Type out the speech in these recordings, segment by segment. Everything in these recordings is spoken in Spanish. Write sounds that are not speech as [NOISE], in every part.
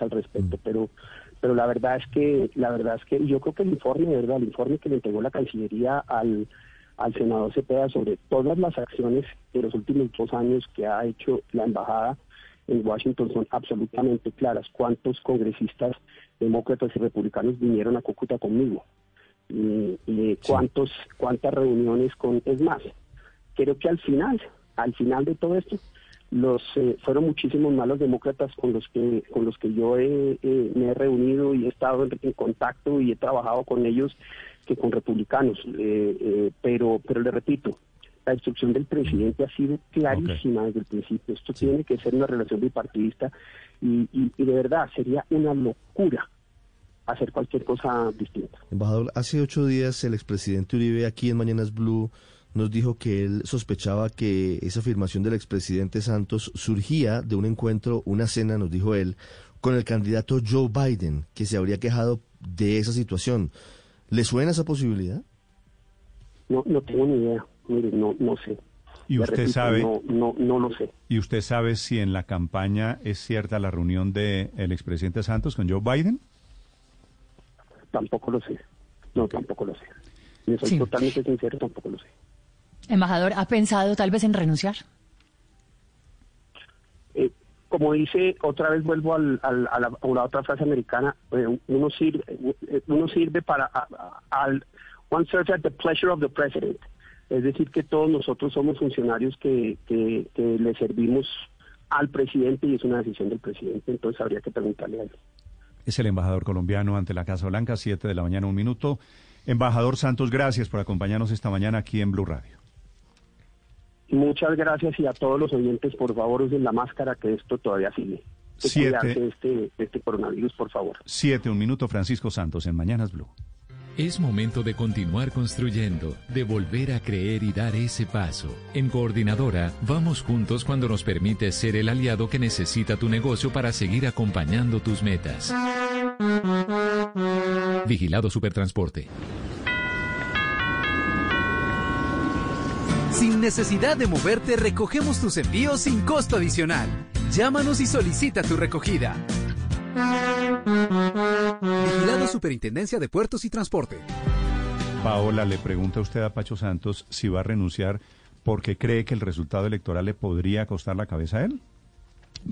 al respecto, pero pero la verdad es que la verdad es que yo creo que el informe, verdad, el informe que le entregó la Cancillería al al senador Cepeda sobre todas las acciones de los últimos dos años que ha hecho la embajada en Washington son absolutamente claras. ¿Cuántos congresistas demócratas y republicanos vinieron a Cúcuta conmigo? Y, cuántos, cuántas reuniones con... Es más, creo que al final, al final de todo esto, los eh, fueron muchísimos malos demócratas con los que con los que yo he, me he reunido y he estado en, contacto y he trabajado con ellos que con republicanos. Eh, eh, pero pero le repito la instrucción del presidente ha sido clarísima desde el principio. Esto tiene que ser una relación bipartidista y, y, y de verdad sería una locura hacer cualquier cosa distinta. Embajador, hace ocho días el expresidente Uribe aquí en Mañanas Blue nos dijo que él sospechaba que esa afirmación del expresidente Santos surgía de un encuentro, una cena, nos dijo él, con el candidato Joe Biden, que se habría quejado de esa situación. ¿Le suena esa posibilidad? No, no tengo ni idea. Mire, no, no sé. ¿Y usted sabe? No, no, no lo sé. ¿Y usted sabe si en la campaña es cierta la reunión del el expresidente Santos con Joe Biden? Tampoco lo sé. No, tampoco lo sé. Y soy totalmente sincero, tampoco lo sé. Embajador, ¿ha pensado tal vez en renunciar? Eh, como dice, otra vez vuelvo al, a, la, otra frase americana, eh, uno, sirve, eh, uno sirve para, al, one serves at the pleasure of the president. Es decir, que todos nosotros somos funcionarios que, que, que le servimos al presidente y es una decisión del presidente, entonces habría que preguntarle a él. Es el embajador colombiano ante la Casa Blanca, 7 de la mañana, un minuto. Embajador Santos, gracias por acompañarnos esta mañana aquí en Blue Radio. Muchas gracias y a todos los oyentes, por favor, usen la máscara que esto todavía sigue. Siete. Este, este coronavirus, por favor. Siete, un minuto, Francisco Santos, en Mañanas Blue. Es momento de continuar construyendo, de volver a creer y dar ese paso. En Coordinadora, vamos juntos cuando nos permite ser el aliado que necesita tu negocio para seguir acompañando tus metas. Vigilado Supertransporte. Sin necesidad de moverte, recogemos tus envíos sin costo adicional. Llámanos y solicita tu recogida. Vigilado Superintendencia de Puertos y Transporte. Paola, le pregunta usted a Pacho Santos si va a renunciar porque cree que el resultado electoral le podría costar la cabeza a él.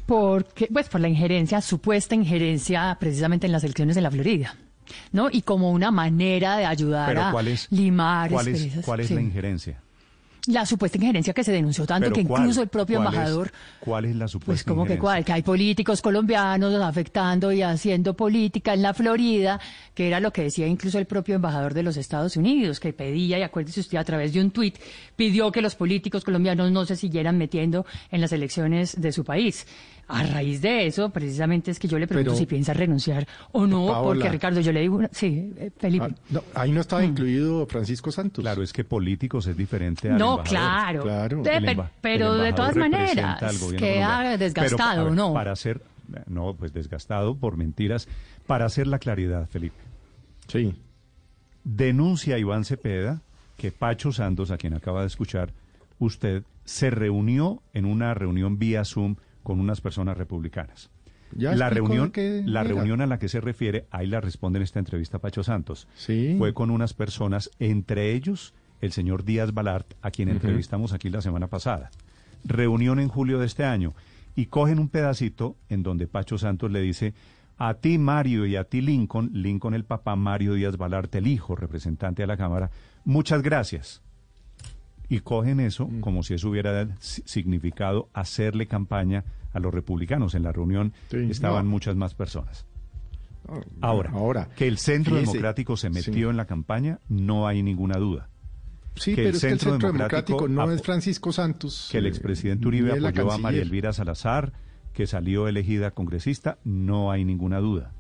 Porque, pues, por la injerencia, supuesta injerencia precisamente en las elecciones de la Florida. ¿No? Y como una manera de ayudar a limar ¿Cuál es, ¿cuál es la injerencia? La supuesta injerencia que se denunció tanto que incluso el propio embajador. ¿Cuál es la supuesta Pues como que cuál, que hay políticos colombianos afectando y haciendo política en la Florida, que era lo que decía incluso el propio embajador de los Estados Unidos, que pedía, y acuérdese usted a través de un tuit, pidió que los políticos colombianos no se siguieran metiendo en las elecciones de su país. A raíz de eso, precisamente es que yo le pregunto si piensa renunciar o no, porque Ricardo, yo le digo, sí, eh, Felipe. Ah, ahí no estaba mm. incluido Francisco Santos. Claro, es que políticos es diferente a No, claro, claro. pero de todas maneras, que ha desgastado, ¿no? Para hacer, no, pues desgastado por mentiras, para hacer la claridad, Felipe. Sí. Denuncia a Iván Cepeda que Pacho Santos, a quien acaba de escuchar, usted se reunió en una reunión vía Zoom con unas personas republicanas. la reunión, la reunión a la que se refiere, ahí la responde en esta entrevista Pacho Santos. Sí. Fue con unas personas, entre ellos el señor Díaz Balart, a quien entrevistamos aquí la semana pasada. Reunión en julio de este año. Y cogen un pedacito en donde Pacho Santos le dice, a ti Mario y a ti Lincoln, Lincoln el papá, Mario Díaz Balart el hijo, representante de la Cámara, muchas gracias y cogen eso mm. como si eso hubiera significado hacerle campaña a los republicanos. En la reunión estaban muchas más personas. ahora, ahora, que el Centro Democrático se metió en la campaña, no hay ninguna duda. Sí, pero el es que el Centro Democrático, no es Francisco Santos. Que el expresidente Uribe apoyó a María Elvira Salazar, que salió elegida congresista, no hay ninguna duda.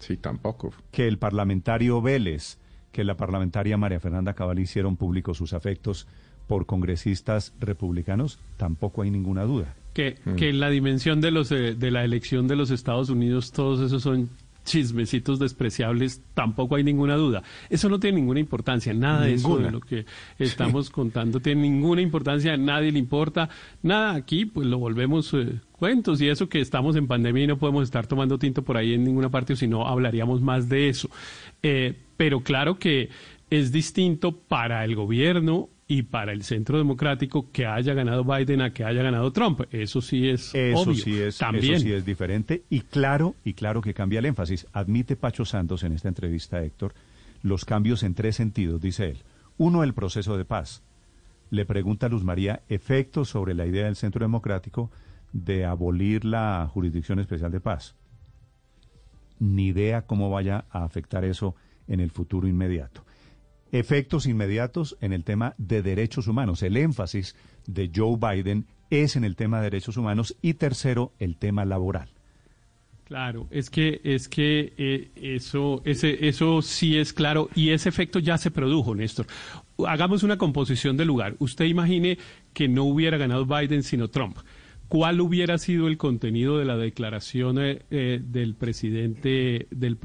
Sí, tampoco. Que el parlamentario Vélez, que la parlamentaria María Fernanda Cabal hicieron públicos sus afectos por congresistas republicanos, tampoco hay ninguna duda. Que, mm. que en la dimensión de, los, eh, de la elección de los Estados Unidos, todos esos son chismecitos despreciables, tampoco hay ninguna duda. Eso no tiene ninguna importancia, nada de eso de lo que estamos contando tiene ninguna importancia, a nadie le importa, nada aquí, pues lo volvemos, eh, cuentos y eso que estamos en pandemia y no podemos estar tomando tinto por ahí en ninguna parte, o si no hablaríamos más de eso. Eh, pero claro que es distinto para el gobierno y para el centro democrático que haya ganado Biden a que haya ganado Trump. Eso sí es eso sí es también. Eso sí es diferente y claro y claro que cambia el énfasis. Admite Pacho Santos en esta entrevista, Héctor, los cambios en tres sentidos, dice él. Uno, el proceso de paz. Le pregunta a Luz María efectos sobre la idea del centro democrático de abolir la jurisdicción especial de paz. Ni idea cómo vaya a afectar eso en el futuro inmediato efectos inmediatos en el tema de derechos humanos. El énfasis de Joe Biden es en el tema de derechos humanos y tercero, el tema laboral. Claro, es que es que eh, eso ese eso sí es claro y ese efecto ya se produjo, Néstor. Hagamos una composición del lugar. Usted imagine que no hubiera ganado Biden sino Trump. ¿Cuál hubiera sido el contenido de la declaración eh, eh, del presidente del,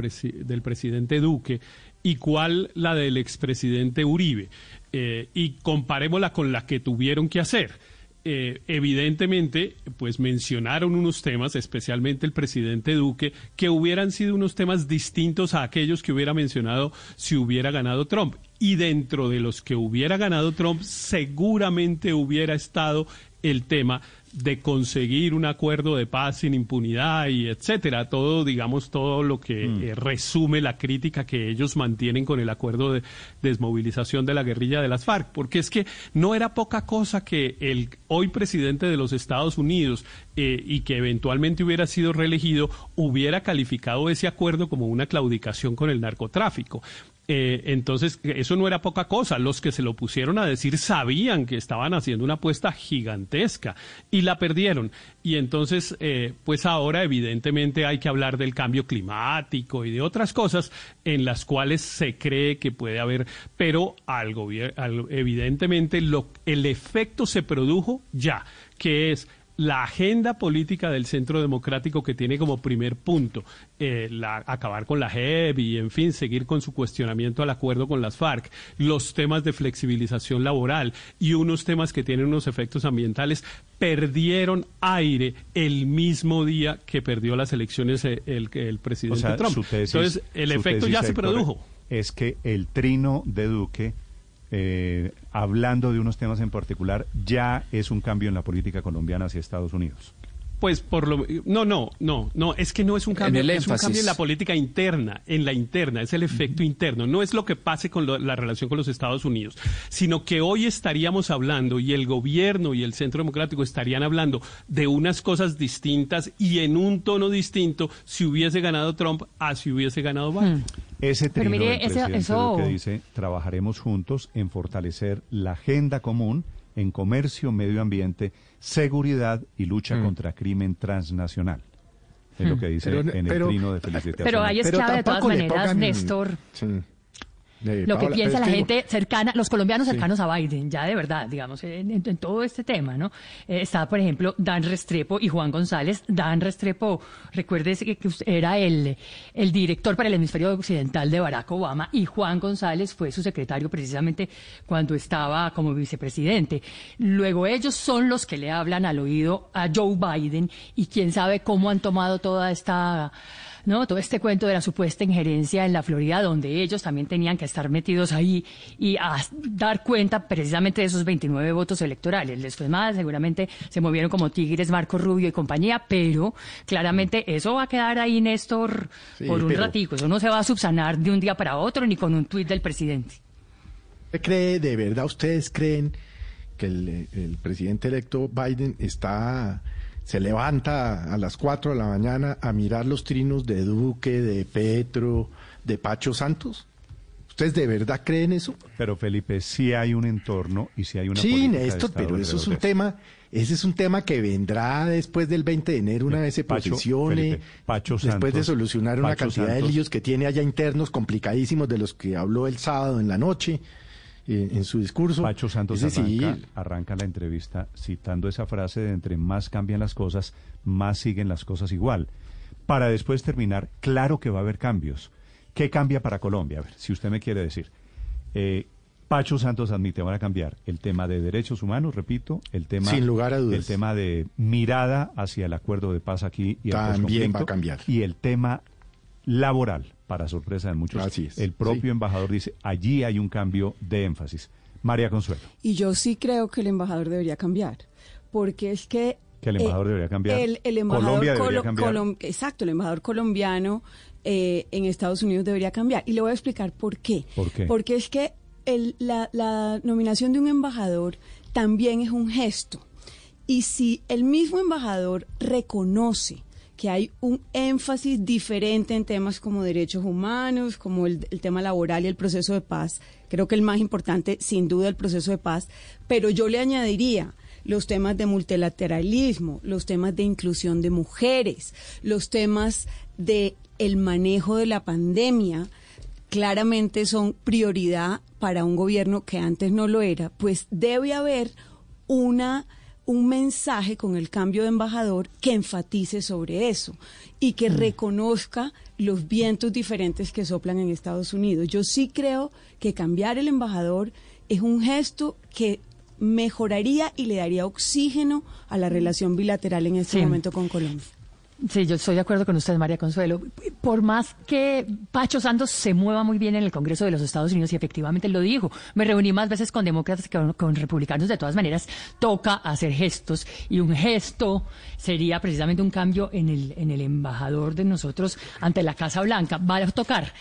del presidente Duque y cuál la del expresidente Uribe. Eh, y comparémosla con la que tuvieron que hacer. Eh, evidentemente, pues mencionaron unos temas, especialmente el presidente Duque, que hubieran sido unos temas distintos a aquellos que hubiera mencionado si hubiera ganado Trump. Y dentro de los que hubiera ganado Trump, seguramente hubiera estado el tema de conseguir un acuerdo de paz sin impunidad y etcétera, todo digamos todo lo que mm. eh, resume la crítica que ellos mantienen con el acuerdo de desmovilización de la guerrilla de las FARC, porque es que no era poca cosa que el hoy presidente de los Estados Unidos eh, y que eventualmente hubiera sido reelegido hubiera calificado ese acuerdo como una claudicación con el narcotráfico. Eh, entonces, eso no era poca cosa. Los que se lo pusieron a decir sabían que estaban haciendo una apuesta gigantesca y la perdieron. Y entonces, eh, pues ahora evidentemente hay que hablar del cambio climático y de otras cosas en las cuales se cree que puede haber, pero algo, evidentemente lo, el efecto se produjo ya, que es la agenda política del Centro Democrático que tiene como primer punto eh, acabar con la JEP y, en fin, seguir con su cuestionamiento al acuerdo con las FARC, los temas de flexibilización laboral y unos temas que tienen unos efectos ambientales, perdieron aire el mismo día que perdió las elecciones el, el, presidente Trump. Entonces, el efecto ya se produjo. Es que el trino de Duque eh, hablando de unos temas en particular, ya es un cambio en la política colombiana hacia Estados Unidos. Pues por lo no no no no es que no es un cambio es un cambio en la política interna en la interna es el efecto interno no es lo que pase con la relación con los Estados Unidos sino que hoy estaríamos hablando y el gobierno y el Centro Democrático estarían hablando de unas cosas distintas y en un tono distinto si hubiese ganado Trump a si hubiese ganado Biden. Hmm. Ese trino del eso... que dice trabajaremos juntos en fortalecer la agenda común en comercio, medio ambiente seguridad y lucha mm. contra crimen transnacional. Es lo mm. que dice en el trino de felicitación. Pero ahí es clave de todas maneras, Néstor lo que piensa la gente cercana, los colombianos cercanos a Biden, ya de verdad, digamos, en, todo este tema, ¿no? Eh, está, por ejemplo, Dan Restrepo y Juan González. Dan Restrepo, recuérdese que, era el, el director para el hemisferio occidental de Barack Obama y Juan González fue su secretario precisamente cuando estaba como vicepresidente. Luego ellos son los que le hablan al oído a Joe Biden y quién sabe cómo han tomado toda esta ¿no? Todo este cuento de la supuesta injerencia en la Florida, donde ellos también tenían que estar metidos ahí y a dar cuenta precisamente de esos 29 votos electorales. Les fue más, seguramente se movieron como tigres Marco Rubio y compañía, pero claramente eso va a quedar ahí, Néstor, por un ratico. Eso no se va a subsanar de un día para otro ni con un tuit del presidente. ¿Cree, de verdad, ustedes creen que el, el presidente electo Biden está se levanta a las 4 de la mañana a mirar los trinos de Duque, de Petro, de Pacho Santos? ¿Ustedes de verdad creen eso? Pero Felipe, sí hay un entorno y sí hay una Sí, Néstor, pero eso es un tema, ese es un tema que vendrá después del 20 de enero una vez se posicione, después de solucionar una cantidad de líos que tiene allá internos complicadísimos de los que habló el sábado en la noche. Eh, en su discurso. Pacho Santos arranca, arranca, la entrevista citando esa frase de entre más cambian las cosas, más siguen las cosas igual. Para después terminar, claro que va a haber cambios. ¿Qué cambia para Colombia? A ver, si usted me quiere decir. Eh, Pacho Santos admite, van a cambiar el tema de derechos humanos, repito, el tema, Sin lugar a dudas. el tema de mirada hacia el acuerdo de paz aquí y el También va a cambiar. y el tema laboral, para sorpresa de muchos. Así es, el propio sí. embajador dice, allí hay un cambio de énfasis. María Consuelo. Y yo sí creo que el embajador debería cambiar, porque es que... Que el embajador debería cambiar. El, el embajador Colombia debería colo- cambiar. colom- exacto, el embajador colombiano eh, en Estados Unidos debería cambiar. Y le voy a explicar por qué. ¿Por qué? Porque es que el- la, la nominación de un embajador también es un gesto. Y si el mismo embajador reconoce que hay un énfasis diferente en temas como derechos humanos, como el, tema laboral y el proceso de paz, creo que el más importante, sin duda, el proceso de paz, pero yo le añadiría los temas de multilateralismo, los temas de inclusión de mujeres, los temas de el manejo de la pandemia, claramente son prioridad para un gobierno que antes no lo era, pues debe haber una un mensaje con el cambio de embajador que enfatice sobre eso y que reconozca los vientos diferentes que soplan en Estados Unidos. Yo sí creo que cambiar el embajador es un gesto que mejoraría y le daría oxígeno a la relación bilateral en este Sí. momento con Colombia. Sí, yo estoy de acuerdo con usted, María Consuelo. Por más que Pacho Santos se mueva muy bien en el Congreso de los Estados Unidos, y efectivamente lo dijo, me reuní más veces con demócratas que con, con republicanos, de todas maneras, toca hacer gestos, y un gesto sería precisamente un cambio en el, en el embajador de nosotros ante la Casa Blanca. Va a tocar.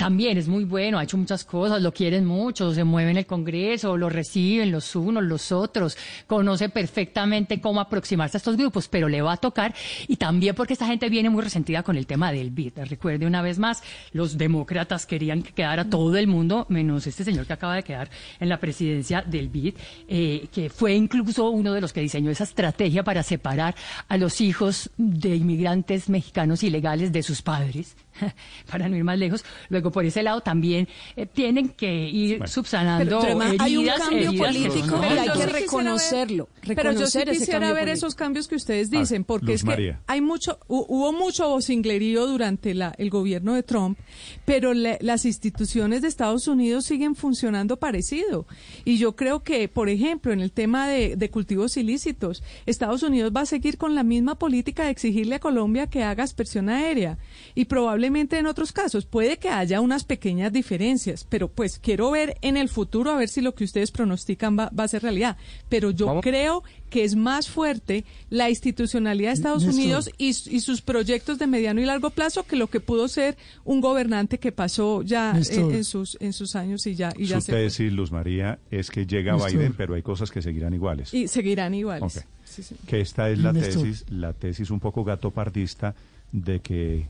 También es muy bueno, ha hecho muchas cosas, lo quieren mucho, se mueve en el Congreso, lo reciben los unos, los otros, conoce perfectamente cómo aproximarse a estos grupos, pero le va a tocar y también porque esta gente viene muy resentida con el tema del BID. Recuerde una vez más, los demócratas querían que quedara todo el mundo, menos este señor que acaba de quedar en la presidencia del BID, eh, que fue incluso uno de los que diseñó esa estrategia para separar a los hijos de inmigrantes mexicanos ilegales de sus padres. [LAUGHS] para no ir más lejos. Luego, por ese lado, también eh, tienen que ir Bueno. subsanando Pero, hay un cambio político ¿no? y Pero hay yo que sí quisiera reconocerlo. ver- Pero yo sí quisiera cambio ver esos cambios que ustedes Ah, dicen, porque Luz es que María. hay mucho, hu- hubo mucho vocinglerío durante la, el gobierno de Trump, pero le- las instituciones de Estados Unidos siguen funcionando parecido. Y yo creo que, por ejemplo, en el tema de, de cultivos ilícitos, Estados Unidos va a seguir con la misma política de exigirle a Colombia que haga aspersión aérea. Y probablemente en otros casos puede que haya unas pequeñas diferencias, pero pues quiero ver en el futuro a ver si lo que ustedes pronostican va, va a ser realidad. Pero yo Vamos. creo que es más fuerte la institucionalidad de Estados Néstor. Unidos y, y sus proyectos de mediano y largo plazo que lo que pudo ser un gobernante que pasó ya Néstor. en, en sus en sus años y ya y ya Su tesis, Luz María, es que llega Néstor. Biden, pero hay cosas que seguirán iguales. y seguirán iguales. Ok. Sí, sí. que esta es la Néstor. tesis, la tesis un poco gatopardista de que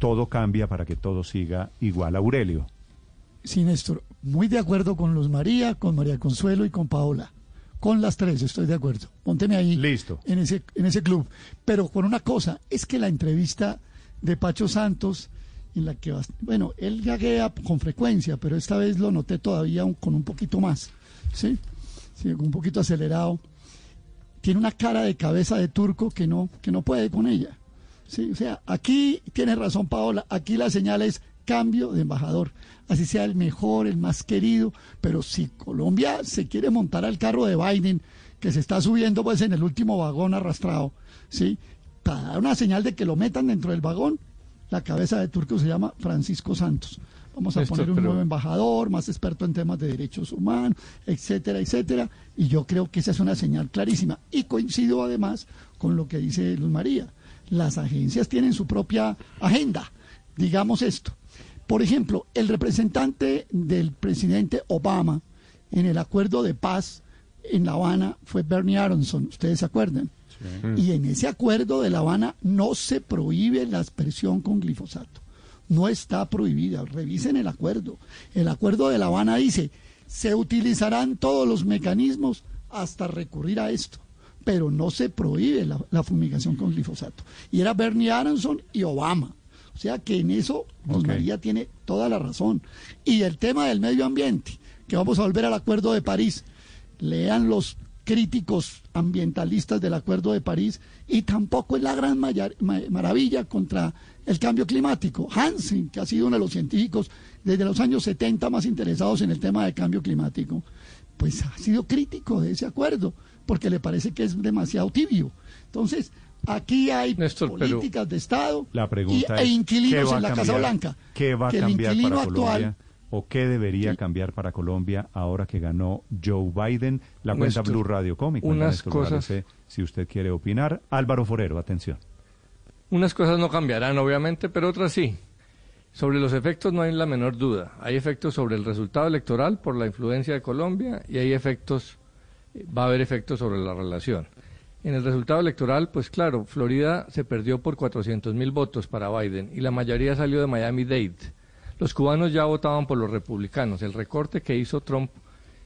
todo cambia para que todo siga igual. Aurelio. Sí, Néstor, muy de acuerdo con Luz María, con María Consuelo y con Paola. Con las tres estoy de acuerdo. Pónteme ahí. Listo. En ese, en ese club. Pero con una cosa, es que la entrevista de Pacho Santos, en la que, bueno, él gaguea con frecuencia, pero esta vez lo noté todavía un- con un poquito más. ¿Sí? Sí, un poquito acelerado. Tiene una cara de cabeza de turco que no, que no puede con ella. Sí, o sea, aquí tiene razón Paola, aquí la señal es cambio de embajador, así sea el mejor, el más querido, pero si Colombia se quiere montar al carro de Biden, que se está subiendo pues en el último vagón arrastrado, ¿sí? Para dar una señal de que lo metan dentro del vagón, la cabeza de turco se llama Francisco Santos. Vamos a poner un pero- nuevo embajador, más experto en temas de derechos humanos, etcétera, etcétera. Y yo creo que esa es una señal clarísima. Y coincido además con lo que dice Luz María. Las agencias tienen su propia agenda, digamos esto. Por ejemplo, el representante del presidente Obama en el acuerdo de paz en La Habana fue Bernie Aronson, ustedes se acuerdan. Y en ese acuerdo de La Habana no se prohíbe la aspersión con glifosato. No está prohibida. Revisen el acuerdo. El acuerdo de La Habana dice, se utilizarán todos los mecanismos hasta recurrir a esto. Pero no se prohíbe la, la fumigación con glifosato. Y era Bernie Aronson y Obama. O sea que en eso Luz. María tiene toda la razón. Y el tema del medio ambiente, que vamos a volver al acuerdo de París. Lean los críticos ambientalistas del Acuerdo de París y tampoco es la gran maravilla contra el cambio climático. Hansen, que ha sido uno de los científicos desde los años 70 más interesados en el tema del cambio climático, pues ha sido crítico de ese acuerdo porque le parece que es demasiado tibio. Entonces, aquí hay políticas de Estado la pregunta e inquilinos en la Casa Blanca. ¿Qué va a cambiar para Colombia? ¿O qué debería cambiar para Colombia ahora que ganó Joe Biden? La cuenta Blue Radio Cómic. Unas cosas... si usted quiere opinar. Álvaro Forero, atención. Unas cosas no cambiarán, obviamente, pero otras sí. Sobre los efectos no hay la menor duda. Hay efectos sobre el resultado electoral por la influencia de Colombia y hay efectos, va a haber efectos sobre la relación. En el resultado electoral, pues claro, Florida se perdió por 400 mil votos para Biden y la mayoría salió de Miami-Dade. Los cubanos ya votaban por los republicanos. El recorte que hizo Trump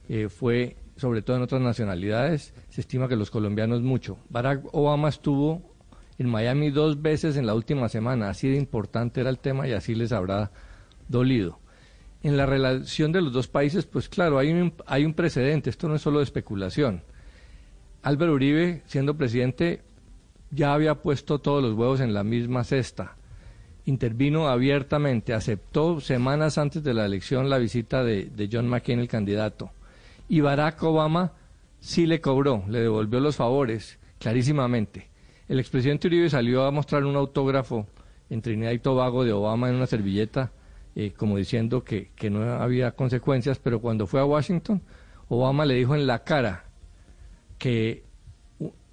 eh, fue, sobre todo en otras nacionalidades, se estima que los colombianos mucho. Barack Obama estuvo en Miami dos veces en la última semana. Así de importante era el tema y así les habrá dolido. En la relación de los dos países, pues claro, hay un, hay un precedente. Esto no es solo de especulación. Álvaro Uribe, siendo presidente, ya había puesto todos los huevos en la misma cesta. Intervino abiertamente, aceptó semanas antes de la elección la visita de, de John McCain, el candidato. Y Barack Obama sí le cobró, le devolvió los favores, clarísimamente. El expresidente Uribe salió a mostrar un autógrafo en Trinidad y Tobago de Obama en una servilleta, eh, como diciendo que, que no había consecuencias, pero cuando fue a Washington, Obama le dijo en la cara que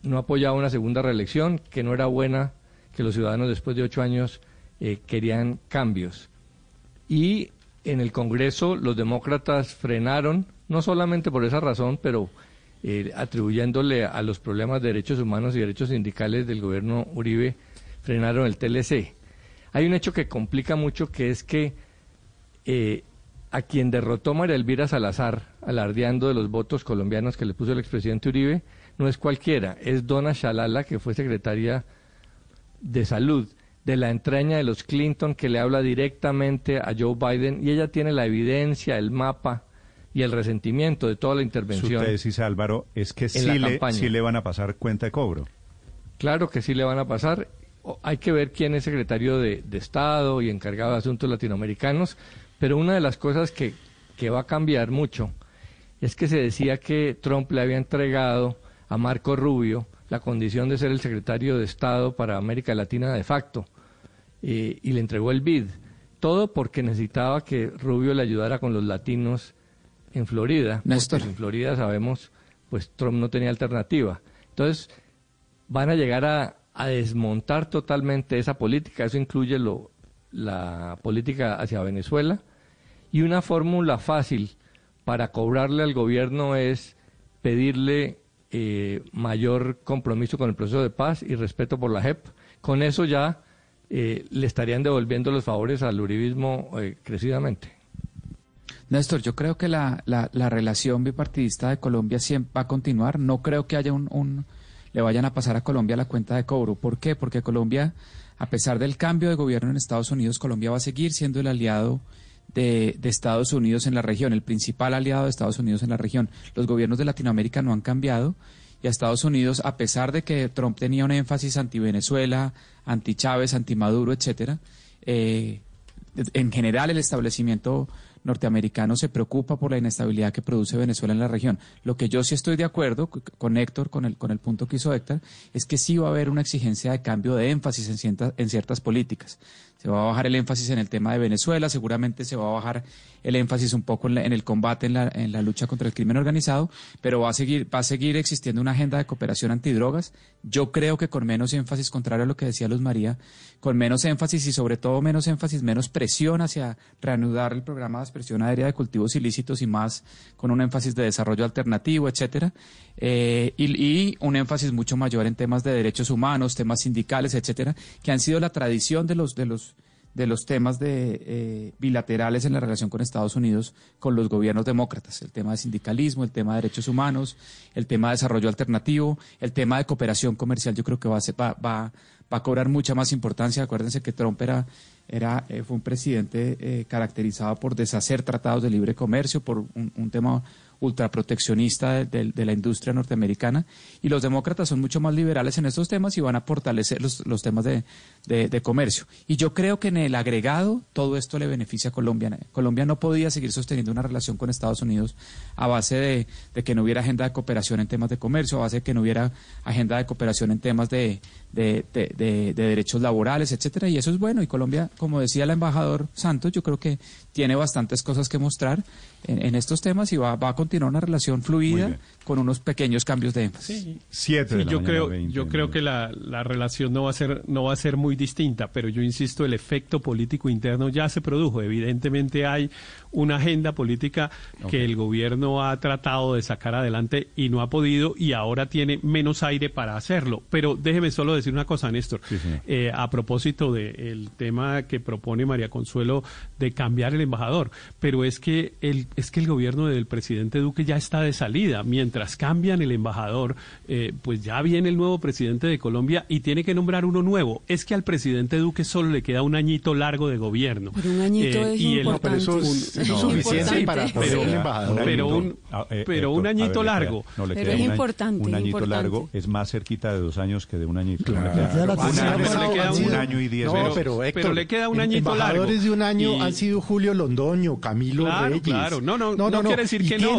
no apoyaba una segunda reelección, que no era buena, que los ciudadanos después de ocho años eh, querían cambios. Y en el Congreso los demócratas frenaron, no solamente por esa razón, pero eh, atribuyéndole a los problemas de derechos humanos y derechos sindicales del gobierno Uribe, frenaron el TLC. Hay un hecho que complica mucho, que es que eh, a quien derrotó María Elvira Salazar, alardeando de los votos colombianos que le puso el expresidente Uribe, no es cualquiera, es Donna Shalala, que fue secretaria de Salud de la entraña de los Clinton, que le habla directamente a Joe Biden, y ella tiene la evidencia, el mapa y el resentimiento de toda la intervención. Su tesis, Álvaro, es que sí le, sí le van a pasar cuenta de cobro. Claro que sí le van a pasar. Hay que ver quién es secretario de, Estado y encargado de asuntos latinoamericanos, pero una de las cosas que, que va a cambiar mucho es que se decía que Trump le había entregado a Marco Rubio la condición de ser el secretario de Estado para América Latina de facto eh, y le entregó el BID. Todo porque necesitaba que Rubio le ayudara con los latinos en Florida. Néstor. en Florida sabemos, pues Trump no tenía alternativa. Entonces, van a llegar a, desmontar totalmente esa política. Eso incluye lo, la política hacia Venezuela. Y una fórmula fácil para cobrarle al gobierno es pedirle eh, mayor compromiso con el proceso de paz y respeto por la JEP. Con eso ya eh, le estarían devolviendo los favores al uribismo eh, crecidamente. Néstor, yo creo que la, la, relación bipartidista de Colombia siempre va a continuar. No creo que haya un, le vayan a pasar a Colombia la cuenta de cobro. ¿Por qué? Porque Colombia, a pesar del cambio de gobierno en Estados Unidos, Colombia va a seguir siendo el aliado de, de, Estados Unidos en la región, el principal aliado de Estados Unidos en la región. Los gobiernos de Latinoamérica no han cambiado y a Estados Unidos, a pesar de que Trump tenía un énfasis anti-Venezuela, anti-Chávez, anti-Maduro, etcétera, eh, en general el establecimiento norteamericano se preocupa por la inestabilidad que produce Venezuela en la región. Lo que yo sí estoy de acuerdo con Héctor, con el, con el punto que hizo Héctor, es que sí va a haber una exigencia de cambio de énfasis en en ciertas políticas. Se va a bajar el énfasis en el tema de Venezuela, seguramente se va a bajar el énfasis un poco en, el combate, en la, en la, lucha contra el crimen organizado, pero va a seguir, va a seguir existiendo una agenda de cooperación antidrogas. Yo creo que con menos énfasis, contrario a lo que decía Luz María, con menos énfasis y sobre todo menos énfasis, menos presión hacia reanudar el programa de expresión aérea de cultivos ilícitos y más con un énfasis de desarrollo alternativo, etcétera, eh, y, y, un énfasis mucho mayor en temas de derechos humanos, temas sindicales, etcétera, que han sido la tradición de los de los de los temas de, eh, bilaterales en la relación con Estados Unidos con los gobiernos demócratas, el tema de sindicalismo, el tema de derechos humanos, el tema de desarrollo alternativo, el tema de cooperación comercial, yo creo que va a, va, va, va a cobrar mucha más importancia. Acuérdense que Trump era eh, fue un presidente eh, caracterizado por deshacer tratados de libre comercio, por un, tema ultraproteccionista de, de, la industria norteamericana y los demócratas son mucho más liberales en estos temas y van a fortalecer los, los temas de, de, comercio. Y yo creo que en el agregado todo esto le beneficia a Colombia. Colombia no podía seguir sosteniendo una relación con Estados Unidos a base de, que no hubiera agenda de cooperación en temas de comercio, a base de que no hubiera agenda de cooperación en temas de, de, derechos laborales, etcétera. Y eso es bueno. Y Colombia, como decía el embajador Santos, yo creo que tiene bastantes cosas que mostrar en, estos temas y va, va, a continuar una relación fluida con unos pequeños cambios de énfasis. Sí. Siete yo creo, yo creo que la, la, relación no va a ser no va a ser muy distinta, pero yo insisto, el efecto político interno ya se produjo. Evidentemente hay una agenda política que el gobierno ha tratado de sacar adelante y no ha podido y ahora tiene menos aire para hacerlo. Pero déjeme solo decir una cosa, Néstor, eh, a propósito del tema que propone María Consuelo de cambiar el embajador, pero es que el, es que el gobierno del presidente Duque ya está de salida. Mientras cambian el embajador, eh, pues ya viene el nuevo presidente de Colombia y tiene que nombrar uno nuevo. Es que al presidente Duque solo le queda un añito largo de gobierno. Pero un añito eh, es y importante. eso es, suficiente para pero, embajador. Pero un, pero un añito largo. No, le pero es importante. Un añito largo es más cerquita de dos años que de un añito. Claro. un, año y diez no, pero, pero le queda un añito largo. Embajadores de un año han sido Julio Londoño, Camilo Reyes. Claro, no, no, no, no, quiere decir que no,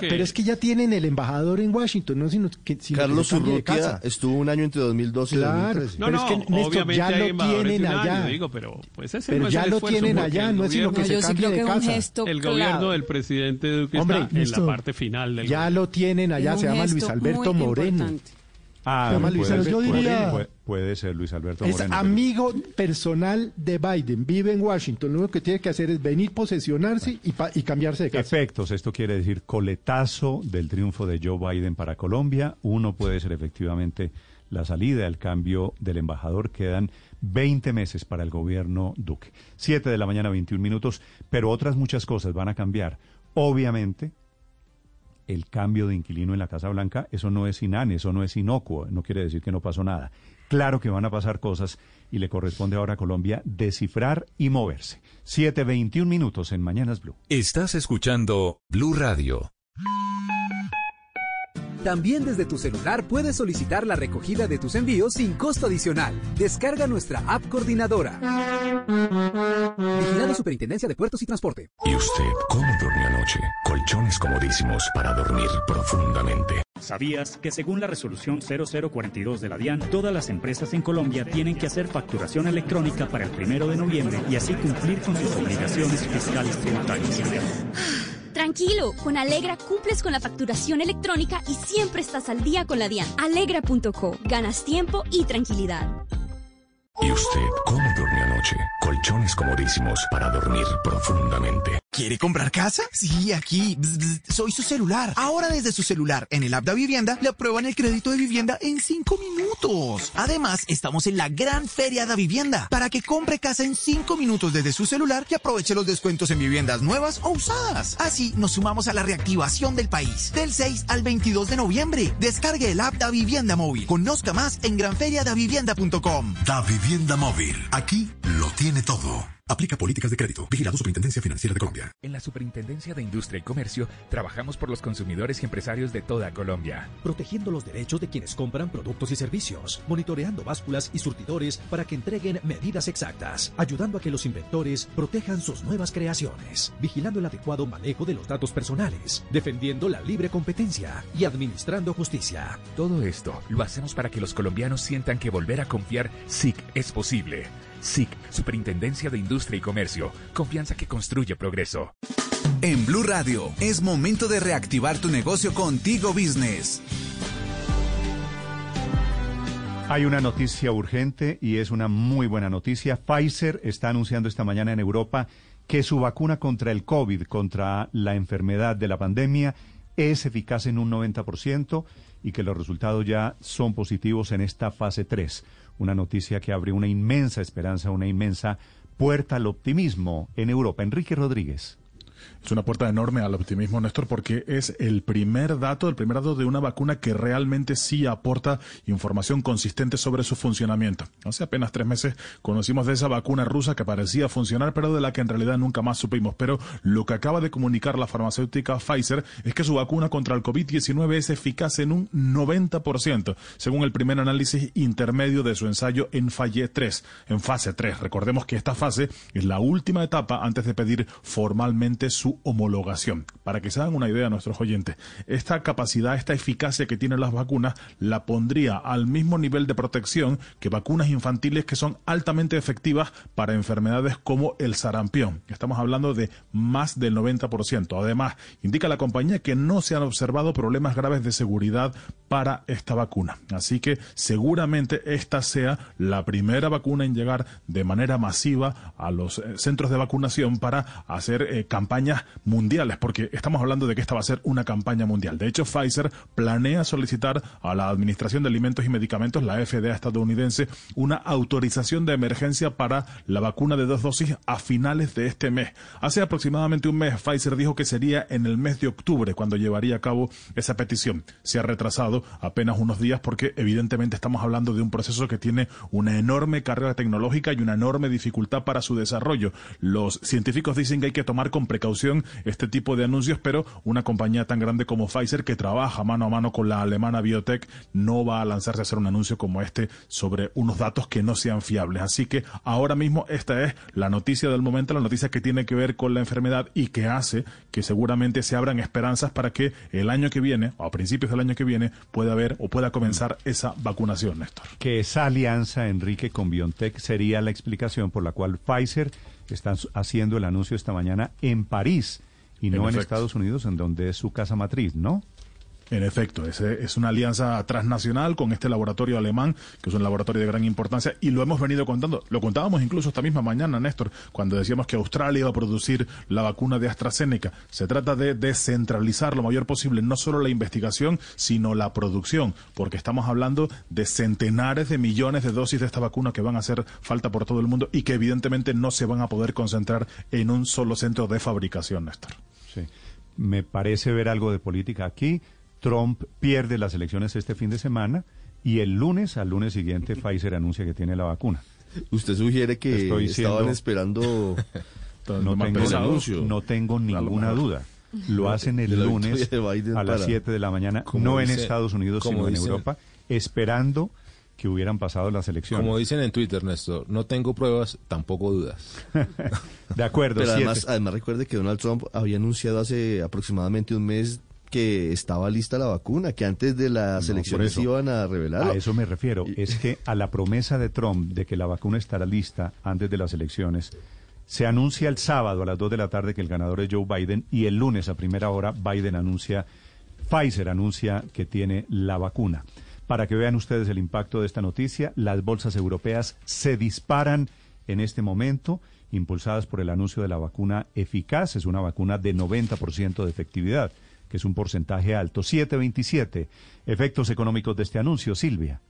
pero, es que ya tienen el embajador en Washington, no sino que Carlos Urrutia estuvo un año entre 2012 y 2013. No, no, obviamente ya lo tienen allá. pero pues ese no ya lo tienen allá, no es sino que se cambie de casa. El gobierno del presidente Duque está en la parte final del Ya lo tienen allá, se llama Luis Alberto Moreno. Ah, Luis Alberto, yo diría, puede, ser Luis Alberto Moreno. Es amigo personal de Biden, vive en Washington. Lo único que tiene que hacer es venir, posesionarse y, y, cambiarse de casa. Efectos, esto quiere decir coletazo del triunfo de Joe Biden para Colombia. Uno puede ser efectivamente la salida, el cambio del embajador. Quedan 20 meses para el gobierno Duque. 7 de la mañana, 21 minutos, pero otras muchas cosas van a cambiar. Obviamente, el cambio de inquilino en la Casa Blanca, eso no es inane, eso no es inocuo, no quiere decir que no pasó nada. Claro que van a pasar cosas y le corresponde ahora a Colombia descifrar y moverse. 7.21 minutos en Mañanas Blue. Estás escuchando Blue Radio. También desde tu celular puedes solicitar la recogida de tus envíos sin costo adicional. Descarga nuestra app coordinadora. Vigilado Superintendencia de Puertos y Transporte. ¿Y usted cómo durmió anoche? Colchones comodísimos para dormir profundamente. ¿Sabías que según la resolución 0042 de la DIAN, todas las empresas en Colombia tienen que hacer facturación electrónica para el primero de noviembre y así cumplir con sus obligaciones fiscales tributarias? Tranquilo, con Alegra cumples con la facturación electrónica y siempre estás al día con la DIAN. Alegra.co, ganas tiempo y tranquilidad. ¿Y usted cómo durmió anoche? Colchones comodísimos para dormir profundamente. ¿Quiere comprar casa? Sí, aquí. soy su celular. Ahora desde su celular, en el app de Vivienda, le aprueban el crédito de vivienda en 5 minutos. Además, estamos en la gran feria de vivienda para que compre casa en 5 minutos desde su celular y aproveche los descuentos en viviendas nuevas o usadas. Así nos sumamos a la reactivación del país. Del 6 al 22 de noviembre. Descargue el app Da Vivienda Móvil. Conozca más en granferiadavivienda.com. Da Vivienda Móvil. Aquí lo tiene todo. Aplica políticas de crédito. Vigilado Superintendencia Financiera de Colombia. En la Superintendencia de Industria y Comercio trabajamos por los consumidores y empresarios de toda Colombia. Protegiendo los derechos de quienes compran productos y servicios. Monitoreando básculas y surtidores para que entreguen medidas exactas. Ayudando a que los inventores protejan sus nuevas creaciones. Vigilando el adecuado manejo de los datos personales. Defendiendo la libre competencia y administrando justicia. Todo esto lo hacemos para que los colombianos sientan que volver a confiar SIC es posible. SIC, Superintendencia de Industria y Comercio. Confianza que construye progreso. En Blue Radio, es momento de reactivar tu negocio contigo business. Hay una noticia urgente y es una muy buena noticia. Pfizer está anunciando esta mañana en Europa que su vacuna contra el COVID, contra la enfermedad de la pandemia, es eficaz en un 90% y que los resultados ya son positivos en esta fase 3 una noticia que abre una inmensa esperanza, una inmensa puerta al optimismo en Europa. Enrique Rodríguez. Es una puerta enorme al optimismo, Néstor, porque es el primer dato, el primer dato de una vacuna que realmente sí aporta información consistente sobre su funcionamiento. Hace apenas tres meses conocimos de esa vacuna rusa que parecía funcionar, pero de la que en realidad nunca más supimos. Pero lo que acaba de comunicar la farmacéutica Pfizer es que su vacuna contra el COVID-19 es eficaz en un 90%, según el primer análisis intermedio de su ensayo en Falle 3, en fase 3. Recordemos que esta fase es la última etapa antes de pedir formalmente su homologación. Para que se hagan una idea nuestros oyentes, esta capacidad, esta eficacia que tienen las vacunas la pondría al mismo nivel de protección que vacunas infantiles que son altamente efectivas para enfermedades como el sarampión. Estamos hablando de más del 90%. Además, indica la compañía que no se han observado problemas graves de seguridad para esta vacuna. Así que seguramente esta sea la primera vacuna en llegar de manera masiva a los eh, centros de vacunación para hacer eh, campañas mundiales, porque estamos hablando de que esta va a ser una campaña mundial. De hecho, Pfizer planea solicitar a la Administración de Alimentos y Medicamentos, la FDA estadounidense, una autorización de emergencia para la vacuna de dos dosis a finales de este mes. Hace aproximadamente un mes, Pfizer dijo que sería en el mes de octubre cuando llevaría a cabo esa petición. Se ha retrasado apenas unos días porque evidentemente estamos hablando de un proceso que tiene una enorme carga tecnológica y una enorme dificultad para su desarrollo. Los científicos dicen que hay que tomar con precaución este tipo de anuncios, pero una compañía tan grande como Pfizer, que trabaja mano a mano con la alemana Biotech, no va a lanzarse a hacer un anuncio como este sobre unos datos que no sean fiables. Así que ahora mismo esta es la noticia del momento, la noticia que tiene que ver con la enfermedad y que hace que seguramente se abran esperanzas para que el año que viene, o a principios del año que viene, pueda haber o pueda comenzar esa vacunación, Néstor. Que esa alianza, Enrique, con BioNTech sería la explicación por la cual Pfizer está haciendo el anuncio esta mañana en París y no en Estados Unidos, en donde es su casa matriz, ¿no? En efecto, es, es una alianza transnacional con este laboratorio alemán, que es un laboratorio de gran importancia, y lo hemos venido contando. Lo contábamos incluso esta misma mañana, Néstor, cuando decíamos que Australia iba a producir la vacuna de AstraZeneca. Se trata de descentralizar lo mayor posible no solo la investigación, sino la producción, porque estamos hablando de centenares de millones de dosis de esta vacuna que van a hacer falta por todo el mundo y que evidentemente no se van a poder concentrar en un solo centro de fabricación, Néstor. Sí. Me parece ver algo de política aquí. Trump pierde las elecciones este fin de semana y el lunes, al lunes siguiente, [LAUGHS] Pfizer anuncia que tiene la vacuna. Usted sugiere que estaban esperando [LAUGHS] no tengo, anuncio. no tengo ninguna duda. Lo hacen el lunes a las 7 de la mañana, no en Estados Unidos, sino en Europa, esperando que hubieran pasado las elecciones. Como dicen en Twitter, Néstor, no tengo pruebas, tampoco dudas. [LAUGHS] de acuerdo. Pero además, además recuerde que Donald Trump había anunciado hace aproximadamente un mes que estaba lista la vacuna, que antes de las elecciones iban a revelar. A eso me refiero, es que a la promesa de Trump de que la vacuna estará lista antes de las elecciones, se anuncia el sábado a las 2 de la tarde que el ganador es Joe Biden y el lunes a primera hora Biden anuncia, Pfizer anuncia que tiene la vacuna. Para que vean ustedes el impacto de esta noticia, las bolsas europeas se disparan en este momento impulsadas por el anuncio de la vacuna eficaz, es una vacuna de 90% de efectividad que es un porcentaje alto. 727. Efectos económicos de este anuncio, Silvia.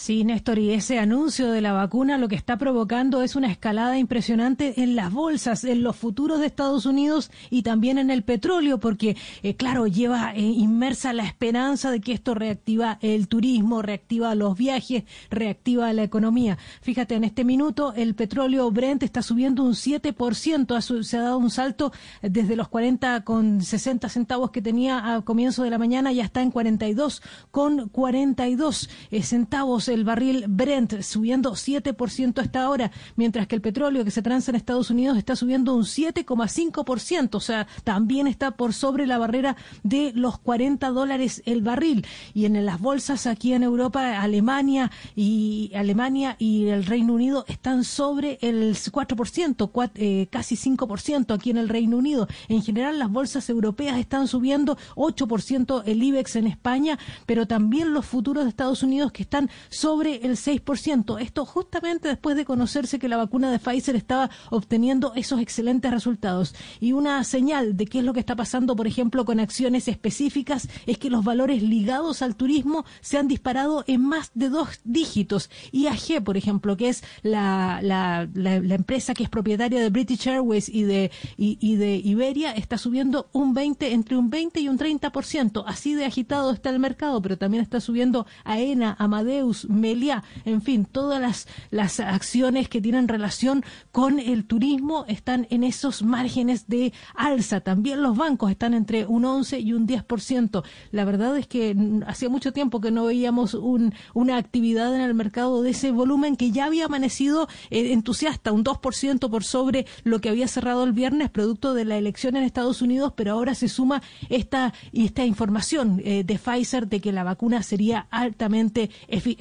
Sí, Néstor, y ese anuncio de la vacuna lo que está provocando es una escalada impresionante en las bolsas, en los futuros de Estados Unidos y también en el petróleo, porque, eh, claro, lleva eh, inmersa la esperanza de que esto reactiva el turismo, reactiva los viajes, reactiva la economía. Fíjate, en este minuto el petróleo Brent está subiendo un 7%, se ha dado un salto desde los 40 con 60 centavos que tenía a comienzo de la mañana, ya está en 42 con 42 eh, centavos el barril Brent subiendo 7% hasta ahora, mientras que el petróleo que se transa en Estados Unidos está subiendo un 7,5%, o sea, también está por sobre la barrera de los 40 dólares el barril. Y en las bolsas aquí en Europa, Alemania y Alemania y el Reino Unido están sobre el 4%, eh, casi 5% aquí en el Reino Unido. En general, las bolsas europeas están subiendo 8% el IBEX en España, pero también los futuros de Estados Unidos que están sobre el 6%. Esto justamente después de conocerse que la vacuna de Pfizer estaba obteniendo esos excelentes resultados. Y una señal de qué es lo que está pasando, por ejemplo, con acciones específicas, es que los valores ligados al turismo se han disparado en más de dos dígitos. IAG, por ejemplo, que es la, la, empresa que es propietaria de British Airways y de, y, de Iberia, está subiendo un 20, entre un 20 y un 30%. Así de agitado está el mercado, pero también está subiendo AENA, Amadeus, Melia, en fin, todas las, las acciones que tienen relación con el turismo están en esos márgenes de alza. También los bancos están entre un 11 y un 10%. La verdad es que hacía mucho tiempo que no veíamos un, una actividad en el mercado de ese volumen que ya había amanecido eh, entusiasta, un 2% por sobre lo que había cerrado el viernes, producto de la elección en Estados Unidos, pero ahora se suma esta, esta información eh, de Pfizer de que la vacuna sería altamente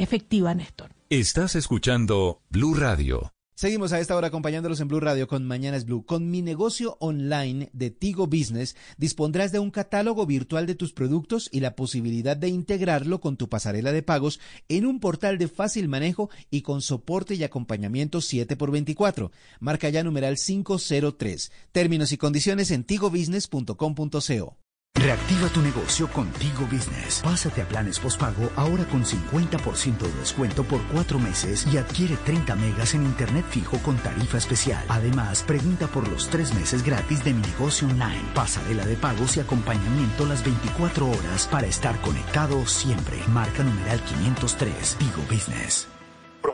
efectiva, Néstor. Estás escuchando Blue Radio. Seguimos a esta hora acompañándolos en Blue Radio con Mañanas Blue. Con mi negocio online de Tigo Business dispondrás de un catálogo virtual de tus productos y la posibilidad de integrarlo con tu pasarela de pagos en un portal de fácil manejo y con soporte y acompañamiento 7x24. Marca ya numeral 503. Términos y condiciones en tigobusiness.com.co. Reactiva tu negocio contigo Business. Pásate a planes postpago ahora con 50% de descuento por cuatro meses y adquiere 30 megas en internet fijo con tarifa especial. Además, pregunta por los tres meses gratis de mi negocio online. Pasarela de pagos y acompañamiento las 24 horas para estar conectado siempre. Marca numeral 503. Tigo Business.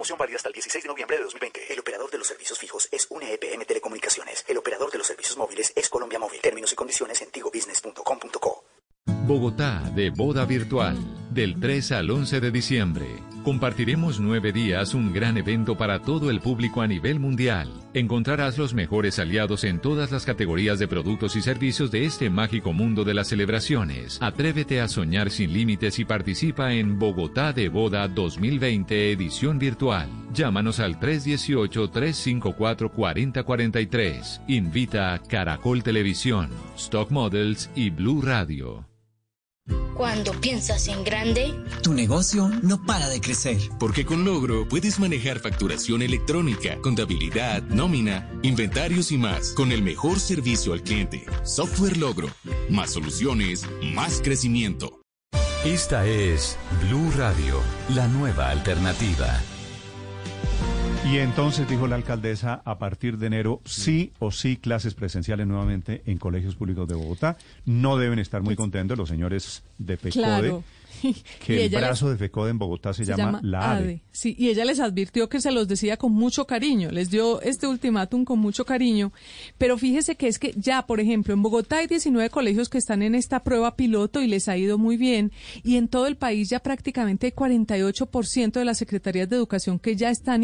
Promoción válida hasta el 16 de noviembre de 2020. El operador de los servicios fijos es una EPM Telecomunicaciones. El operador de los servicios móviles es Colombia Móvil. Términos y condiciones en tigobusiness.com.co. Bogotá de boda virtual, del 3 al 11 de diciembre. Compartiremos nueve días un gran evento para todo el público a nivel mundial. Encontrarás los mejores aliados en todas las categorías de productos y servicios de este mágico mundo de las celebraciones. Atrévete a soñar sin límites y participa en Bogotá de Boda 2020 edición virtual. Llámanos al 318-354-4043. Invita Caracol Televisión, Stock Models y Blue Radio. Cuando piensas en grande, tu negocio no para de crecer. Porque con Logro puedes manejar facturación electrónica, contabilidad, nómina, inventarios y más, con el mejor servicio al cliente. Software Logro. Más soluciones, más crecimiento. Esta es Blue Radio, la nueva alternativa. Y entonces dijo la alcaldesa, a partir de enero, sí o sí clases presenciales nuevamente en colegios públicos de Bogotá. No deben estar muy contentos los señores de FECODE. [LAUGHS] que el brazo de FECODE en Bogotá se, llama, la ADE. Sí, y ella les advirtió que se los decía con mucho cariño, les dio este ultimátum con mucho cariño, pero fíjese que es que ya, por ejemplo, en Bogotá hay 19 colegios que están en esta prueba piloto y les ha ido muy bien, y en todo el país ya prácticamente hay 48% de las secretarías de educación que ya están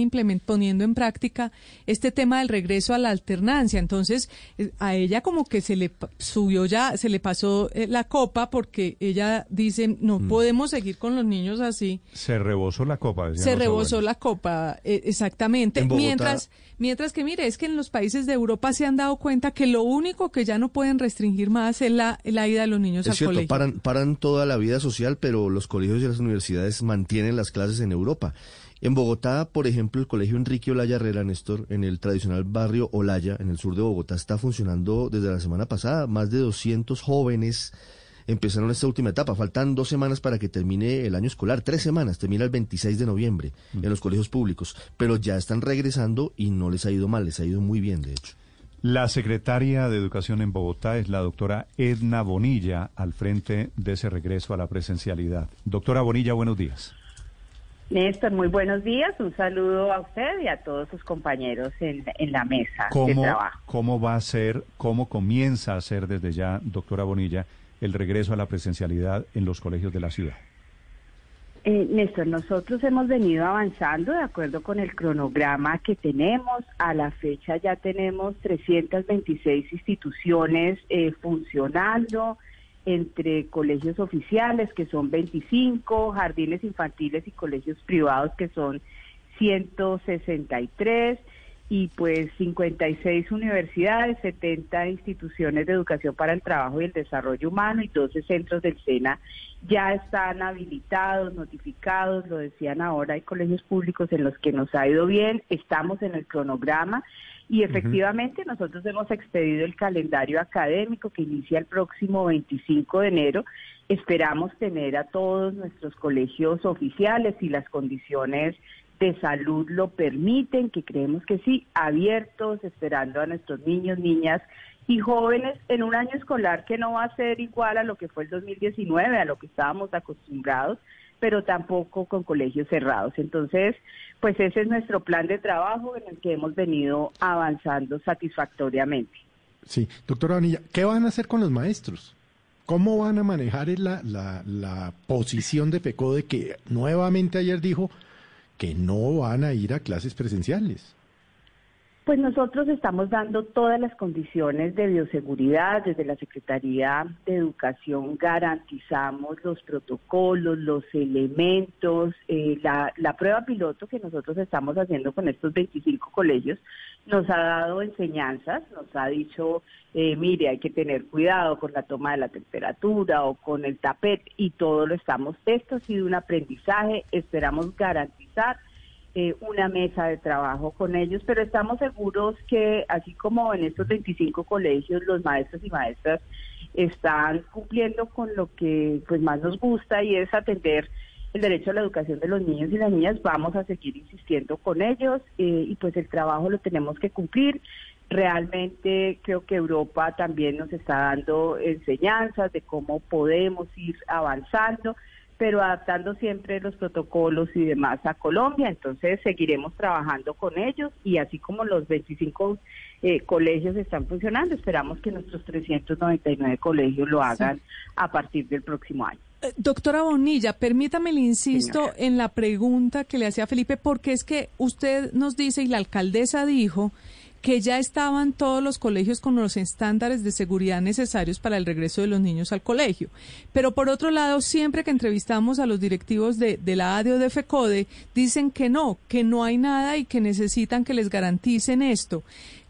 poniendo en práctica este tema del regreso a la alternancia. Entonces, eh, a ella como que se le subió ya, se le pasó eh, la copa porque ella dice, no puedo podemos seguir con los niños así. Se rebosó la copa. Se rebosó la copa, eh, exactamente. Mientras, mientras que mire, es que en los países de Europa se han dado cuenta que lo único que ya no pueden restringir más es la, la ida de los niños es al cierto, colegio. Paran, paran toda la vida social, pero los colegios y las universidades mantienen las clases en Europa. En Bogotá, por ejemplo, el colegio Enrique Olaya Herrera, Néstor, en el tradicional barrio Olaya, en el sur de Bogotá, está funcionando desde la semana pasada. Más de 200 jóvenes empezaron esta última etapa. Faltan dos semanas para que termine el año escolar, tres semanas, termina el 26 de noviembre en los colegios públicos, pero ya están regresando y no les ha ido mal, les ha ido muy bien, de hecho. La secretaria de Educación en Bogotá es la doctora Edna Bonilla, al frente de ese regreso a la presencialidad. Doctora Bonilla, buenos días. Néstor, muy buenos días. Un saludo a usted y a todos sus compañeros en, en la mesa de trabajo. ¿Cómo va a ser, cómo comienza a ser desde ya, doctora Bonilla, el regreso a la presencialidad en los colegios de la ciudad? Eh, Néstor, nosotros hemos venido avanzando de acuerdo con el cronograma que tenemos. A la fecha ya tenemos 326 instituciones eh, funcionando entre colegios oficiales, que son 25, jardines infantiles y colegios privados, que son 163 y pues 56 universidades, 70 instituciones de educación para el trabajo y el desarrollo humano y 12 centros del SENA ya están habilitados, notificados, lo decían ahora, hay colegios públicos en los que nos ha ido bien, estamos en el cronograma y efectivamente nosotros hemos expedido el calendario académico que inicia el próximo 25 de enero. Esperamos tener a todos nuestros colegios oficiales y las condiciones de salud lo permiten, que creemos que sí, abiertos, esperando a nuestros niños, niñas y jóvenes en un año escolar que no va a ser igual a lo que fue el 2019, a lo que estábamos acostumbrados, pero tampoco con colegios cerrados. Entonces, pues ese es nuestro plan de trabajo en el que hemos venido avanzando satisfactoriamente. Sí, doctora Vanilla, ¿qué van a hacer con los maestros? ¿Cómo van a manejar la, la, la posición de FECODE que nuevamente ayer dijo que no van a ir a clases presenciales. Pues nosotros estamos dando todas las condiciones de bioseguridad. Desde la Secretaría de Educación garantizamos los protocolos, los elementos. Eh, la, la, prueba piloto que nosotros estamos haciendo con estos 25 colegios nos ha dado enseñanzas, nos ha dicho, eh, mire, hay que tener cuidado con la toma de la temperatura o con el tapete y todo lo estamos. Esto ha sido un aprendizaje, esperamos garantizar eh, una mesa de trabajo con ellos, pero estamos seguros que así como en estos 25 colegios los maestros y maestras están cumpliendo con lo que pues más nos gusta y es atender el derecho a la educación de los niños y las niñas, vamos a seguir insistiendo con ellos eh, y pues el trabajo lo tenemos que cumplir. Realmente creo que Europa también nos está dando enseñanzas de cómo podemos ir avanzando, pero adaptando siempre los protocolos y demás a Colombia. Entonces seguiremos trabajando con ellos y así como los 25 eh, colegios están funcionando, esperamos que nuestros 399 colegios lo hagan a partir del próximo año. Eh, doctora Bonilla, permítame, le insisto en la pregunta que le hacía Felipe, porque es que usted nos dice y la alcaldesa dijo que ya estaban todos los colegios con los estándares de seguridad necesarios para el regreso de los niños al colegio. Pero por otro lado, siempre que entrevistamos a los directivos de, de la ADE o de FECODE, dicen que no, que no hay nada y que necesitan que les garanticen esto.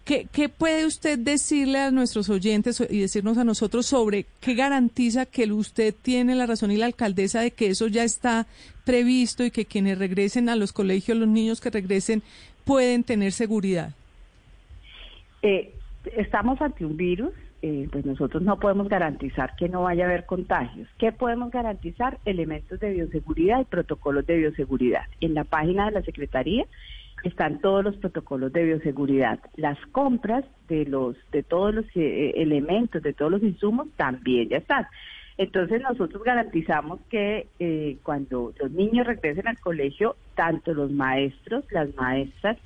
¿Qué, ¿Qué, puede usted decirle a nuestros oyentes y decirnos a nosotros sobre qué garantiza que usted tiene la razón y la alcaldesa de que eso ya está previsto y que quienes regresen a los colegios, los niños que regresen, pueden tener seguridad? Eh, estamos ante un virus, eh, pues nosotros no podemos garantizar que no vaya a haber contagios. ¿Qué podemos garantizar? Elementos de bioseguridad y protocolos de bioseguridad. En la página de la Secretaría están todos los protocolos de bioseguridad. Las compras de los de todos los eh, elementos, de todos los insumos también ya están. Entonces nosotros garantizamos que eh, cuando los niños regresen al colegio, tanto los maestros, las maestras,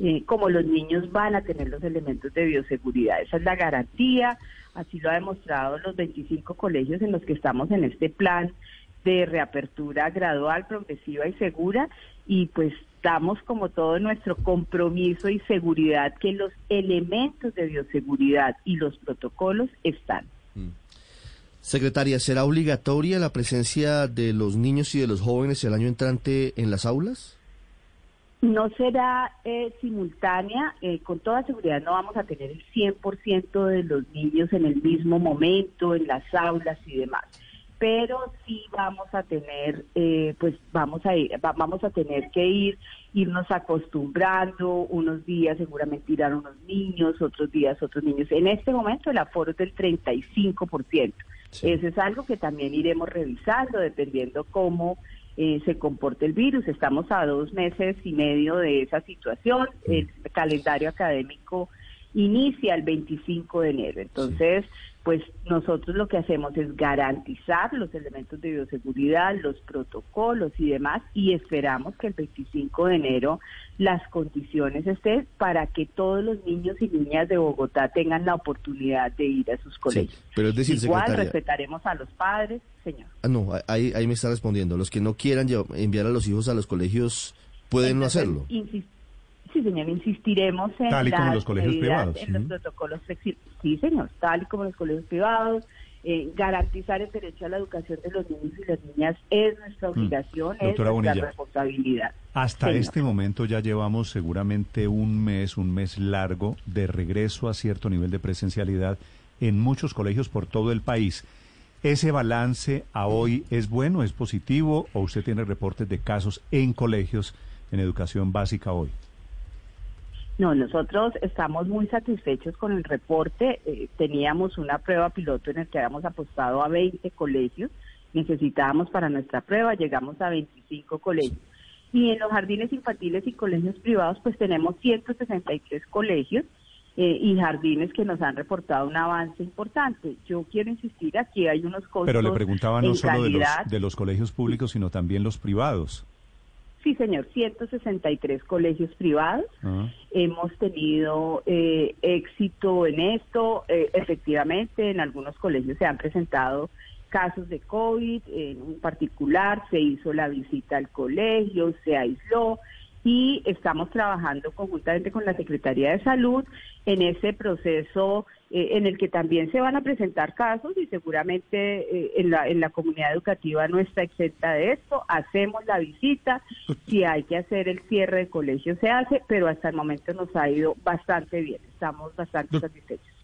eh, como los niños van a tener los elementos de bioseguridad. Esa es la garantía, así lo ha demostrado los 25 colegios en los que estamos en este plan de reapertura gradual, progresiva y segura y pues damos como todo nuestro compromiso y seguridad que los elementos de bioseguridad y los protocolos están. Mm. Secretaria, ¿será obligatoria la presencia de los niños y de los jóvenes el año entrante en las aulas? No será eh, simultánea, eh, con toda seguridad no vamos a tener el 100% de los niños en el mismo momento, en las aulas y demás pero sí vamos a tener, eh, pues vamos a ir, vamos a tener que ir, irnos acostumbrando, unos días seguramente irán unos niños, otros días otros niños. En este momento el aforo es del 35%. Eso es algo que también iremos revisando dependiendo cómo eh, se comporte el virus. Estamos a dos meses y medio de esa situación. El calendario académico inicia el 25 de enero. Entonces, pues nosotros lo que hacemos es garantizar los elementos de bioseguridad, los protocolos y demás, y esperamos que el 25 de enero las condiciones estén para que todos los niños y niñas de Bogotá tengan la oportunidad de ir a sus colegios. pero es decir, Igual respetaremos a los padres, señor. Ah, no, ahí, ahí me está respondiendo. Los que no quieran enviar a los hijos a los colegios pueden no hacerlo. Sí, señor, insistiremos en, tal y como los colegios privados. en los protocolos flexibles. Sí, señor, tal y como los colegios privados, Eh, garantizar el derecho a la educación de los niños y las niñas es nuestra obligación, es Doctora nuestra Bonilla. responsabilidad. Hasta Señor. este momento ya llevamos seguramente un mes, un mes largo de regreso a cierto nivel de presencialidad en muchos colegios por todo el país. ¿Ese balance a hoy es bueno, es positivo o usted tiene reportes de casos en colegios en educación básica hoy? No, nosotros estamos muy satisfechos con el reporte. Eh, teníamos una prueba piloto en el que habíamos apostado a 20 colegios. Necesitábamos para nuestra prueba, llegamos a 25 colegios. Y en los jardines infantiles y colegios privados, pues tenemos 163 colegios eh, y jardines que nos han reportado un avance importante. Yo quiero insistir, aquí hay unos costos Pero le preguntaba no solo de los, de los colegios públicos, sino también los privados. Sí, señor, 163 colegios privados. Ah. Hemos tenido eh, éxito en esto. Eh, efectivamente, en algunos colegios se han presentado casos de COVID. En un particular se hizo la visita al colegio, se aisló y estamos trabajando conjuntamente con la Secretaría de Salud en ese proceso eh, en el que también se van a presentar casos y seguramente eh, en, la, en la comunidad educativa no está exenta de esto. Hacemos la visita, si hay que hacer el cierre de colegio se hace, pero hasta el momento nos ha ido bastante bien, estamos bastante satisfechos.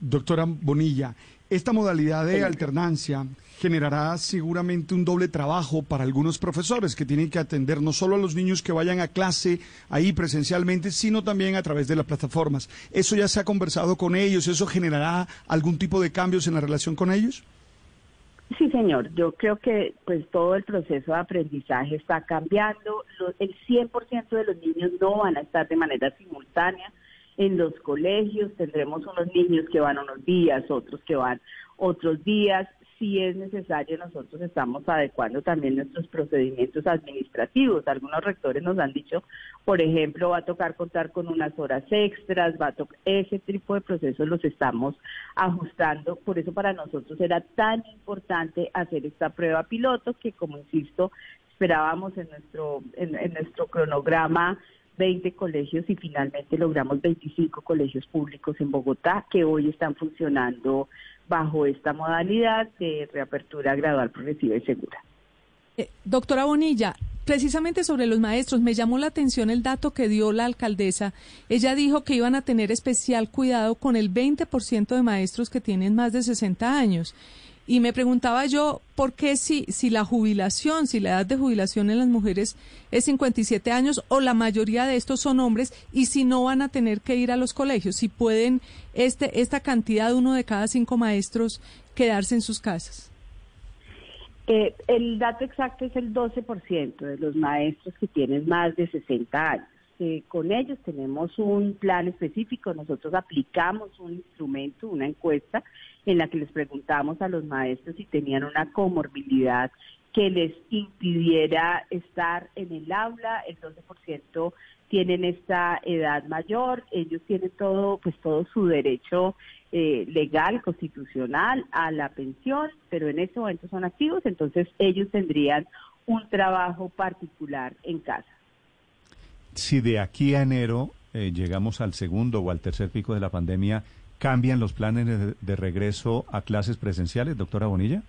Doctora Bonilla, esta modalidad de alternancia generará seguramente un doble trabajo para algunos profesores que tienen que atender no solo a los niños que vayan a clase ahí presencialmente, sino también a través de las plataformas. ¿Eso ya se ha conversado con ellos? ¿Eso generará algún tipo de cambios en la relación con ellos? Sí, señor. Yo creo que pues todo el proceso de aprendizaje está cambiando. El 100% de los niños no van a estar de manera simultánea en los colegios. Tendremos unos niños que van unos días, otros que van otros días. Si es necesario, nosotros estamos adecuando también nuestros procedimientos administrativos. Algunos rectores nos han dicho, por ejemplo, va a tocar contar con unas horas extras, va a tocar ese tipo de procesos los estamos ajustando. Por eso para nosotros era tan importante hacer esta prueba piloto que, como insisto, esperábamos en nuestro en, nuestro cronograma 20 colegios y finalmente logramos 25 colegios públicos en Bogotá que hoy están funcionando bajo esta modalidad de reapertura gradual, progresiva y segura. Eh, doctora Bonilla, precisamente sobre los maestros, me llamó la atención el dato que dio la alcaldesa. Ella dijo que iban a tener especial cuidado con el 20% de maestros que tienen más de 60 años. Y me preguntaba yo, ¿por qué si, si la jubilación, si la edad de jubilación en las mujeres es 57 años o la mayoría de estos son hombres y si no van a tener que ir a los colegios, si pueden este, esta cantidad, uno de cada cinco maestros, quedarse en sus casas? Eh, el dato exacto es el 12% de los maestros que tienen más de 60 años. Eh, con ellos tenemos un plan específico, nosotros aplicamos un instrumento, una encuesta, en la que les preguntamos a los maestros si tenían una comorbilidad que les impidiera estar en el aula, el 12% tienen esta edad mayor, ellos tienen todo, pues todo su derecho eh, legal, constitucional a la pensión, pero en este momento son activos, entonces ellos tendrían un trabajo particular en casa. Si de aquí a enero eh, llegamos al segundo o al tercer pico de la pandemia, ¿cambian los planes de, regreso a clases presenciales, doctora Bonilla?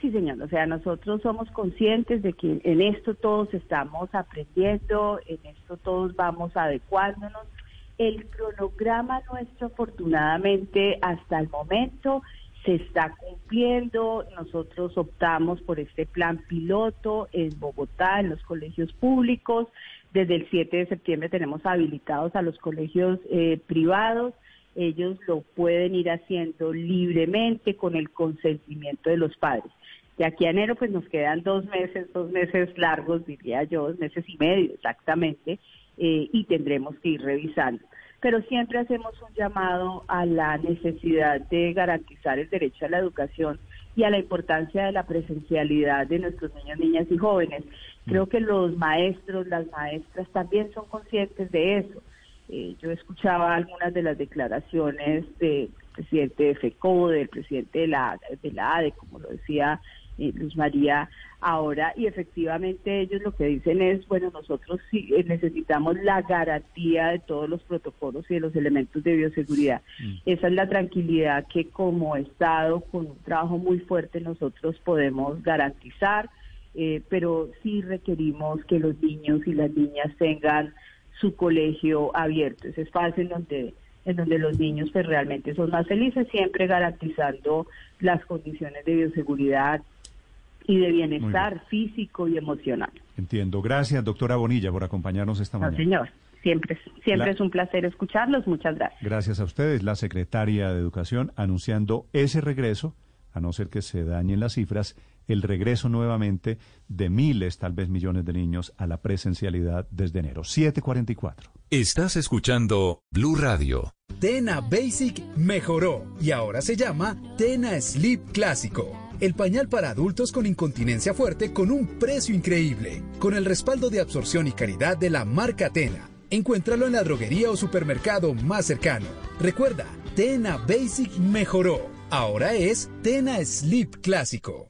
Sí, señor. O sea, nosotros somos conscientes de que en esto todos estamos aprendiendo, en esto todos vamos adecuándonos. El cronograma nuestro, afortunadamente, hasta el momento se está cumpliendo. Nosotros optamos por este plan piloto en Bogotá, en los colegios públicos. Desde el 7 de septiembre tenemos habilitados a los colegios eh, privados. Ellos lo pueden ir haciendo libremente con el consentimiento de los padres. De aquí a enero pues nos quedan dos meses, dos meses largos, diría yo, dos meses y medio exactamente, eh, y tendremos que ir revisando. Pero siempre hacemos un llamado a la necesidad de garantizar el derecho a la educación y a la importancia de la presencialidad de nuestros niños, niñas y jóvenes. Creo que los maestros, las maestras también son conscientes de eso. Eh, yo escuchaba algunas de las declaraciones del presidente de FECO, del presidente de la, de la ADE, como lo decía eh, Luz María ahora y efectivamente ellos lo que dicen es, bueno, nosotros sí eh, necesitamos la garantía de todos los protocolos y de los elementos de bioseguridad. Esa es la tranquilidad que como Estado, con un trabajo muy fuerte, nosotros podemos garantizar, eh, pero sí requerimos que los niños y las niñas tengan su colegio abierto, ese espacio en donde en donde los niños pues realmente son más felices, siempre garantizando las condiciones de bioseguridad y de bienestar físico y emocional. Entiendo. Gracias, doctora Bonilla, por acompañarnos esta No, mañana. señor, siempre, siempre La- es un placer escucharlos. Muchas gracias. Gracias a ustedes, la secretaria de Educación, anunciando ese regreso, a no ser que se dañen las cifras, el regreso nuevamente de miles, tal vez millones de niños a la presencialidad desde enero. 744. Estás escuchando Blue Radio. Tena Basic mejoró y ahora se llama Tena Sleep Clásico. El pañal para adultos con incontinencia fuerte con un precio increíble. Con el respaldo de absorción y calidad de la marca Tena. Encuéntralo en la droguería o supermercado más cercano. Recuerda, Tena Basic mejoró. Ahora es Tena Sleep Clásico.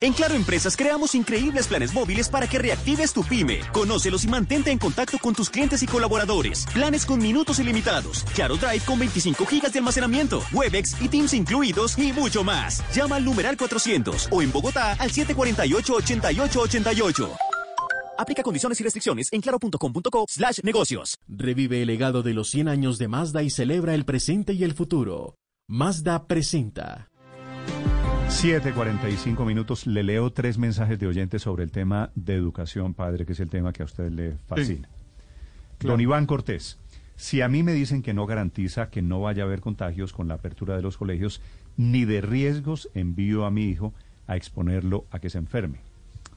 En Claro Empresas creamos increíbles planes móviles para que reactives tu pyme. Conócelos y mantente en contacto con tus clientes y colaboradores. Planes con minutos ilimitados. Claro Drive con 25 gigas de almacenamiento. Webex y Teams incluidos y mucho más. Llama al numeral 400 o en Bogotá al 748-8888. Aplica condiciones y restricciones en claro.com.co slash negocios. Revive el legado de los 100 años de Mazda y celebra el presente y el futuro. Mazda presenta. 7.45 minutos. Le leo tres mensajes de oyentes sobre el tema de educación, padre, que es el tema que a usted le fascina. claro. Don Iván Cortés, si a mí me dicen que no garantiza que no vaya a haber contagios con la apertura de los colegios, ni de riesgos envío a mi hijo a exponerlo a que se enferme.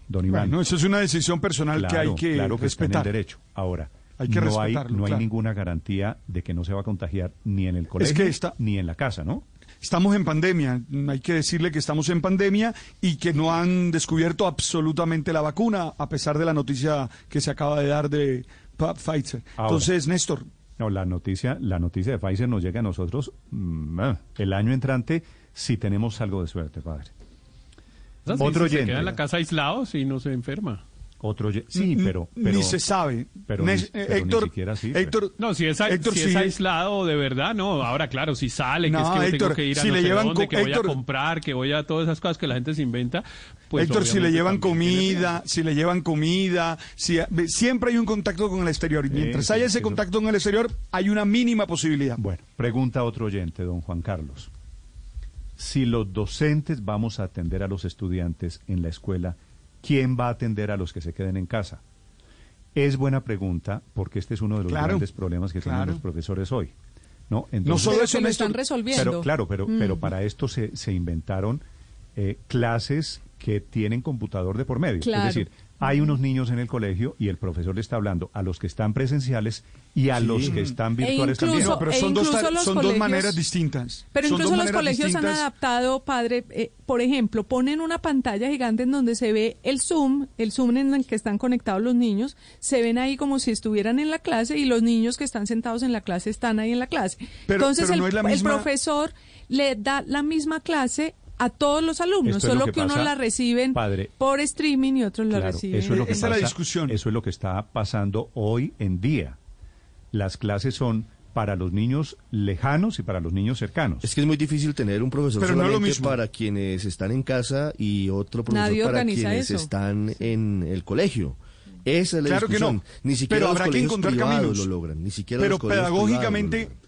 Don Iván. Bueno, eso es una decisión personal que hay que claro que está en el respetar. derecho. Ahora, Hay que no hay, no hay claro. ninguna garantía de que no se va a contagiar ni en el colegio que ni en la casa, ¿no? Estamos en pandemia, hay que decirle que estamos en pandemia y que no han descubierto absolutamente la vacuna, a pesar de la noticia que se acaba de dar de Pfizer. Ahora. Entonces, Néstor, No, la noticia, la noticia de Pfizer nos llega a nosotros mm, ah, el año entrante si tenemos algo de suerte, padre. Otro si se queda en la casa aislado si no se enferma. Otro sí, N- pero, ni se sabe. Pero, ni, eh, ni Héctor- siquiera así. Héctor- No, si es, Héctor, si es sí. aislado de verdad, no. Ahora, claro, si sale, que No, es que Héctor, tengo que ir a si no le sé llevan dónde, que voy a comprar, que voy a todas esas cosas que la gente se inventa. Pues Héctor, si le llevan comida, si le llevan comida, si, siempre hay un contacto con el exterior. Y mientras sí, haya ese eso- contacto con el exterior, hay una mínima posibilidad. Bueno, pregunta otro oyente, don Juan Carlos. Si los docentes vamos a atender a los estudiantes en la escuela, ¿quién va a atender a los que se queden en casa? Es buena pregunta porque este es uno de los Claro, grandes problemas que tienen los profesores hoy. No, No solo Pero eso, lo están resolviendo. Pero, claro, pero, pero Mm. para esto se, se inventaron eh, clases que tienen computador de por medio. Claro. Es decir, hay unos niños en el colegio y el profesor le está hablando a los que están presenciales y a Sí. los que están E virtuales incluso- también. No, pero e son, dos, son dos maneras distintas. Pero Son incluso los colegios han adaptado, padre, eh, por ejemplo, ponen una pantalla gigante en donde se ve el Zoom, el Zoom en el que están conectados los niños, se ven ahí como si estuvieran en la clase y los niños que están sentados en la clase están ahí en la clase. Pero- Entonces pero el, no es la el misma- profesor le da la misma clase a todos los alumnos, Esto es lo solo que que, uno pasa, la reciben padre. por streaming y otros la Claro, reciben. eso es lo que Esa es la pasa- discusión. Eso es lo que está pasando hoy en día. Las clases son para los niños lejanos y para los niños cercanos. Es que es muy difícil tener un profesor Pero no es lo solamente mismo. para quienes están en casa y otro profesor Nadie para quienes eso. están en el colegio. Esa es la Claro que discusión. no. Ni siquiera Pero los habrá que encontrar privados caminos. lo logran. Ni siquiera Pero los colegios pedagógicamente, privados lo logran.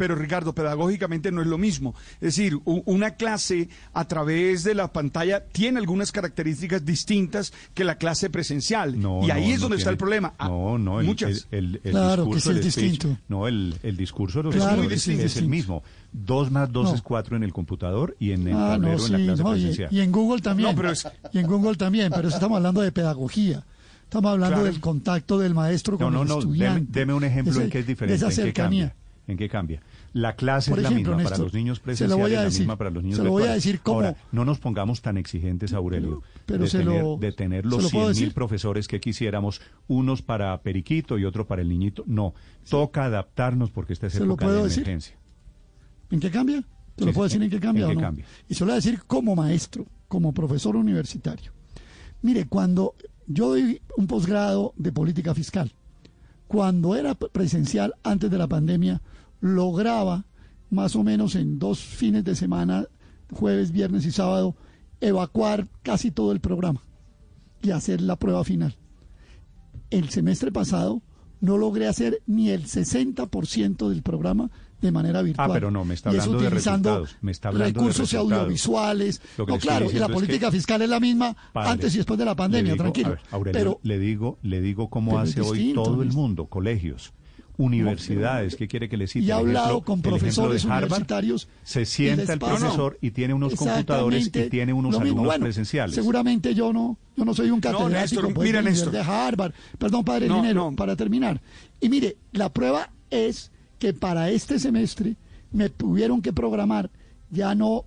Pero Ricardo, pedagógicamente no es lo mismo. Es decir, una clase a través de la pantalla tiene algunas características distintas que la clase presencial. y ahí es donde está el problema. Ah, no, no, muchas. El, claro discurso, que es distinto. no, el, discurso de los es, el mismo. Dos más dos es cuatro en el computador y en el ah, tablero en la clase presencial. Y, en Google también. Pero Y en Google también, pero estamos hablando de pedagogía. Estamos hablando del contacto del maestro con el estudiante. Deme, un ejemplo en qué es diferente, en qué cambia. ¿En qué cambia? La clase es la misma para los niños presenciales, la misma para los niños se lo voy a decir cómo. Ahora, no nos pongamos tan exigentes, Aurelio, pero de, tener, de tener los 100.000 profesores que quisiéramos, unos para Periquito y otro para el niñito. No, toca adaptarnos porque esta es época de emergencia. ¿En qué cambia? ¿Te lo puedo decir en qué cambia o no? Cambia? Y se lo voy a decir como maestro, como profesor universitario. Mire, cuando yo doy un posgrado de política fiscal, cuando era presencial antes de la pandemia, lograba más o menos en dos fines de semana, jueves, viernes y sábado, evacuar casi todo el programa y hacer la prueba final. El semestre pasado no logré hacer ni el 60% del programa de manera virtual. Ah, pero no, me está hablando de resultados. Me está hablando recursos audiovisuales. No, claro, y la política fiscal es la misma antes y después de la pandemia, tranquilo. pero, le digo, le digo cómo hace hoy todo el mundo, colegios universidades, ¿qué quiere que le cite? Y ha hablado con profesores universitarios. Se sienta el profesor y tiene unos computadores y tiene unos alumnos presenciales. Seguramente yo no, yo no soy un catedrático no, pues, de Harvard. Perdón, padre Dinero, para terminar. Y mire, la prueba es que para este semestre me tuvieron que programar ya no,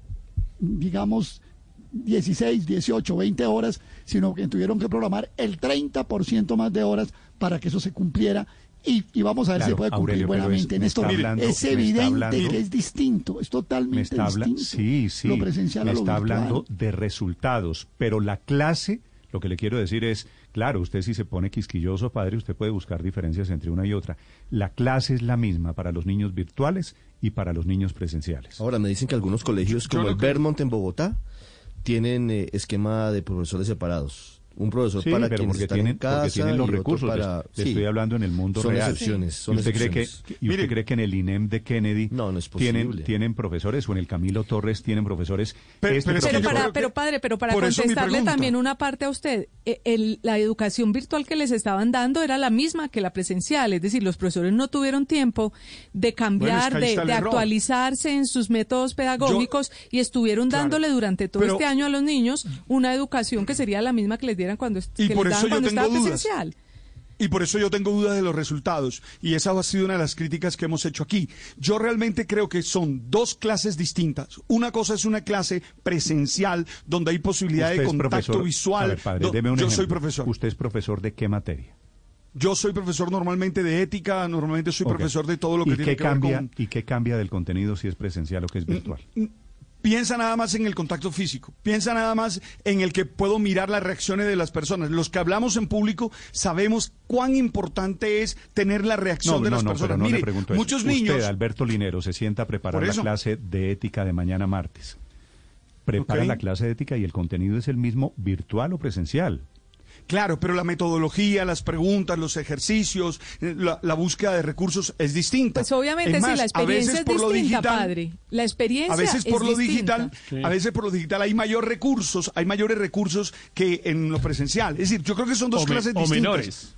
digamos, 16, 18, 20 horas, sino que tuvieron que programar el 30% más de horas para que eso se cumpliera y, vamos a ver si se puede cumplir buenamente en esto. es evidente que es distinto, es totalmente distinto. Sí, sí. Lo presencial me está hablando de resultados, pero la clase, lo que le quiero decir es, claro, usted si se pone quisquilloso, padre, usted puede buscar diferencias entre una y otra. La clase es la misma para los niños virtuales y para los niños presenciales. Ahora me dicen que algunos colegios, como el Vermont en Bogotá, tienen eh, esquema de profesores separados un profesor para pero porque tienen, porque tienen los recursos. Para, le, estoy hablando en el mundo son real. Excepciones, son ¿Y usted excepciones. cree que y usted cree que en el INEM de Kennedy no, no es tienen tienen profesores o en el Camilo Torres tienen profesores? Pero, este para, pero padre, pero para contestarle también una parte a usted, eh, el, la educación virtual que les estaban dando era la misma que la presencial, es decir, los profesores no tuvieron tiempo de cambiar, de, de actualizarse en sus métodos pedagógicos y estuvieron dándole durante todo este año a los niños una educación que [CLEARS THROAT] sería la misma que les dieran cuando por eso yo tengo dudas. Y por eso yo tengo dudas de los resultados. Y esa ha sido una de las críticas que hemos hecho aquí. Yo realmente creo que son dos clases distintas. Una cosa es una clase presencial, donde hay posibilidad de contacto visual. yo soy profesor. ¿Usted es profesor de qué materia? Yo soy profesor normalmente de ética, normalmente soy profesor de todo lo que tiene que ver con... ¿Y qué cambia del contenido si es presencial o que es virtual? Piensa nada más en el contacto físico, piensa nada más en el que puedo mirar las reacciones de las personas. Los que hablamos en público sabemos cuán importante es tener la reacción de las personas. No, Mire, muchos niños. Usted, Alberto Linero, se sienta a preparar la clase de ética de mañana martes. Prepara la clase de ética y el contenido es el mismo virtual o presencial. Claro, pero la metodología, las preguntas, los ejercicios, eh, la, búsqueda de recursos es distinta. Pues obviamente sí, la experiencia es distinta, padre. La experiencia A veces por lo digital, a veces por lo digital hay mayor recursos, hay mayores recursos que en lo presencial. Es decir, yo creo que son dos clases distintas. O menores.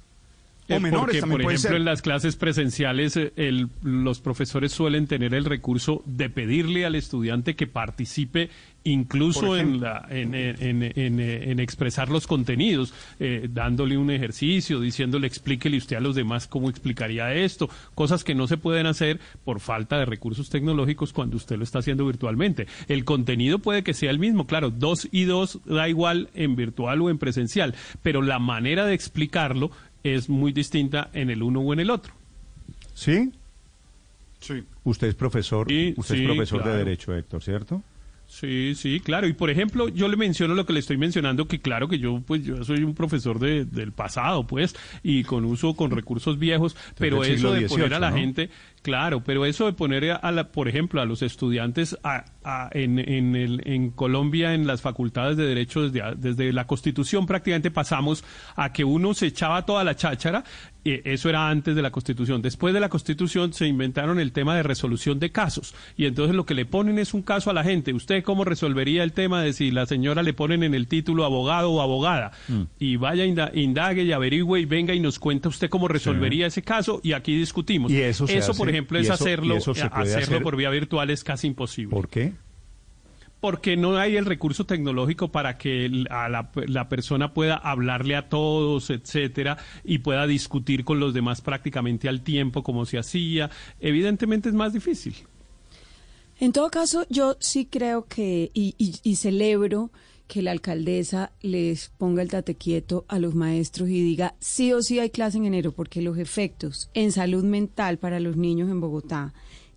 O menores porque, por ejemplo, en las clases presenciales eh, los profesores suelen tener el recurso de pedirle al estudiante que participe incluso en, la, en, en, en, expresar los contenidos, eh, dándole un ejercicio, diciéndole explíquele usted a los demás cómo explicaría esto, cosas que no se pueden hacer por falta de recursos tecnológicos cuando usted lo está haciendo virtualmente. El contenido puede que sea el mismo, claro, dos y dos da igual en virtual o en presencial, pero la manera de explicarlo es muy distinta en el uno o en el otro. ¿Sí? Sí. Usted es profesor, usted es profesor de Derecho, Héctor, ¿cierto? Sí, sí, claro. Y por ejemplo, yo le menciono lo que le estoy mencionando, que claro que yo, pues, yo soy un profesor de, del pasado, pues, y con uso con recursos viejos, pero eso de poner a la gente, claro, pero eso de poner a la, por ejemplo, a los estudiantes a en, en, el, en Colombia, en las facultades de Derecho, desde, desde la Constitución prácticamente pasamos a que uno se echaba toda la cháchara eso era antes de la Constitución. Después de la Constitución se inventaron el tema de resolución de casos. Y entonces lo que le ponen es un caso a la gente. ¿Usted cómo resolvería el tema de si la señora le ponen en el título abogado o abogada? Mm. Y vaya, indague y averigüe y venga y nos cuenta usted cómo resolvería ese caso y aquí discutimos. Y eso, por ejemplo, es hacerlo, hacerlo por vía virtual es casi imposible. ¿Por qué? porque no hay el recurso tecnológico para que la, persona pueda hablarle a todos, etcétera, y pueda discutir con los demás prácticamente al tiempo como se hacía. Evidentemente es más difícil. En todo caso, yo sí creo que, y, y celebro que la alcaldesa les ponga el tate quieto a los maestros y diga sí o sí hay clase en enero, porque los efectos en salud mental para los niños en Bogotá,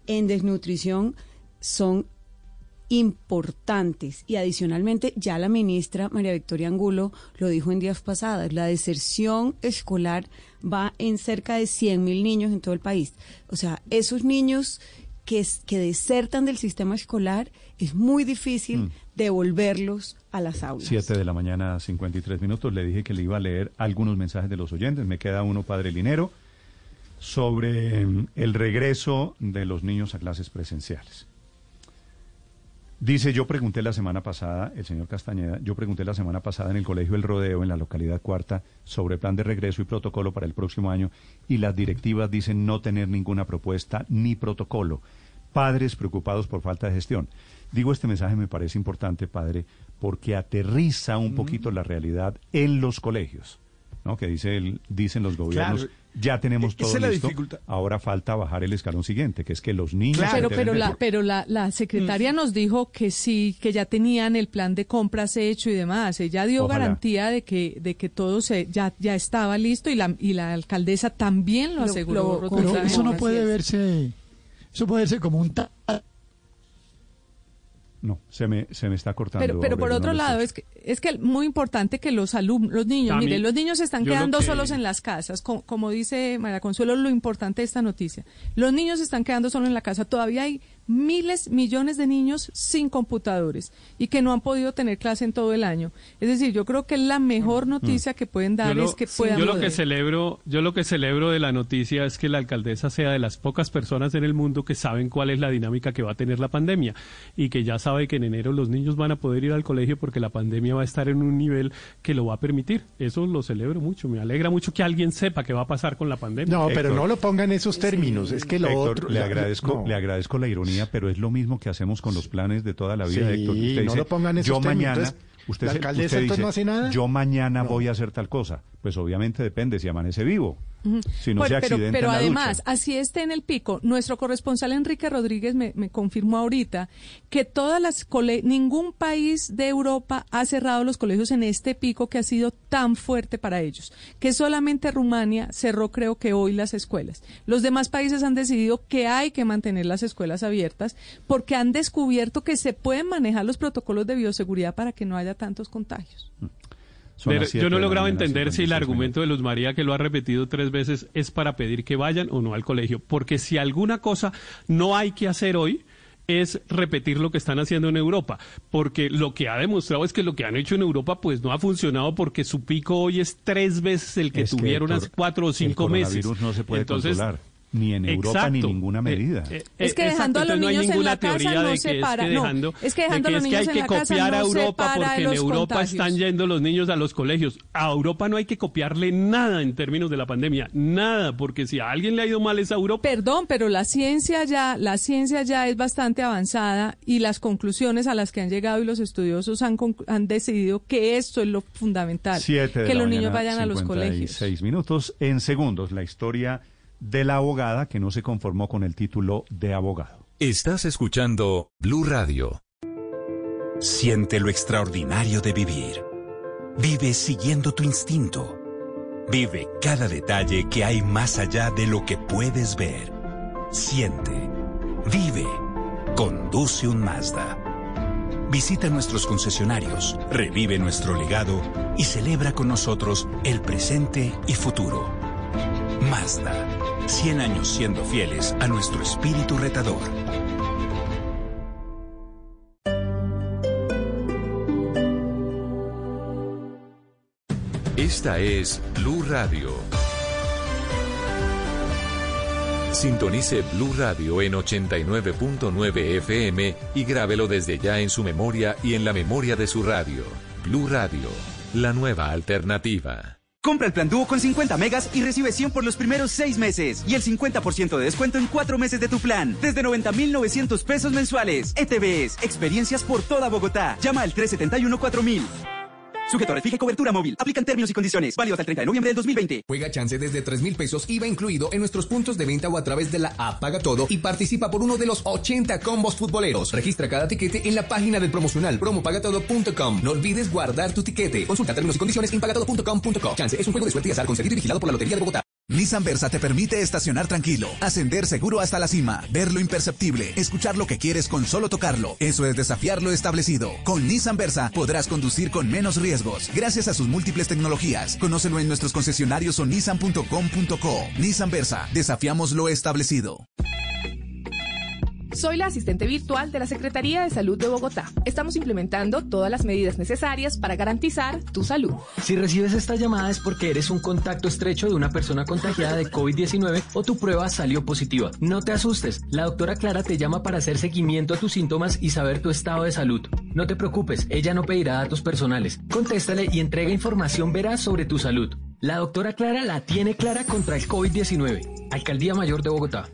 en desnutrición, son importantes. Y adicionalmente, ya la ministra María Victoria Angulo lo dijo en días pasados, la deserción escolar va en cerca de 100 mil niños en todo el país. O sea, esos niños que, que desertan del sistema escolar es muy difícil mm. devolverlos a las aulas. Siete de la mañana, 53 minutos. Le dije que le iba a leer algunos mensajes de los oyentes. Me queda uno, Padre Linero, sobre el regreso de los niños a clases presenciales. Dice, yo pregunté la semana pasada, el señor Castañeda, yo pregunté la semana pasada en el Colegio El Rodeo, en la localidad cuarta, sobre plan de regreso y protocolo para el próximo año, y las directivas dicen no tener ninguna propuesta ni protocolo. Padres preocupados por falta de gestión. Digo, este mensaje me parece importante, padre, porque aterriza un poquito la realidad en los colegios, ¿no? Que dice dicen los gobiernos ya tenemos todo Esa listo. Ahora falta bajar el escalón siguiente, que es que los niños. Claro, pero, la, pero la, la secretaria mm. nos dijo que sí, que ya tenían el plan de compras hecho y demás. Ella dio garantía de que, de que todo se, ya, ya estaba listo y la, y la alcaldesa también lo, aseguró. pero eso no puede verse, eso puede verse como un no, se me, se me está cortando. Pero, pero por otro lado, es que, es que muy importante que los alumnos, los niños, miren, los niños se están quedando solos en las casas. Como, como, dice María Consuelo, lo importante de esta noticia. Los niños se están quedando solos en la casa. Todavía hay miles, millones de niños sin computadores y que no han podido tener clase en todo el año. Es decir, yo creo que la mejor mm. noticia que pueden dar es que puedan. Yo lo que celebro, yo lo que celebro de la noticia es que la alcaldesa sea de las pocas personas en el mundo que saben cuál es la dinámica que va a tener la pandemia y que ya sabe que en enero los niños van a poder ir al colegio porque la pandemia va a estar en un nivel que lo va a permitir. Eso lo celebro mucho. Me alegra mucho que alguien sepa qué va a pasar con la pandemia. No, pero no lo pongan en esos términos. Es que lo otro. Le agradezco, le agradezco la ironía pero es lo mismo que hacemos con los planes de toda la vida, Héctor. Usted no lo pongan yo mañana, usted, usted no hace nada. Yo mañana voy a hacer tal cosa. Pues obviamente depende si amanece vivo. Si no se pero, pero además, así esté en el pico, nuestro corresponsal Enrique Rodríguez me, confirmó ahorita que todas las ningún país de Europa ha cerrado los colegios en este pico que ha sido tan fuerte para ellos, que solamente Rumania cerró creo que hoy las escuelas. Los demás países han decidido que hay que mantener las escuelas abiertas porque han descubierto que se pueden manejar los protocolos de bioseguridad para que no haya tantos contagios. Yo no he logrado entender si el argumento de Luz María, que lo ha repetido tres veces, es para pedir que vayan o no al colegio. Porque si alguna cosa no hay que hacer hoy, es repetir lo que están haciendo en Europa, porque lo que ha demostrado es que lo que han hecho en Europa pues no ha funcionado porque su pico hoy es tres veces el que tuvieron hace cuatro o cinco meses. no se puede controlar ni en Europa ni ninguna medida. Eh, eh, es que dejando a los niños en la casa no se para. no, es que dejando a los niños en la casa no a Europa porque en Europa están yendo los niños a los colegios. A Europa no hay que copiarle nada en términos de la pandemia, nada, porque si a alguien le ha ido mal es a Europa. Perdón, pero la ciencia ya, la ciencia ya es bastante avanzada y las conclusiones a las que han llegado y los estudiosos han, han decidido que esto es lo fundamental, que los niños vayan a los colegios. Seis minutos en segundos la historia de la abogada que no se conformó con el título de abogado. Estás escuchando Blue Radio. Siente lo extraordinario de vivir. Vive siguiendo tu instinto. Vive cada detalle que hay más allá de lo que puedes ver. Siente. Vive. Conduce un Mazda. Visita nuestros concesionarios, revive nuestro legado y celebra con nosotros el presente y futuro. Mazda. 100 años siendo fieles a nuestro espíritu retador. Esta es Blue Radio. Sintonice Blue Radio en 89.9 FM y grábelo desde ya en su memoria y en la memoria de su radio. Blue Radio, la nueva alternativa. Compra el plan dúo con 50 megas y recibe 100 por los primeros 6 meses y el 50% de descuento en 4 meses de tu plan, desde 90,900 pesos mensuales. ETVs, experiencias por toda Bogotá. Llama al 371-4000. Sujeto a cobertura móvil. Aplican términos y condiciones. Válido hasta el 30 de noviembre del 2020. Juega chance desde 3 mil pesos IVA incluido en nuestros puntos de venta o a través de la app Paga Todo y participa por uno de los 80 combos futboleros. Registra cada tiquete en la página del promocional promopagatodo.com. No olvides guardar tu tiquete. Consulta términos y condiciones en pagatodo.com.co. Chance es un juego de suerte y azar concedido y vigilado por la Lotería de Bogotá. Nissan Versa te permite estacionar tranquilo, ascender seguro hasta la cima, ver lo imperceptible, escuchar lo que quieres con solo tocarlo. Eso es desafiar lo establecido. Con Nissan Versa podrás conducir con menos riesgos, gracias a sus múltiples tecnologías. Conócelo en nuestros concesionarios o nissan.com.co. Nissan Versa, desafiamos lo establecido. Soy la asistente virtual de la Secretaría de Salud de Bogotá. Estamos implementando todas las medidas necesarias para garantizar tu salud. Si recibes esta llamada es porque eres un contacto estrecho de una persona contagiada de COVID-19 o tu prueba salió positiva. No te asustes, la doctora Clara te llama para hacer seguimiento a tus síntomas y saber tu estado de salud. No te preocupes, ella no pedirá datos personales. Contéstale y entrega información veraz sobre tu salud. La doctora Clara la tiene clara contra el COVID-19. Alcaldía Mayor de Bogotá.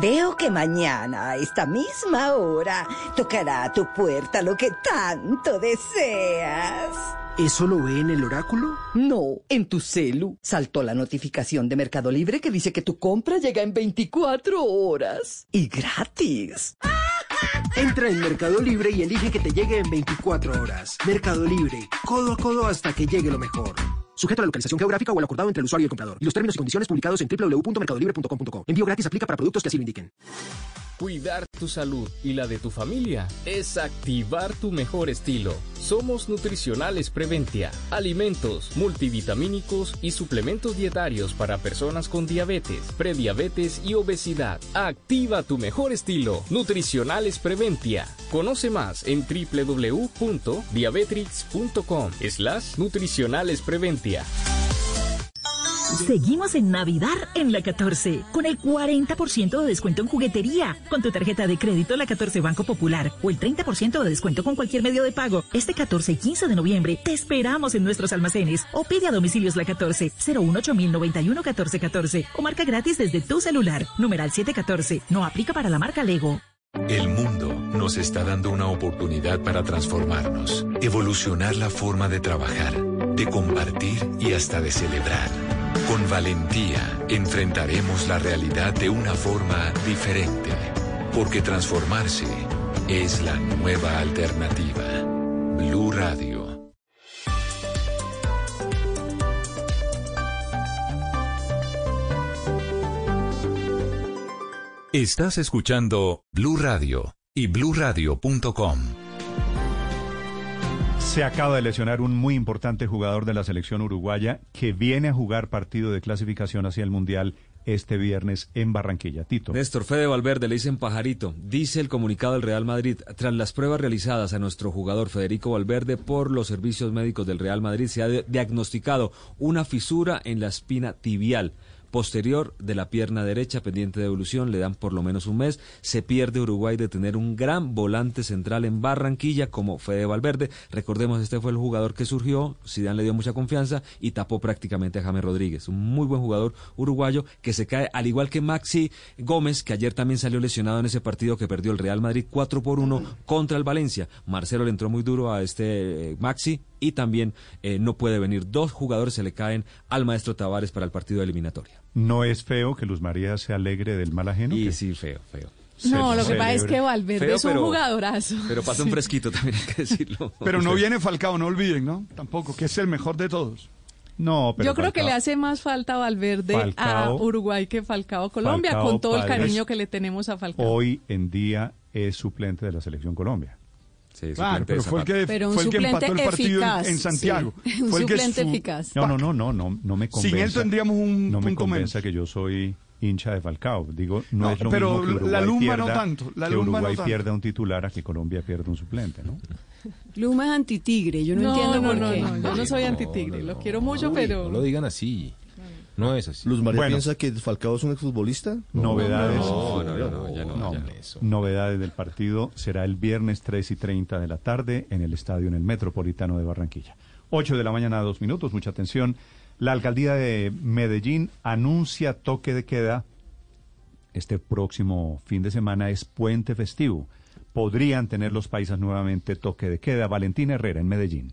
Veo que mañana a esta misma hora tocará a tu puerta lo que tanto deseas. ¿Eso lo ve en el oráculo? No, en tu celu. Saltó la notificación de Mercado Libre que dice que tu compra llega en 24 horas. Y gratis. Entra en Mercado Libre y elige que te llegue en 24 horas. Mercado Libre, codo a codo hasta que llegue lo mejor. Sujeto a la localización geográfica o al acordado entre el usuario y el comprador. Y los términos y condiciones publicados en www.mercadolibre.com.co. Envío gratis aplica para productos que así lo indiquen. Cuidar tu salud y la de tu familia es activar tu mejor estilo. Somos Nutricionales Preventia, alimentos, multivitamínicos y suplementos dietarios para personas con diabetes, prediabetes y obesidad. Activa tu mejor estilo. Nutricionales Preventia. Conoce más en www.diabetrix.com slash nutricionales preventia. Seguimos en Navidad en la 14, con el 40% de descuento en juguetería, con tu tarjeta de crédito La 14 Banco Popular o el 30% de descuento con cualquier medio de pago. Este 14 y 15 de noviembre te esperamos en nuestros almacenes o pide a domicilios La 14 018091 1414 o marca gratis desde tu celular. Numeral 714. No aplica para la marca Lego. El mundo nos está dando una oportunidad para transformarnos, evolucionar la forma de trabajar, de compartir y hasta de celebrar. Con valentía enfrentaremos la realidad de una forma diferente, porque transformarse es la nueva alternativa. Blue Radio. Estás escuchando Blue Radio y bluradio.com. Se acaba de lesionar un muy importante jugador de la selección uruguaya que viene a jugar partido de clasificación hacia el Mundial este viernes en Barranquilla. Tito. Néstor Fede Valverde le dicen pajarito. Dice el comunicado del Real Madrid. Tras las pruebas realizadas a nuestro jugador Federico Valverde por los servicios médicos del Real Madrid, se ha diagnosticado una fisura en la espina tibial posterior de la pierna derecha pendiente de evolución, le dan por lo menos un mes, se pierde Uruguay de tener un gran volante central en Barranquilla como Fede Valverde, recordemos este fue el jugador que surgió, Zidane le dio mucha confianza y tapó prácticamente a James Rodríguez, un muy buen jugador uruguayo que se cae al igual que Maxi Gómez, que ayer también salió lesionado en ese partido que perdió el Real Madrid 4 por 1 contra el Valencia, Marcelo le entró muy duro a este eh, Maxi y también eh, no puede venir, dos jugadores se le caen al maestro Tavares para el partido de eliminatoria. ¿No es feo que Luz María se alegre del mal ajeno? Y sí, feo, feo. No, lo que pasa es que Valverde es un jugadorazo. Pero pasa un fresquito, también hay que decirlo. Pero no viene Falcao, no olviden, ¿no? Tampoco, que es el mejor de todos. No, pero Yo creo que le hace más falta Valverde a Uruguay que Falcao a Colombia, con todo el cariño que le tenemos a Falcao. Hoy en día es suplente de la Selección Colombia. Sí, claro, pero fue el que, fue el que empató el partido eficaz, en, Santiago. [LAUGHS] Sí. Un fue el que suplente eficaz. No, no, no, no, no, no me convence. Sin él tendríamos un No me punto convence menos. que yo soy hincha de Falcao. Digo, no, No, es lo pero mismo que Uruguay la Lumba no tanto, la que Lumba no Uruguay tanto. pierda un titular a que Colombia pierda un suplente, ¿no? Luma es antitigre, yo no, entiendo no, por no, qué. No, yo no soy antitigre, lo quiero mucho, pero... No lo digan así. No es así. ¿Luz María piensa que Falcao es un exfutbolista? Novedades. No, no, no, ya no, Novedades del partido será el viernes 3 y 30 de la tarde en el estadio en el Metropolitano de Barranquilla. 8 de la mañana, dos minutos, mucha atención. La alcaldía de Medellín anuncia toque de queda. Este próximo fin de semana es puente festivo. Podrían tener los paisas nuevamente toque de queda. Valentina Herrera en Medellín.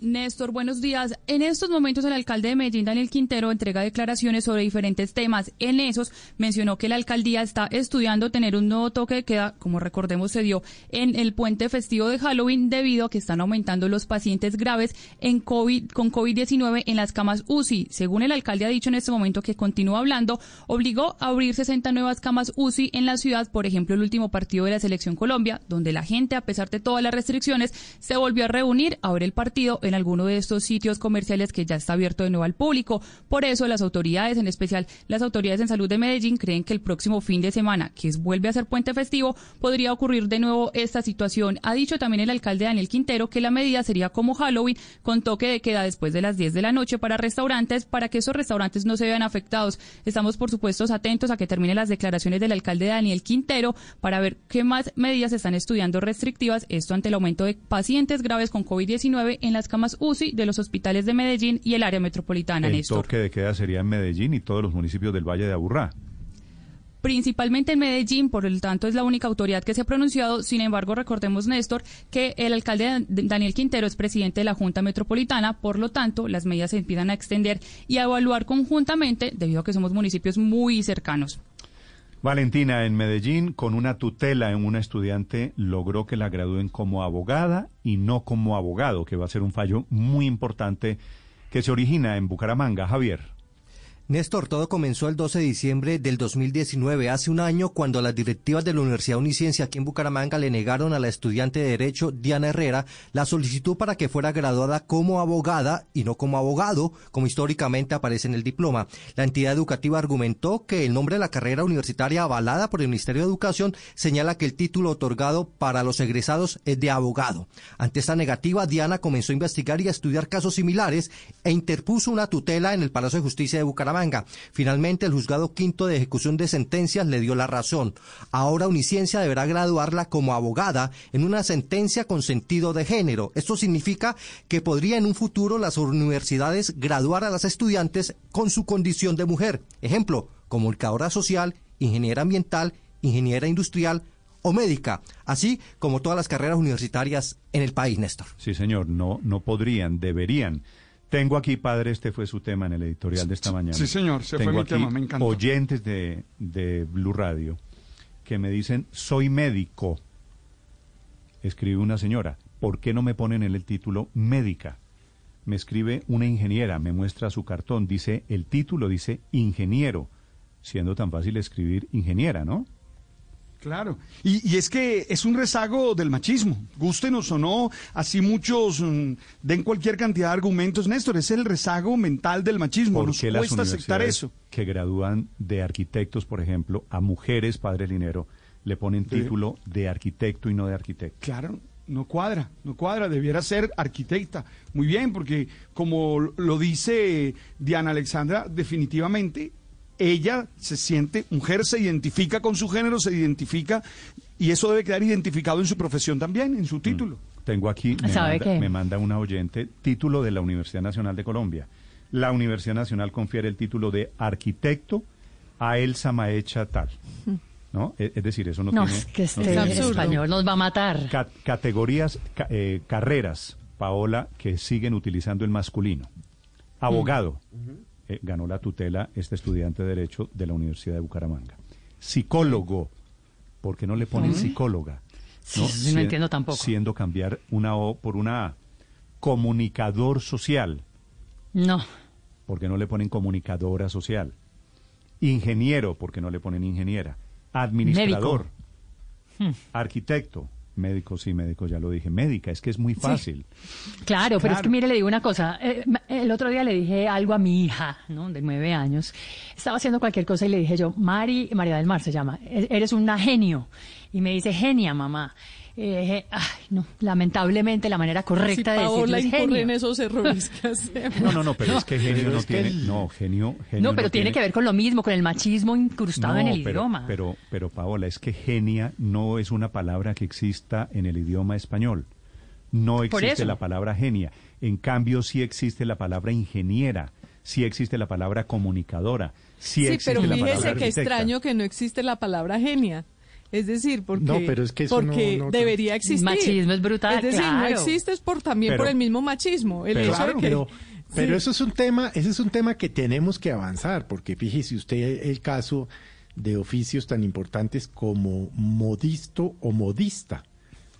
Néstor, buenos días. En estos momentos el alcalde de Medellín, Daniel Quintero, entrega declaraciones sobre diferentes temas. En esos mencionó que la alcaldía está estudiando tener un nuevo toque de queda, como recordemos se dio en el puente festivo de Halloween, debido a que están aumentando los pacientes graves en COVID, con COVID-19 en las camas UCI. Según el alcalde ha dicho en este momento que continúa hablando, obligó a abrir 60 nuevas camas UCI en la ciudad, por ejemplo, el último partido de la Selección Colombia, donde la gente, a pesar de todas las restricciones, se volvió a reunir a ver el partido alguno de estos sitios comerciales que ya está abierto de nuevo al público. Por eso las autoridades, en especial las autoridades en salud de Medellín, creen que el próximo fin de semana, que vuelve a ser puente festivo, podría ocurrir de nuevo esta situación. Ha dicho también el alcalde Daniel Quintero que la medida sería como Halloween, con toque de queda después de las 10 de la noche para restaurantes, para que esos restaurantes no se vean afectados. Estamos, por supuesto, atentos a que terminen las declaraciones del alcalde Daniel Quintero para ver qué más medidas están estudiando restrictivas, esto ante el aumento de pacientes graves con COVID-19 en las camas UCI de los hospitales de Medellín y el área metropolitana, el Néstor. toque de queda sería en Medellín y todos los municipios del Valle de Aburrá. Principalmente en Medellín, por lo tanto es la única autoridad que se ha pronunciado. Sin embargo, recordemos, Néstor, que el alcalde Daniel Quintero es presidente de la Junta Metropolitana, por lo tanto, las medidas se empiezan a extender y a evaluar conjuntamente, debido a que somos municipios muy cercanos. Valentina, en Medellín, con una tutela en una estudiante, logró que la gradúen como abogada y no como abogado, que va a ser un fallo muy importante que se origina en Bucaramanga. Javier. Néstor, todo comenzó el 12 de diciembre del 2019, hace un año, cuando las directivas de la Universidad Uniciencia aquí en Bucaramanga le negaron a la estudiante de Derecho Diana Herrera la solicitud para que fuera graduada como abogada y no como abogado, como históricamente aparece en el diploma. La entidad educativa argumentó que el nombre de la carrera universitaria avalada por el Ministerio de Educación señala que el título otorgado para los egresados es de abogado. Ante esta negativa, Diana comenzó a investigar y a estudiar casos similares e interpuso una tutela en el Palacio de Justicia de Bucaramanga. Finalmente, el juzgado quinto de ejecución de sentencias le dio la razón. Ahora Uniciencia deberá graduarla como abogada en una sentencia con sentido de género. Esto significa que podría en un futuro las universidades graduar a las estudiantes con su condición de mujer. Ejemplo, comunicadora social, ingeniera ambiental, ingeniera industrial, o médica, así como todas las carreras universitarias en el país, Néstor. Sí, señor, no, no podrían, deberían. Tengo aquí, padre, este fue su tema en el editorial de esta mañana. Sí, señor, se Tengo fue mi aquí tema, me encanta. Oyentes de, de Blue Radio que me dicen, soy médico. Escribe una señora, ¿por qué no me ponen en el título médica? Me escribe una ingeniera, me muestra su cartón, dice, el título dice ingeniero, siendo tan fácil escribir ingeniera, ¿no? Claro, y, y, es que es un rezago del machismo, gustenos o no, así muchos mm, den cualquier cantidad de argumentos, Néstor, es el rezago mental del machismo, nos las cuesta aceptar eso. Que gradúan de arquitectos, por ejemplo, a mujeres, padre Linero, le ponen título de arquitecto y no de arquitecto. Claro, no cuadra, no cuadra, debiera ser arquitecta. Muy bien, porque como lo dice Diana Alexandra, definitivamente ella se siente mujer, se identifica con su género, se identifica y eso debe quedar identificado en su profesión también, en su título. Tengo aquí, me ¿Sabe manda, qué? me manda una oyente, título de la Universidad Nacional de Colombia. La Universidad Nacional confiere el título de arquitecto a Elsa Maecha tal. ¿No? E- Es, decir, eso no, No, tiene... es que este tiene- español nos va a matar. Ca- categorías, ca- eh, carreras, Paola, que siguen utilizando el masculino. Abogado, eh, ganó la tutela este estudiante de Derecho de la Universidad de Bucaramanga. Psicólogo, ¿por qué no le ponen psicóloga? Sí, eso sí no entiendo tampoco. Siendo cambiar una O por una A. Comunicador social, No. ¿por qué no le ponen comunicadora social? Ingeniero, ¿por qué no le ponen ingeniera? Administrador, Hmm. arquitecto, médico, sí, médico, ya lo dije. Médica, es que es muy fácil. Claro, pero es que mire, le digo una cosa. Eh, el otro día le dije algo a mi hija, ¿no? De nueve años. Estaba haciendo cualquier cosa y le dije yo, Mari, María del Mar se llama, "e- eres una genio. Y me dice, genia, mamá. Eh, ay, no, lamentablemente la manera correcta de decirlo es genio. en esos errores que hacemos. No, no, no, pero es que genio no tiene, no, genio, genio no, pero tiene, que ver con lo mismo, con el machismo incrustado en el pero, idioma. Pero, pero Paola, es que genia no es una palabra que exista en el idioma español. No existe la palabra genia. En cambio, sí existe la palabra ingeniera, sí existe la palabra comunicadora, sí, sí existe pero la fíjese palabra que extraño que no existe la palabra genia. Es decir, porque, no, pero es que eso porque no, no, debería existir. Machismo es brutal. Es decir, claro. no existe es por, también Pero- por el mismo machismo. El pero- hecho de que, pero, pero Sí. eso es un tema, ese es un tema que tenemos que avanzar, porque fíjese usted el caso de oficios tan importantes como modisto o modista.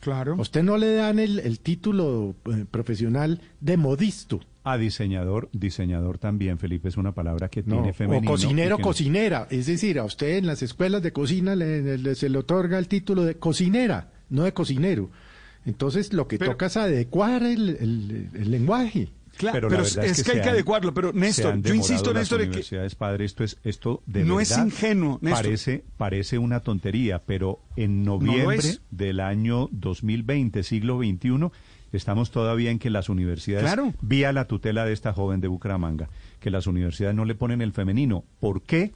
Claro. A usted no le dan el, el título eh, profesional de modisto. A diseñador, diseñador también, Felipe, es una palabra que No, tiene o femenino. cocinero, y que no- cocinera. Es decir, a usted en las escuelas de cocina le- le- se le otorga el título de cocinera, no de cocinero. Entonces lo que Pero- toca es adecuar el, el- el lenguaje. Claro, Pero, es, que, hay que adecuarlo. Pero Néstor, yo insisto, Néstor, en que padre, esto es esto de No es ingenuo, Néstor. Parece parece una tontería, pero en noviembre del año 2020, siglo XXI, estamos todavía en que las universidades, Claro. vía la tutela de esta joven de Bucaramanga, que las universidades no le ponen el femenino. ¿Por qué?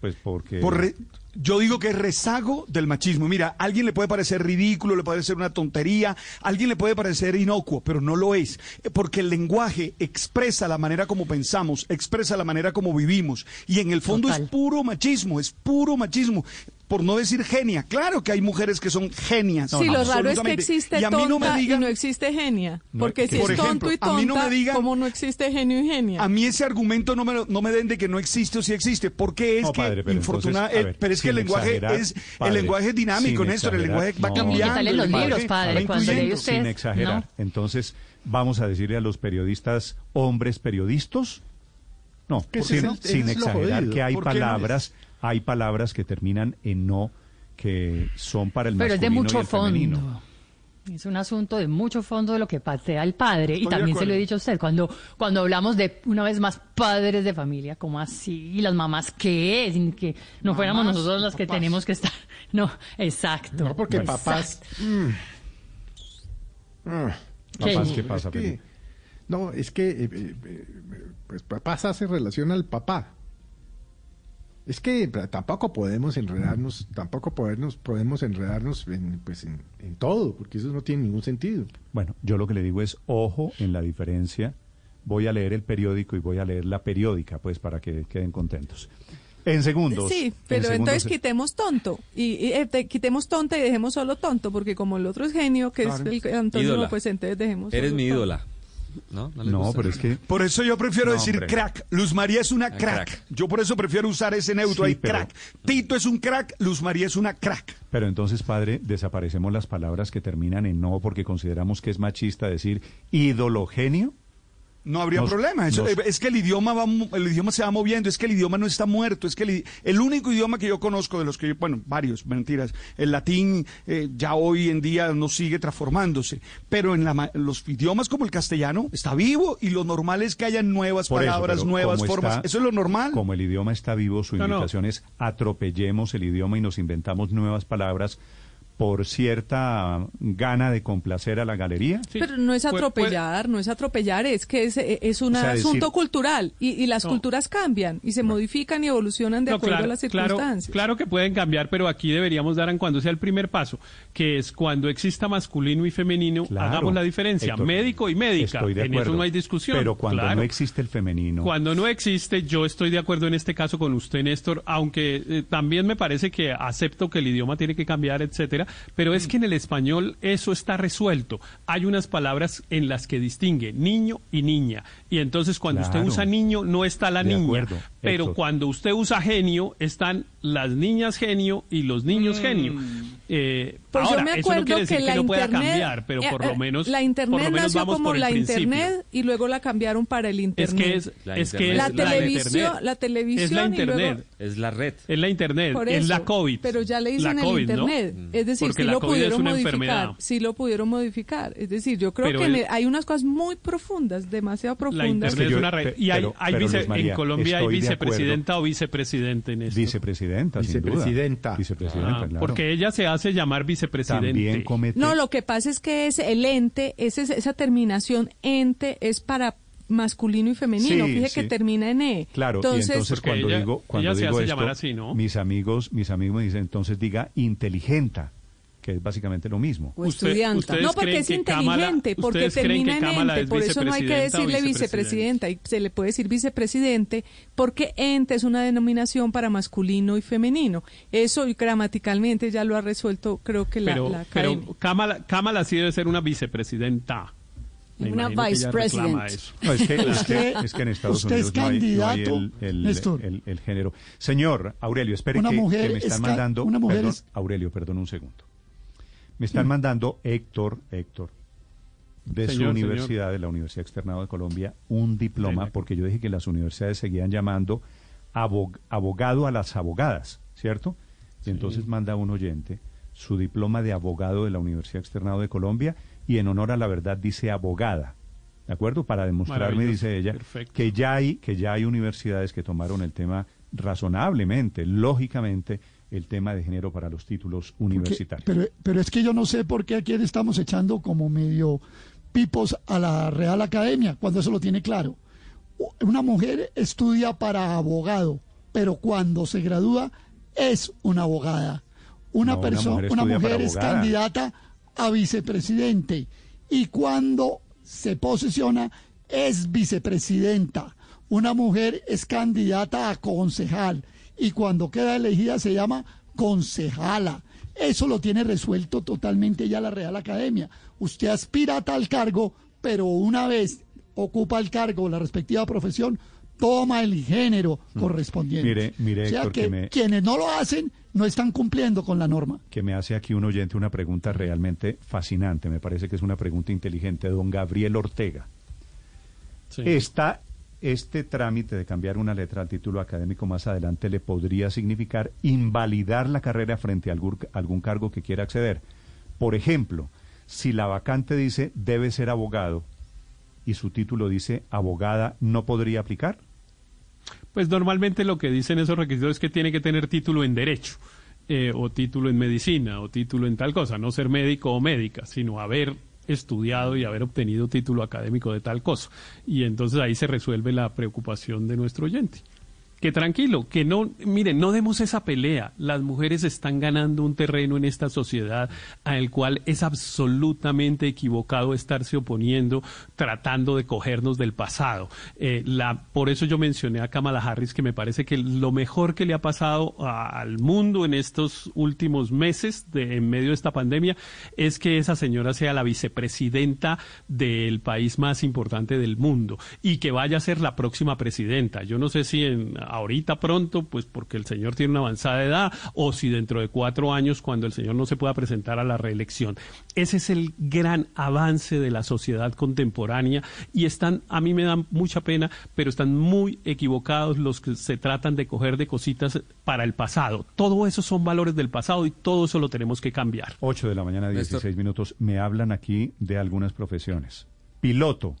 Pues porque Por re- yo digo que es rezago del machismo. Mira, a alguien le puede parecer ridículo, le puede parecer una tontería, a alguien le puede parecer inocuo, pero no lo es. Eh, Porque el lenguaje expresa la manera como pensamos, expresa la manera como vivimos. Y en el fondo Total. es puro machismo, es puro machismo. Por no decir genia. Claro que hay mujeres que son genias. sí, lo raro es que existe y a mí tonta no me digan, y no existe genia. No, Porque si por es tonto y a tonta, mí no me digan- ¿cómo no existe genio y genia? A mí ese argumento no me, lo- no me den de que no existe o sí existe, porque es No, que padre, pero infortuna- entonces, a eh, ver, pero es que el lenguaje exagerar, es padre, el lenguaje es dinámico, Néstor, el lenguaje va no. cambiando. ¿Qué tal en los el lenguaje libros, padre? va Cuando lee usted- sin exagerar. no. Entonces, vamos a decirle a los periodistas hombres periodistas. No, sin, el- exagerar jodido. que hay ¿Por qué no palabras, hay palabras que terminan en no que son para el Pero es de masculino y mucho el femenino. fondo. Es un asunto de mucho fondo de lo que patea el padre. Estoy y también se lo he dicho a usted, cuando, cuando hablamos de, una vez más, padres de familia, como así? ¿Y las mamás qué es? Y que no fuéramos nosotros las que papás. tenemos que estar. [LAUGHS] No, exacto. No, porque Exacto. papás... mm, mm, Papás, ¿Qué? ¿qué pasa, es que- no, es que eh, eh, eh, pues papás hace relación al papá. Es que tampoco podemos enredarnos, tampoco podemos, podemos enredarnos en, pues en, en todo, porque eso no tiene ningún sentido. Bueno, yo lo que le digo es ojo en la diferencia. Voy a leer el periódico y voy a leer la periódica, pues para que queden contentos. En segundos. Sí, en pero segundos entonces se- quitemos tonto. Y, y, eh, te- quitemos tonta y dejemos solo tonto, porque como el otro es genio, que Claro. es el Ídola. pues entonces dejemos Eres solo mi tonto. ídola. ¿No? ¿No, les No, gusta? pero es que Por eso yo prefiero No, decir hombre. crack. Luz María es una Ah, crack. crack. Yo por eso prefiero usar ese neutro Sí, ahí, pero- crack. Tito es un crack, Luz María es una crack. Pero entonces, padre, desaparecemos las palabras que terminan en no porque consideramos que es machista decir ídolo genio. No habría Nos- problema. Eso- nos- es que el idioma va, mu- el idioma se va moviendo, es que el idioma no está muerto, es que el, el único idioma que yo conozco de los que yo, bueno, varios, mentiras, el latín eh, ya hoy en día no sigue transformándose, pero en la ma- los idiomas como el castellano está vivo y lo normal es que haya nuevas Por palabras, nuevas formas. está- eso es lo normal. Como el idioma está vivo, su No, no. invitación es atropellemos el idioma y nos inventamos nuevas palabras por cierta gana de complacer a la galería. Sí. Pero no es atropellar, no es atropellar, es que es, eh, es un O sea, asunto decir- cultural y, y las No. culturas cambian y se modifican y evolucionan de No, acuerdo claro, a las circunstancias. claro que pueden cambiar, pero aquí deberíamos dar en cuando sea el primer paso, que es cuando exista masculino y femenino, Claro, hagamos la diferencia, Héctor, médico y médica. Estoy de en acuerdo. eso no hay discusión. Pero cuando claro. no existe el femenino. Cuando no existe, yo estoy de acuerdo en este caso con usted, Néstor, aunque eh, también me parece que acepto que el idioma tiene que cambiar, etcétera, pero es que en el español eso está resuelto. Hay unas palabras en las que distingue niño y niña, y entonces cuando Claro. usted usa niño no está la De niña, acuerdo, pero Héctor. cuando usted usa genio están las niñas genio y los niños genio. Eh, Mm. Pues ahora, yo me eso acuerdo no quiere decir que que, la no pueda internet, cambiar, pero eh, por eh, lo menos la por internet lo menos nació vamos como por la principio. internet y luego la cambiaron para el Es internet. que es, La es que internet. la es la televisión, internet. la televisión Es la y luego- internet. Es la red. Es la internet, Por es eso, la COVID. Pero ya le La dicen el COVID, ¿no? internet. Es decir, Porque sí la lo COVID es pudieron una modificar. enfermedad. Sí lo pudieron modificar. Es decir, yo creo Pero que el- hay unas cosas muy profundas, demasiado La profundas. internet que es una red. Y hay, pero- hay pero, vice- Luz María, en Colombia hay acuerdo. Vicepresidenta o vicepresidente en esto. Vicepresidenta, sin duda. Vicepresidenta. Vicepresidenta, Ah, claro. Porque ella se hace llamar vicepresidente. También comete... No, lo que pasa es que es el ente, ese, esa terminación ente es para masculino y femenino. Sí, Fíjese que termina en E. Claro, y entonces cuando ella- digo, cuando ella se digo hace esto, llamar así, ¿no? mis amigos, mis amigos me dicen, entonces diga inteligenta, que es básicamente lo mismo. O estudianta. No, porque es inteligente, porque termina en ente. Por eso no hay que decirle vicepresidenta, y se le puede decir vicepresidente, porque ente es una denominación para masculino y femenino. Eso y gramaticalmente ya lo ha resuelto, creo que la, pero, la pero Kamala, Kamala sí debe ser una vicepresidenta. Me Una imagino que ella reclama vicepresident. eso. No, es, que, es, que, Usted- es que en Estados usted es Unidos no hay- no hay, candidato, el, el- Néstor. el- el género. Señor Aurelio, espere Una que, mujer que me es están mandando. una mujer perdón, es- Aurelio, perdón un segundo. Me están mandando Héctor, Héctor, de su Señor, universidad, de la Universidad Externado de Colombia, un diploma, porque yo dije que las universidades seguían llamando abog- abogado a las abogadas, ¿cierto? Y entonces manda un oyente su diploma de abogado de la Universidad Externado de Colombia y en honor a la verdad dice abogada. ¿De acuerdo? Para demostrarme, dice ella, perfecto. que ya hay que ya hay universidades que tomaron el tema razonablemente, lógicamente, el tema de género para los títulos universitarios. Pero, pero es que yo no sé por qué aquí le estamos echando como medio pipos a la Real Academia, cuando eso lo tiene claro. Una mujer estudia para abogado, pero cuando se gradúa es una abogada. Una No, una persona, mujer una mujer, es abogada. candidata a vicepresidente y cuando se posesiona es vicepresidenta. Una mujer es candidata a concejal y cuando queda elegida se llama concejala. Eso lo tiene resuelto totalmente ya la Real Academia. Usted aspira a tal cargo, pero una vez ocupa el cargo, la respectiva profesión, toma el género correspondiente. Mm. Mire, mire, o sea Héctor, que, que me- quienes no lo hacen no están cumpliendo con la norma. que me hace aquí un oyente una pregunta realmente fascinante. Me parece que es una pregunta inteligente. Don Gabriel Ortega. ¿Está este trámite de cambiar una letra al título académico más adelante le podría significar invalidar la carrera frente a algún, algún cargo que quiera acceder? Por ejemplo, si la vacante dice debe ser abogado y su título dice abogada, ¿no podría aplicar? Pues normalmente lo que dicen esos requisitos es que tiene que tener título en derecho, eh, o título en medicina, o título en tal cosa, no ser médico o médica, sino haber estudiado y haber obtenido título académico de tal cosa. Y entonces ahí se resuelve la preocupación de nuestro oyente. Que tranquilo, que no, miren, no demos esa pelea. Las mujeres están ganando un terreno en esta sociedad al cual es absolutamente equivocado estarse oponiendo, tratando de cogernos del pasado. Eh, la, por eso yo mencioné a Kamala Harris, que me parece que lo mejor que le ha pasado al mundo en estos últimos meses, de, en medio de esta pandemia, es que esa señora sea la vicepresidenta del país más importante del mundo y que vaya a ser la próxima presidenta. Yo no sé si en, ahorita pronto, pues porque el señor tiene una avanzada edad, o si dentro de cuatro años, cuando el señor no se pueda presentar a la reelección. Ese es el gran avance de la sociedad contemporánea y están, a mí me dan mucha pena, pero están muy equivocados los que se tratan de coger de cositas para el pasado. Todo eso son valores del pasado y todo eso lo tenemos que cambiar. 8 de la mañana, 16 minutos. Me hablan aquí de algunas profesiones. Piloto.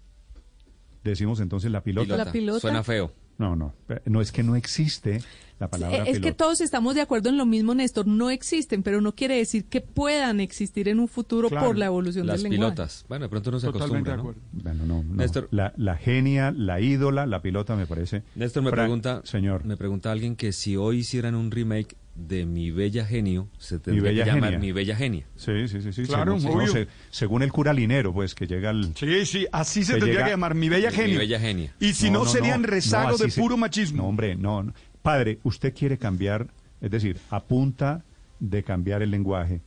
Decimos entonces la pilota. La pilota. Suena feo. No, no. No es que no existe la palabra Eh, Es que todos estamos de acuerdo en lo mismo, Néstor. No existen, pero no quiere decir que puedan existir en un futuro Claro, por la evolución Las del lenguaje. pilotas. Bueno, de pronto no se Totalmente acostumbra, ¿no? Bueno, no, no. Néstor. La, la genia, la ídola, la pilota me parece. Néstor me pregunta, señor. me pregunta alguien que si hoy hicieran un remake de Mi Bella Genio, se tendría que llamar Genia. Mi Bella Genia. Sí, sí, sí, sí. Claro, según, obvio. no, se- según el cura Linero, pues, que llega al... Sí, sí, así se tendría llega- que llamar, mi bella genio. Mi Bella Genia. Y si no, serían rezago así de se- puro machismo. No, hombre, no, no. Padre, usted quiere cambiar, es decir, a punta de cambiar el lenguaje,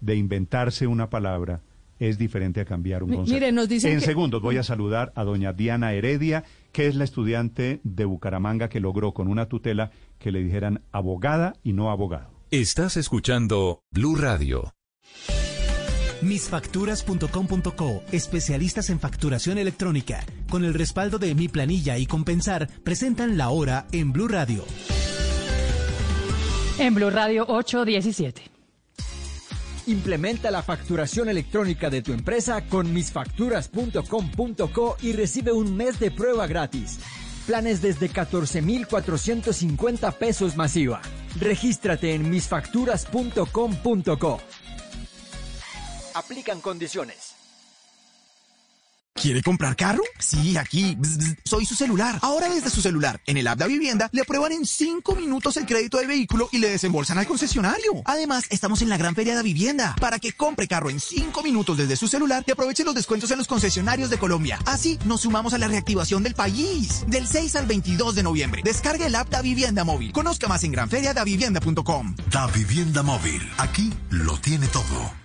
de inventarse una palabra, es diferente a cambiar un concepto. mire, nos dicen en que- segundos voy a saludar a doña Diana Heredia, que es la estudiante de Bucaramanga que logró con una tutela que le dijeran abogada y no abogado. Estás escuchando Blue Radio. Misfacturas.com.co, especialistas en facturación electrónica, con el respaldo de Mi Planilla y Compensar, presentan la hora en Blue Radio. En Blue Radio 817. Implementa la facturación electrónica de tu empresa con misfacturas.com.co y recibe un mes de prueba gratis. Planes desde 14,450 pesos masiva. Regístrate en misfacturas.com.co. Aplican condiciones. ¿Quiere comprar carro? Sí, aquí. Soy su celular. Ahora desde su celular, en el app de vivienda, le aprueban en 5 minutos el crédito del vehículo y le desembolsan al concesionario. Además, estamos en la gran feria de vivienda para que compre carro en 5 minutos desde su celular y aproveche los descuentos en los concesionarios de Colombia. Así nos sumamos a la reactivación del país. Del 6 al 22 de noviembre. Descargue el app da Vivienda Móvil. Conozca más en granferiadavivienda.com. Da Vivienda Móvil. Aquí lo tiene todo.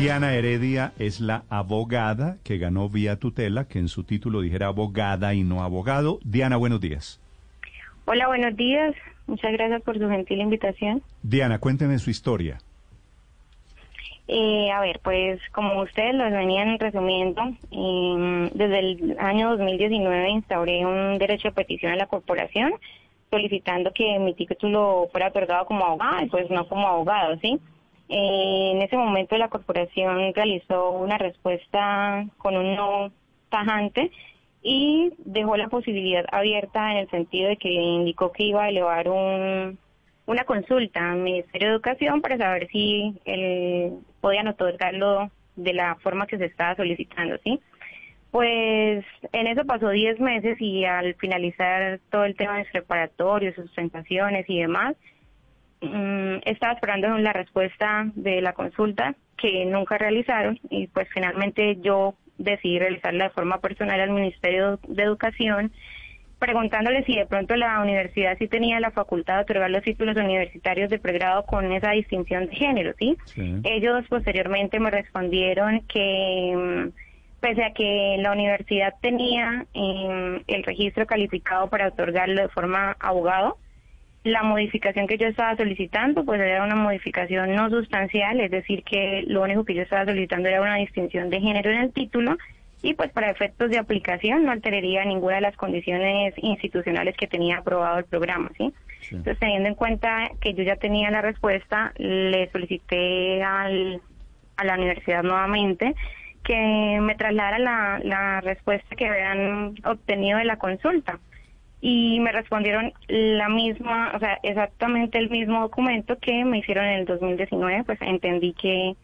Diana Heredia es la abogada que ganó vía tutela, que en su título dijera abogada y no abogado. Diana, buenos días. Hola, buenos días. Muchas gracias por su gentil invitación. Diana, cuénteme su historia. Eh, a ver, pues como ustedes lo venían resumiendo, eh, desde el año 2019 instauré un derecho de petición a la corporación solicitando que mi título fuera otorgado como abogada y pues no como abogado, ¿sí? Eh, en ese momento la corporación realizó una respuesta con un no tajante y dejó la posibilidad abierta en el sentido de que indicó que iba a elevar un, una consulta al Ministerio de Educación para saber si él podían otorgarlo de la forma que se estaba solicitando, ¿sí? Pues en eso pasó 10 meses y al finalizar todo el tema de preparatorios, sustentaciones y demás, Mm, estaba esperando la respuesta de la consulta que nunca realizaron y pues finalmente yo decidí realizarla de forma personal al Ministerio de Educación preguntándole si de pronto la universidad sí tenía la facultad de otorgar los títulos universitarios de pregrado con esa distinción de género, ¿sí? Ellos posteriormente me respondieron que mm, pese a que la universidad tenía em, el registro calificado para otorgarlo de forma abogado, la modificación que yo estaba solicitando pues era una modificación no sustancial, es decir, que lo único que yo estaba solicitando era una distinción de género en el título y pues para efectos de aplicación no alteraría ninguna de las condiciones institucionales que tenía aprobado el programa, ¿sí? Entonces, teniendo en cuenta que yo ya tenía la respuesta, le solicité al, a la universidad nuevamente que me trasladara la, la respuesta que habían obtenido de la consulta y me respondieron la misma, o sea, exactamente el mismo documento que me hicieron en el 2019, pues entendí que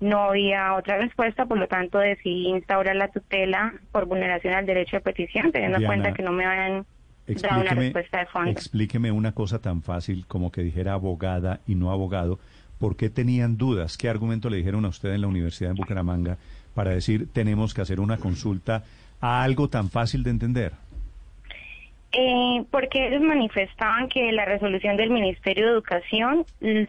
no había otra respuesta, por lo tanto decidí instaurar la tutela por vulneración al derecho de petición, teniendo en cuenta que no me habían dado una respuesta de fondo. Explíqueme una cosa tan fácil como que dijera abogada y no abogado. ¿Por qué tenían dudas? ¿Qué argumento le dijeron a usted en la Universidad de Bucaramanga para decir tenemos que hacer una consulta a algo tan fácil de entender? Eh, porque ellos manifestaban que la resolución del Ministerio de Educación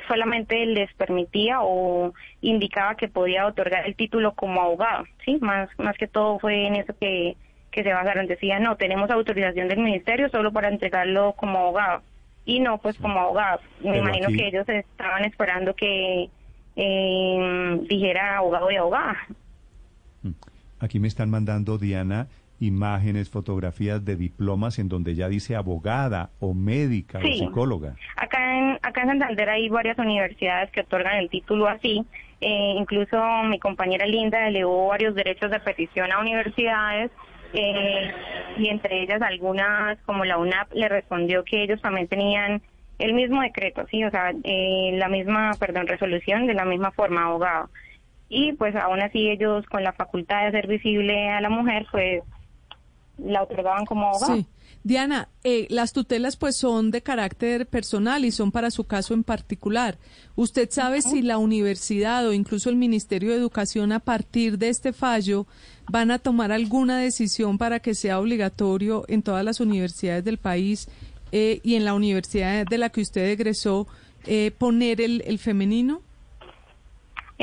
solamente les permitía o indicaba que podía otorgar el título como abogado, ¿sí? Más, más que todo fue en eso que, que se basaron. Decía, no, tenemos autorización del Ministerio solo para entregarlo como abogado y no pues como abogado. Me imagino que ellos estaban esperando que eh, dijera abogado y abogada. Mm. Aquí me están mandando, Diana, imágenes, fotografías de diplomas en donde ya dice abogada o médica o psicóloga. Acá en, acá en Santander hay varias universidades que otorgan el título así. Eh, incluso mi compañera Linda elevó varios derechos de petición a universidades eh, y entre ellas algunas como la UNAP le respondió que ellos también tenían el mismo decreto, sí, o sea, eh, la misma, perdón, resolución de la misma forma, abogado. Y pues aún así ellos con la facultad de ser visible a la mujer, pues la otorgaban como abogado. Sí. Diana, eh, las tutelas pues son de carácter personal y son para su caso en particular. ¿Usted sabe si la universidad o incluso el Ministerio de Educación a partir de este fallo van a tomar alguna decisión para que sea obligatorio en todas las universidades del país eh, y en la universidad de la que usted egresó eh, poner el, el femenino?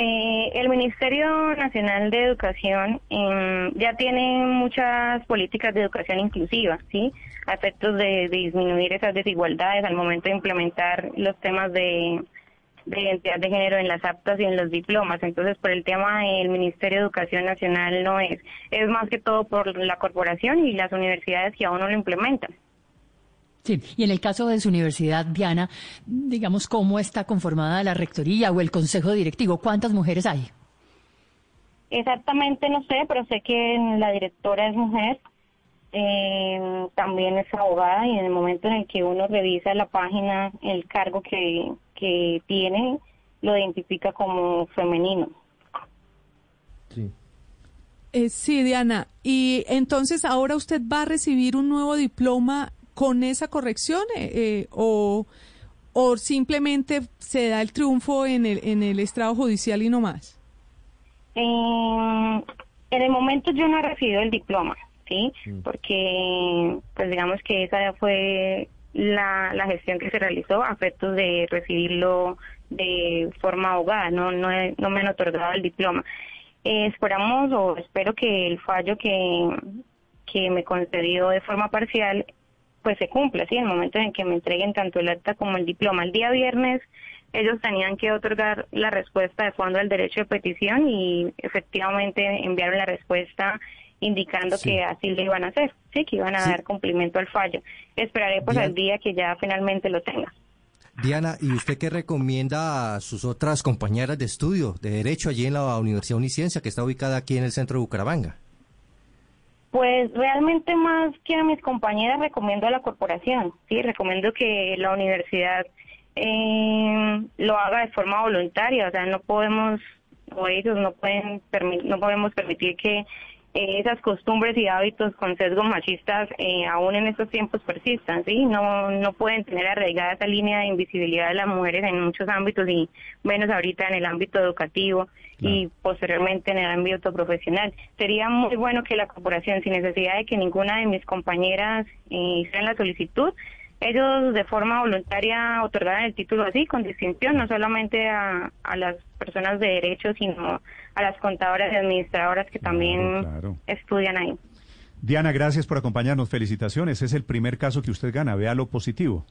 Eh, el Ministerio Nacional de Educación em, ya tiene muchas políticas de educación inclusiva, ¿sí? A de, disminuir esas desigualdades al momento de implementar los temas de, de identidad de género en las aptas y en los diplomas. Entonces, por el tema del Ministerio de Educación Nacional no es. Es más que todo por la corporación y las universidades que aún no lo implementan. Sí, y en el caso de su universidad, Diana, digamos, ¿cómo está conformada la rectoría o el consejo directivo? ¿Cuántas mujeres hay? Exactamente no sé, pero sé que la directora es mujer, eh, también es abogada y en el momento en el que uno revisa la página, el cargo que, que tiene lo identifica como femenino. Sí. Eh, sí, Diana. Y entonces ahora usted va a recibir un nuevo diploma con esa corrección eh, eh, o, o simplemente se da el triunfo en el, en el estrado judicial y no más. en el momento yo no he recibido el diploma. ¿sí? Porque, pues digamos que esa fue la, la gestión que se realizó a efectos de recibirlo de forma abogada, no, no, no me han otorgado el diploma. Eh, esperamos o espero que el fallo que, que me concedió de forma parcial pues se cumpla, ¿sí? En el momento en que me entreguen tanto el acta como el diploma. El día viernes ellos tenían que otorgar la respuesta de fondo al derecho de petición y efectivamente enviaron la respuesta indicando que así lo iban a hacer, sí, que iban a dar cumplimiento al fallo. Esperaré pues al día que ya finalmente lo tenga. Diana, ¿y usted qué recomienda a sus otras compañeras de estudio de Derecho allí en la Universidad Uniciencia, que está ubicada aquí en el centro de Bucaramanga? Pues realmente más que a mis compañeras recomiendo a la corporación, sí, recomiendo que la universidad eh, lo haga de forma voluntaria, o sea, no podemos o ellos no pueden no podemos permitir que eh, esas costumbres y hábitos con sesgos machistas eh, aún en estos tiempos persistan, ¿sí? No, no pueden tener arraigada esa línea de invisibilidad de las mujeres en muchos ámbitos y menos ahorita en el ámbito educativo y posteriormente en el ámbito profesional. Sería muy bueno que la corporación, sin necesidad de que ninguna de mis compañeras eh, hicieran la solicitud, ellos de forma voluntaria otorgaran el título así, con distinción, no solamente a, a las personas de derecho, sino a las contadoras y administradoras que también estudian ahí. Diana, gracias por acompañarnos. Felicitaciones. Es el primer caso que usted gana. Vea lo positivo.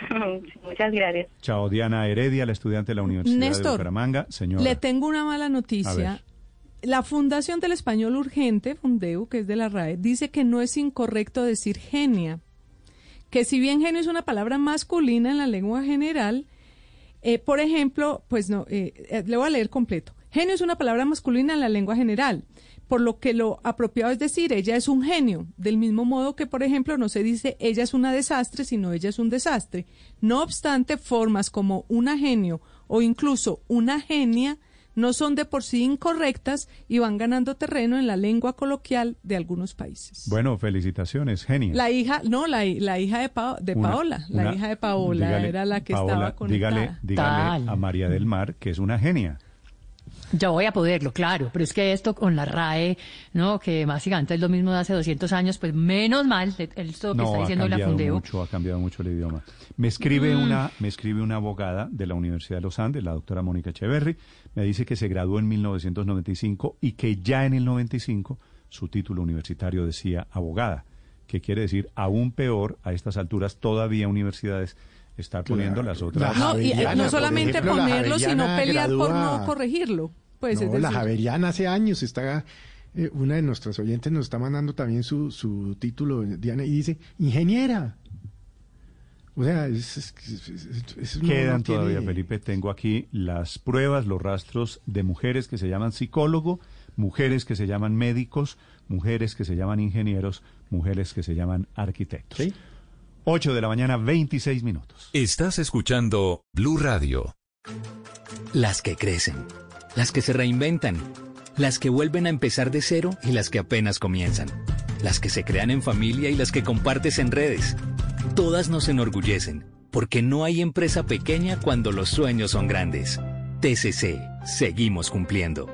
[LAUGHS] Muchas gracias. Chao, Diana Heredia, la estudiante de la Universidad de Bucaramanga. Señora. Le tengo una mala noticia. La Fundación del Español Urgente, Fundeu, que es de la RAE, dice que no es incorrecto decir genia. Que si bien genio es una palabra masculina en la lengua general, eh, por ejemplo, pues no, eh, eh, le voy a leer completo. Genio es una palabra masculina en la lengua general, por lo que lo apropiado es decir ella es un genio, del mismo modo que, por ejemplo, no se dice ella es una desastre, sino ella es un desastre. No obstante, formas como una genio o incluso una genia no son de por sí incorrectas y van ganando terreno en la lengua coloquial de algunos países. Bueno, felicitaciones, genia. La hija, no, la, la hija de, de Paola, la hija de Paola era la que estaba. Dígale, dígale a María del Mar que es una genia. Yo voy a poderlo, claro, pero es que esto con la RAE, ¿no? que básicamente es lo mismo de hace 200 años, pues menos mal, esto que está diciendo la Fundeo. Mucho, ha cambiado mucho el idioma. Me escribe, mm. una, me escribe una abogada de la Universidad de los Andes, la doctora Mónica Echeverry, me dice que se graduó en 1995 y que ya en el 95 su título universitario decía abogada, que quiere decir aún peor a estas alturas todavía universidades estar poniendo las otras. No, y, eh, no solamente ponerlo, sino pelear por no corregirlo. Pues, no, la Javeriana hace años está... Eh, una de nuestras oyentes nos está mandando también su, su título, Diana, y dice, ingeniera. O sea, es, Quedan todavía, Felipe. Tengo aquí las pruebas, los rastros de mujeres que se llaman psicólogo, mujeres que se llaman médicos, mujeres que se llaman ingenieros, mujeres que se llaman arquitectos. ¿Sí? 8 de la mañana, 26 minutos. Estás escuchando Blue Radio. Las que crecen, las que se reinventan, las que vuelven a empezar de cero y las que apenas comienzan, las que se crean en familia y las que compartes en redes. Todas nos enorgullecen, porque no hay empresa pequeña cuando los sueños son grandes. TCC, seguimos cumpliendo.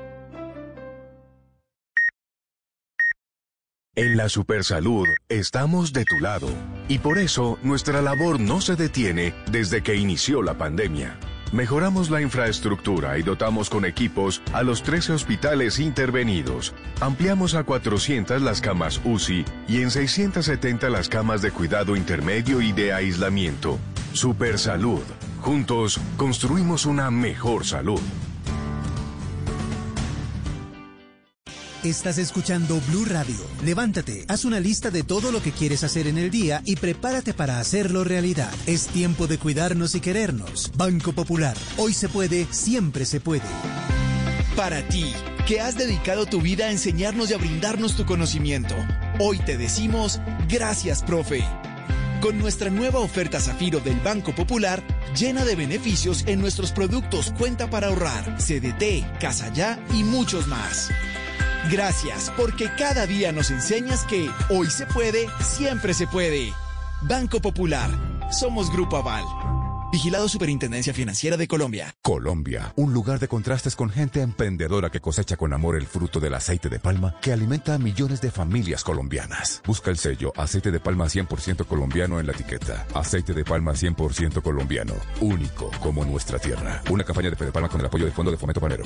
En la Supersalud estamos de tu lado y por eso nuestra labor no se detiene desde que inició la pandemia. Mejoramos la infraestructura y dotamos con equipos a los 13 hospitales intervenidos. Ampliamos a 400 las camas UCI y en 670 las camas de cuidado intermedio y de aislamiento. Supersalud Juntos construimos una mejor salud. Estás escuchando Blue Radio. Levántate, haz una lista de todo lo que quieres hacer en el día y prepárate para hacerlo realidad. Es tiempo de cuidarnos y querernos. Banco Popular. Hoy se puede, siempre se puede. Para ti, que has dedicado tu vida a enseñarnos y a brindarnos tu conocimiento, hoy te decimos gracias, profe. Con nuestra nueva oferta Zafiro del Banco Popular, llena de beneficios en nuestros productos Cuenta para ahorrar, CDT, Casa Ya y muchos más. Gracias, porque cada día nos enseñas que hoy se puede, siempre se puede. Banco Popular. Somos Grupo Aval. Vigilado Superintendencia Financiera de Colombia. Colombia, un lugar de contrastes con gente emprendedora que cosecha con amor el fruto del aceite de palma que alimenta a millones de familias colombianas. Busca el sello aceite de palma 100% colombiano en la etiqueta. Aceite de palma 100% colombiano, único como nuestra tierra. Una campaña de Fede Palma con el apoyo del Fondo de Fomento Panero.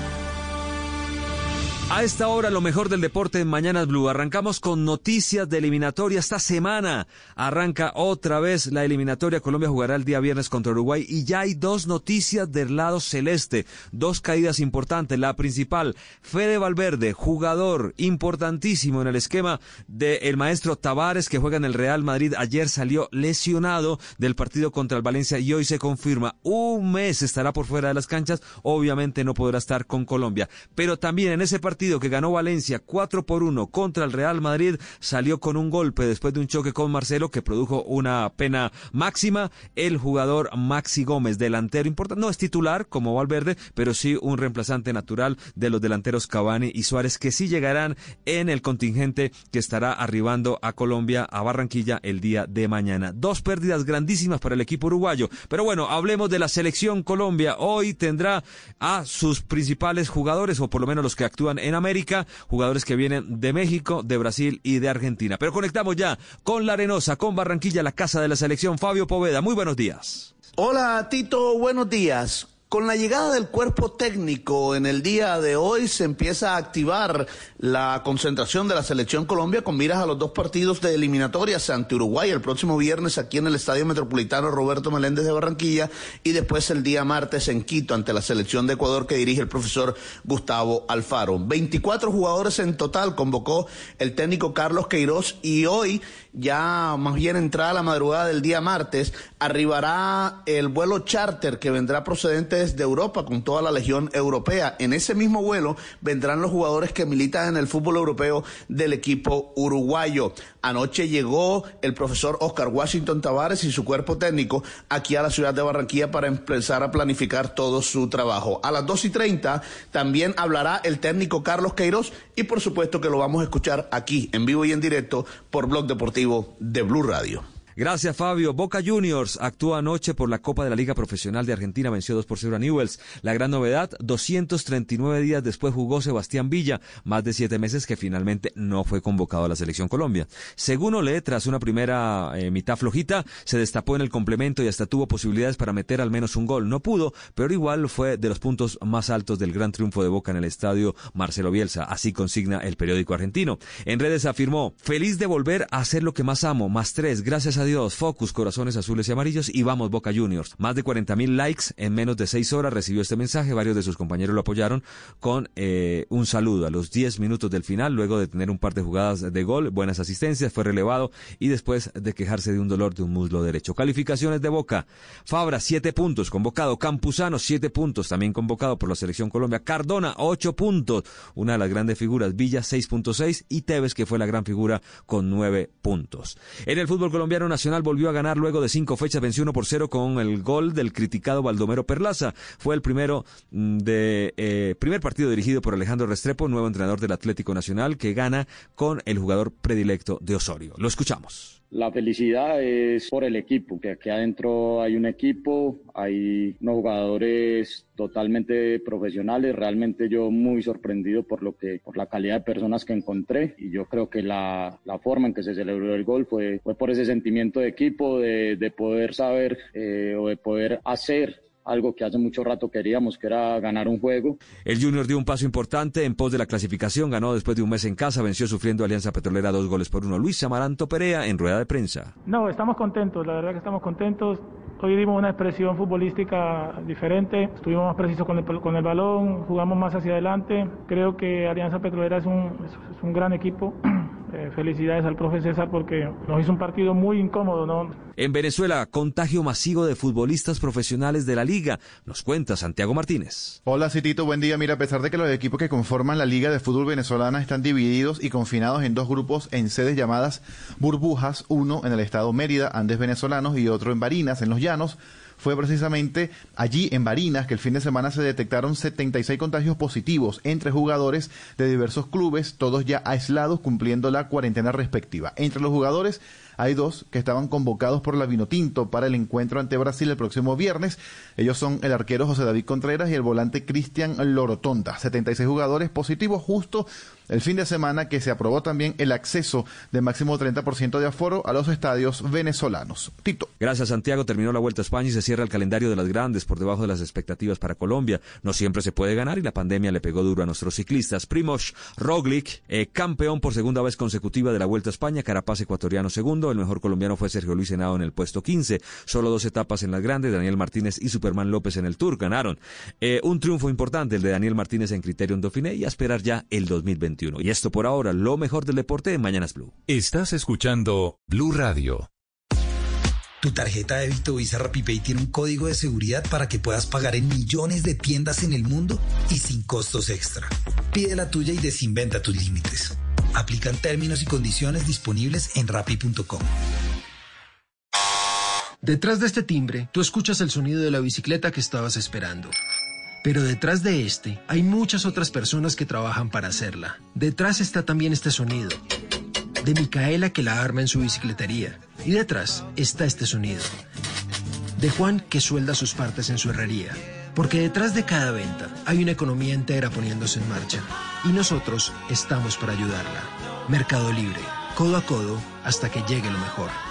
A esta hora lo mejor del deporte en Mañanas Blue. Arrancamos con noticias de eliminatoria esta semana. Arranca otra vez la eliminatoria. Colombia jugará el día viernes contra Uruguay y ya hay dos noticias del lado celeste. Dos caídas importantes. La principal, Fede Valverde, jugador importantísimo en el esquema del maestro Tavares que juega en el Real Madrid. Ayer salió lesionado del partido contra el Valencia y hoy se confirma. Un mes estará por fuera de las canchas. Obviamente no podrá estar con Colombia. Pero también en ese partido que ganó Valencia 4 por 1 contra el Real Madrid salió con un golpe después de un choque con Marcelo que produjo una pena máxima. El jugador Maxi Gómez, delantero importante, no es titular como Valverde, pero sí un reemplazante natural de los delanteros Cavani y Suárez que sí llegarán en el contingente que estará arribando a Colombia, a Barranquilla el día de mañana. Dos pérdidas grandísimas para el equipo uruguayo. Pero bueno, hablemos de la selección Colombia. Hoy tendrá a sus principales jugadores, o por lo menos los que actúan en América, jugadores que vienen de México, de Brasil y de Argentina. Pero conectamos ya con La Arenosa, con Barranquilla, la casa de la selección. Fabio Poveda, muy buenos días. Hola Tito, buenos días. Con la llegada del cuerpo técnico en el día de hoy se empieza a activar la concentración de la selección Colombia con miras a los dos partidos de eliminatorias ante Uruguay el próximo viernes aquí en el Estadio Metropolitano Roberto Meléndez de Barranquilla y después el día martes en Quito ante la selección de Ecuador que dirige el profesor Gustavo Alfaro. 24 jugadores en total convocó el técnico Carlos Queiroz y hoy ya más bien entrada la madrugada del día martes, arribará el vuelo charter que vendrá procedente desde Europa con toda la legión europea. En ese mismo vuelo vendrán los jugadores que militan en el fútbol europeo del equipo uruguayo. Anoche llegó el profesor Oscar Washington Tavares y su cuerpo técnico aquí a la ciudad de Barranquilla para empezar a planificar todo su trabajo. A las dos y treinta también hablará el técnico Carlos Queiroz y por supuesto que lo vamos a escuchar aquí en vivo y en directo por Blog Deportivo de Blue Radio. Gracias, Fabio. Boca Juniors actúa anoche por la Copa de la Liga Profesional de Argentina, venció 2 por 0 a Newells. La gran novedad, 239 días después jugó Sebastián Villa, más de siete meses que finalmente no fue convocado a la Selección Colombia. Según Ole, tras una primera eh, mitad flojita, se destapó en el complemento y hasta tuvo posibilidades para meter al menos un gol. No pudo, pero igual fue de los puntos más altos del gran triunfo de Boca en el estadio Marcelo Bielsa. Así consigna el periódico argentino. En redes afirmó, feliz de volver a hacer lo que más amo, más tres, gracias a Adiós, Focus, corazones azules y amarillos y vamos Boca Juniors. Más de 40 mil likes en menos de seis horas recibió este mensaje. Varios de sus compañeros lo apoyaron con eh, un saludo a los 10 minutos del final, luego de tener un par de jugadas de gol, buenas asistencias, fue relevado y después de quejarse de un dolor de un muslo derecho. Calificaciones de Boca. Fabra, 7 puntos, convocado. Campuzano, 7 puntos, también convocado por la Selección Colombia. Cardona, 8 puntos, una de las grandes figuras. Villa, 6.6 y Tevez, que fue la gran figura, con 9 puntos. En el fútbol colombiano, Nacional volvió a ganar luego de cinco fechas, venció uno por cero con el gol del criticado Baldomero Perlaza. Fue el primero mm, de eh, primer partido dirigido por Alejandro Restrepo, nuevo entrenador del Atlético Nacional, que gana con el jugador predilecto de Osorio. Lo escuchamos. La felicidad es por el equipo, que aquí adentro hay un equipo, hay unos jugadores totalmente profesionales, realmente yo muy sorprendido por lo que, por la calidad de personas que encontré. Y yo creo que la, la forma en que se celebró el gol fue, fue por ese sentimiento de equipo, de, de poder saber eh, o de poder hacer algo que hace mucho rato queríamos, que era ganar un juego. El Junior dio un paso importante en pos de la clasificación, ganó después de un mes en casa, venció sufriendo Alianza Petrolera dos goles por uno. Luis Amaranto Perea en rueda de prensa. No, estamos contentos, la verdad que estamos contentos. Hoy dimos una expresión futbolística diferente, estuvimos más precisos con el, con el balón, jugamos más hacia adelante. Creo que Alianza Petrolera es un, es un gran equipo. [CLEARS THROAT] Eh, felicidades al profe César porque nos hizo un partido muy incómodo, ¿no? En Venezuela, contagio masivo de futbolistas profesionales de la liga. Nos cuenta Santiago Martínez. Hola, Citito, buen día. Mira, a pesar de que los equipos que conforman la Liga de Fútbol Venezolana están divididos y confinados en dos grupos en sedes llamadas burbujas, uno en el estado Mérida, Andes venezolanos, y otro en Barinas, en los Llanos, fue precisamente allí en Barinas que el fin de semana se detectaron 76 contagios positivos entre jugadores de diversos clubes, todos ya aislados cumpliendo la cuarentena respectiva. Entre los jugadores hay dos que estaban convocados por la Vinotinto para el encuentro ante Brasil el próximo viernes. Ellos son el arquero José David Contreras y el volante Cristian Lorotonda. 76 jugadores positivos justo el fin de semana que se aprobó también el acceso de máximo 30% de aforo a los estadios venezolanos. Tito. Gracias, Santiago. Terminó la Vuelta a España y se cierra el calendario de las grandes por debajo de las expectativas para Colombia. No siempre se puede ganar y la pandemia le pegó duro a nuestros ciclistas. Primoz Roglic, eh, campeón por segunda vez consecutiva de la Vuelta a España, Carapaz ecuatoriano segundo. El mejor colombiano fue Sergio Luis Henao en el puesto 15. Solo dos etapas en las grandes. Daniel Martínez y Superman López en el Tour ganaron. Eh, un triunfo importante el de Daniel Martínez en Criterium Dauphiné y a esperar ya el 2021. Y esto por ahora, lo mejor del deporte en Mañanas Blue. Estás escuchando Blue Radio. Tu tarjeta de débito Visa RapiPay tiene un código de seguridad para que puedas pagar en millones de tiendas en el mundo y sin costos extra. Pide la tuya y desinventa tus límites. Aplican términos y condiciones disponibles en rapi.com. Detrás de este timbre, tú escuchas el sonido de la bicicleta que estabas esperando. Pero detrás de este hay muchas otras personas que trabajan para hacerla. Detrás está también este sonido. De Micaela que la arma en su bicicletería. Y detrás está este sonido. De Juan que suelda sus partes en su herrería. Porque detrás de cada venta hay una economía entera poniéndose en marcha. Y nosotros estamos para ayudarla. Mercado Libre. Codo a codo hasta que llegue lo mejor.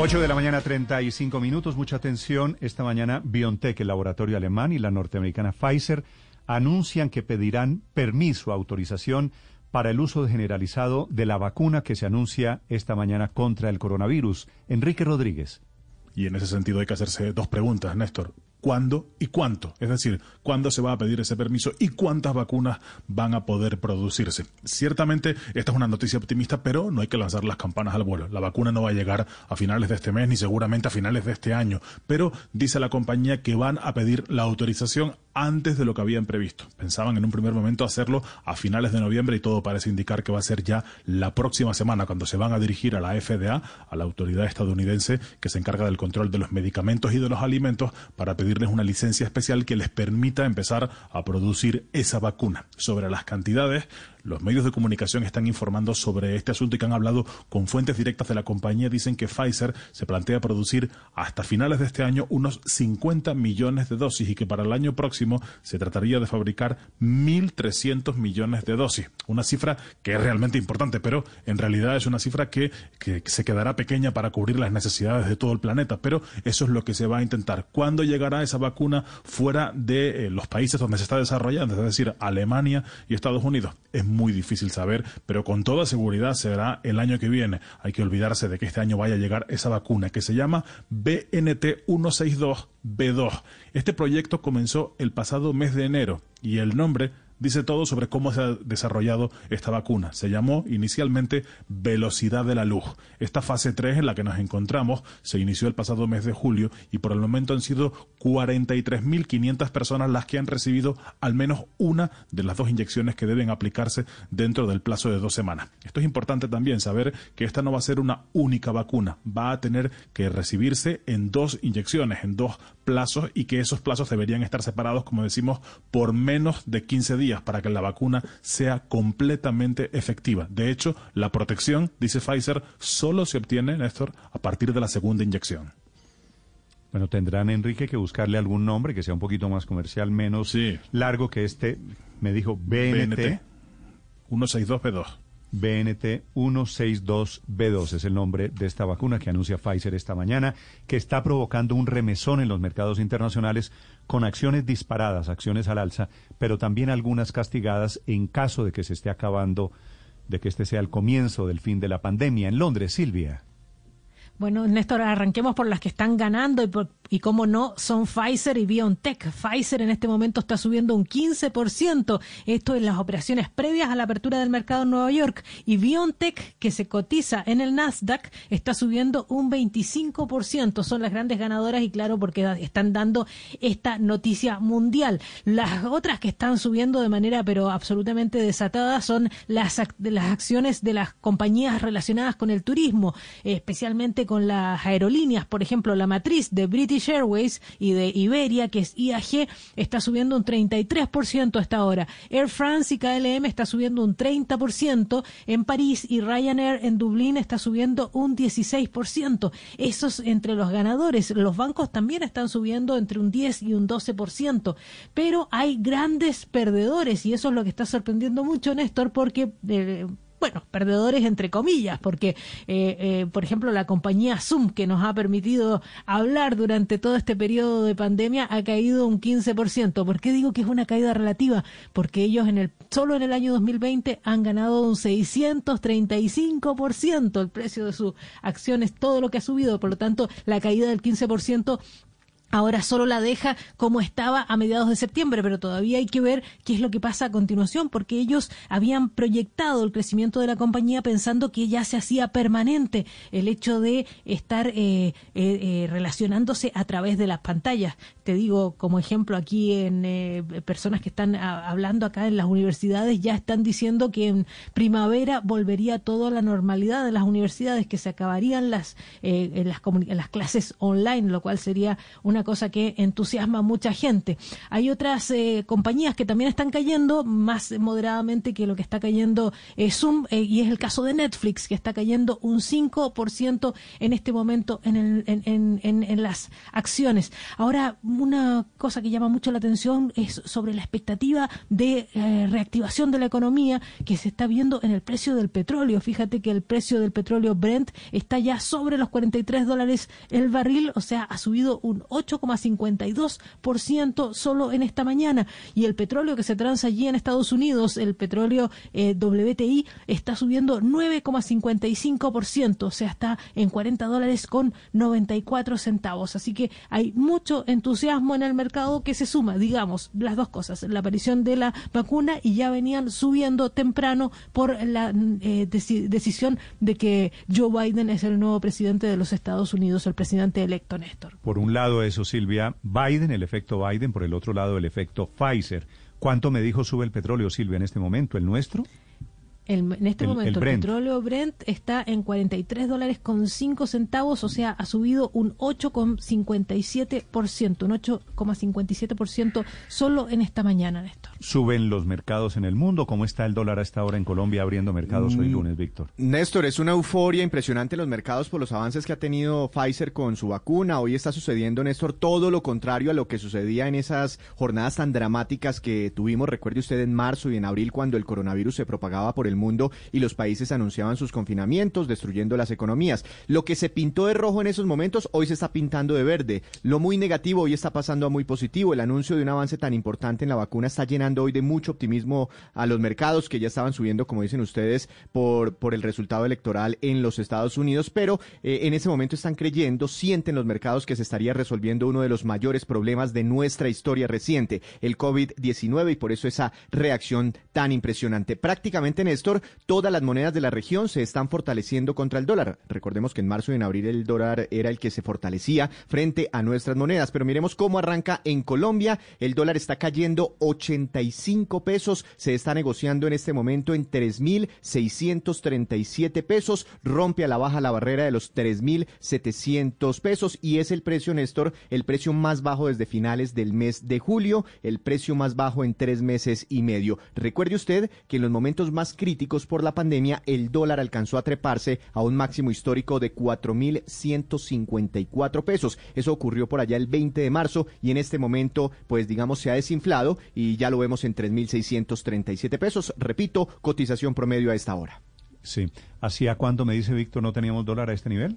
8 de la mañana, 35 minutos. Mucha atención. Esta mañana, BioNTech, el laboratorio alemán, y la norteamericana Pfizer anuncian que pedirán permiso, autorización para el uso generalizado de la vacuna que se anuncia esta mañana contra el coronavirus. Enrique Rodríguez. Y en ese sentido hay que hacerse dos preguntas, Néstor cuándo y cuánto. Es decir, cuándo se va a pedir ese permiso y cuántas vacunas van a poder producirse. Ciertamente, esta es una noticia optimista, pero no hay que lanzar las campanas al vuelo. La vacuna no va a llegar a finales de este mes ni seguramente a finales de este año. Pero dice la compañía que van a pedir la autorización antes de lo que habían previsto. Pensaban en un primer momento hacerlo a finales de noviembre y todo parece indicar que va a ser ya la próxima semana cuando se van a dirigir a la FDA, a la autoridad estadounidense que se encarga del control de los medicamentos y de los alimentos, para pedirles una licencia especial que les permita empezar a producir esa vacuna. Sobre las cantidades, los medios de comunicación están informando sobre este asunto y que han hablado con fuentes directas de la compañía. Dicen que Pfizer se plantea producir hasta finales de este año unos 50 millones de dosis y que para el año próximo se trataría de fabricar 1.300 millones de dosis. Una cifra que es realmente importante, pero en realidad es una cifra que, que se quedará pequeña para cubrir las necesidades de todo el planeta. Pero eso es lo que se va a intentar. ¿Cuándo llegará esa vacuna fuera de eh, los países donde se está desarrollando? Es decir, Alemania y Estados Unidos. Muy difícil saber, pero con toda seguridad será el año que viene. Hay que olvidarse de que este año vaya a llegar esa vacuna que se llama BNT 162B2. Este proyecto comenzó el pasado mes de enero y el nombre dice todo sobre cómo se ha desarrollado esta vacuna. Se llamó inicialmente velocidad de la luz. Esta fase 3 en la que nos encontramos se inició el pasado mes de julio y por el momento han sido 43.500 personas las que han recibido al menos una de las dos inyecciones que deben aplicarse dentro del plazo de dos semanas. Esto es importante también saber que esta no va a ser una única vacuna, va a tener que recibirse en dos inyecciones, en dos plazos y que esos plazos deberían estar separados, como decimos, por menos de 15 días para que la vacuna sea completamente efectiva. De hecho, la protección, dice Pfizer, solo se obtiene, Néstor, a partir de la segunda inyección. Bueno, tendrán, Enrique, que buscarle algún nombre que sea un poquito más comercial, menos largo que este, me dijo BNT. BNT 162B2. BNT 162B2 es el nombre de esta vacuna que anuncia Pfizer esta mañana, que está provocando un remesón en los mercados internacionales con acciones disparadas, acciones al alza, pero también algunas castigadas en caso de que se esté acabando, de que este sea el comienzo del fin de la pandemia. En Londres, Silvia. Bueno, Néstor, arranquemos por las que están ganando y, por, y cómo no, son Pfizer y BioNTech. Pfizer en este momento está subiendo un 15%, esto en las operaciones previas a la apertura del mercado en Nueva York. Y BioNTech, que se cotiza en el Nasdaq, está subiendo un 25%. Son las grandes ganadoras y claro, porque están dando esta noticia mundial. Las otras que están subiendo de manera pero absolutamente desatada son las, las acciones de las compañías relacionadas con el turismo, especialmente con las aerolíneas, por ejemplo, la matriz de British Airways y de Iberia, que es IAG, está subiendo un 33% hasta ahora. Air France y KLM está subiendo un 30%. En París y Ryanair en Dublín está subiendo un 16%. Esos entre los ganadores. Los bancos también están subiendo entre un 10 y un 12%. Pero hay grandes perdedores y eso es lo que está sorprendiendo mucho, Néstor, porque... Eh, bueno, perdedores entre comillas, porque, eh, eh, por ejemplo, la compañía Zoom, que nos ha permitido hablar durante todo este periodo de pandemia, ha caído un 15%. ¿Por qué digo que es una caída relativa? Porque ellos en el solo en el año 2020 han ganado un 635% el precio de sus acciones, todo lo que ha subido. Por lo tanto, la caída del 15% Ahora solo la deja como estaba a mediados de septiembre, pero todavía hay que ver qué es lo que pasa a continuación, porque ellos habían proyectado el crecimiento de la compañía pensando que ya se hacía permanente el hecho de estar eh, eh, eh, relacionándose a través de las pantallas. Te digo como ejemplo aquí en personas que están hablando acá en las universidades ya están diciendo que en primavera volvería todo a la normalidad de las universidades, que se acabarían las, las, las clases online, lo cual sería una cosa que entusiasma a mucha gente. Hay otras eh, compañías que también están cayendo más moderadamente que lo que está cayendo eh, Zoom eh, y es el caso de Netflix que está cayendo un 5% en este momento en, el, en, en, las acciones. Ahora, una cosa que llama mucho la atención es sobre la expectativa de reactivación de la economía que se está viendo en el precio del petróleo. Fíjate que el precio del petróleo Brent está ya sobre los 43 dólares el barril, o sea, ha subido un 8 8,52% solo en esta mañana. Y el petróleo que se transa allí en Estados Unidos, el petróleo eh, WTI, está subiendo 9,55%, o sea, está en 40 dólares con 94 centavos. Así que hay mucho entusiasmo en el mercado que se suma, digamos, las dos cosas, la aparición de la vacuna y ya venían subiendo temprano por la eh, decisión de que Joe Biden es el nuevo presidente de los Estados Unidos, el presidente electo Néstor. Por un lado Silvia, Biden, el efecto Biden, por el otro lado el efecto Pfizer. ¿Cuánto me dijo sube el petróleo, Silvia, en este momento? ¿El nuestro? en este momento el, petróleo Brent está en 43 dólares con 5 centavos, o sea, ha subido un 8,57%, un 8,57% solo en esta mañana, Néstor. ¿Suben los mercados en el mundo? ¿Cómo está el dólar a esta hora en Colombia abriendo mercados hoy mm, lunes, Víctor? Néstor, es una euforia impresionante en los mercados por los avances que ha tenido Pfizer con su vacuna. Hoy está sucediendo, Néstor, todo lo contrario a lo que sucedía en esas jornadas tan dramáticas que tuvimos, recuerde usted, en marzo y en abril cuando el coronavirus se propagaba por el mundo y los países anunciaban sus confinamientos, destruyendo las economías. Lo que se pintó de rojo en esos momentos, hoy se está pintando de verde. Lo muy negativo hoy está pasando a muy positivo. El anuncio de un avance tan importante en la vacuna está llenando hoy de mucho optimismo a los mercados que ya estaban subiendo, como dicen ustedes, por, por el resultado electoral en los Estados Unidos, pero eh, en ese momento están creyendo, sienten los mercados que se estaría resolviendo uno de los mayores problemas de nuestra historia reciente, el COVID-19, y por eso esa reacción tan impresionante. Prácticamente Néstor, todas las monedas de la región se están fortaleciendo contra el dólar. Recordemos que en marzo y en abril el dólar era el que se fortalecía frente a nuestras monedas. Pero miremos cómo arranca en Colombia. El dólar está cayendo 85 pesos. Se está negociando en este momento en 3.637 pesos. Rompe a la baja la barrera de los 3.700 pesos y es el precio, Néstor, el precio más bajo desde finales del mes de julio, el precio más bajo en tres meses y medio. Recuerde usted que en los momentos más críticos por la pandemia, el dólar alcanzó a treparse a un máximo histórico de 4.154 pesos. Eso ocurrió por allá el 20 de marzo y en este momento, pues digamos, se ha desinflado y ya lo vemos en 3.637 pesos. Repito, cotización promedio a esta hora. Sí. ¿Hacía cuándo, me dice Víctor, no teníamos dólar a este nivel?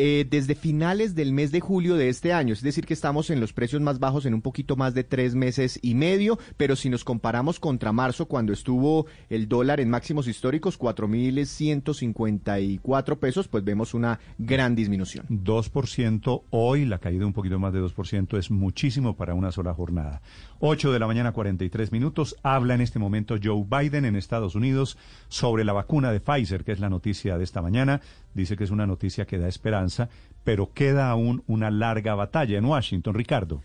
Eh, desde finales del mes de julio de este año, es decir, que estamos en los precios más bajos en un poquito más de tres meses y medio, pero si nos comparamos contra marzo, cuando estuvo el dólar en máximos históricos, 4.154 pesos, pues vemos una gran disminución. 2% hoy, la caída un poquito más de 2% es muchísimo para una sola jornada. 8 de la mañana, 43 minutos. Habla en este momento Joe Biden en Estados Unidos sobre la vacuna de Pfizer, que es la noticia de esta mañana. Dice que es una noticia que da esperanza, pero queda aún una larga batalla en Washington. Ricardo.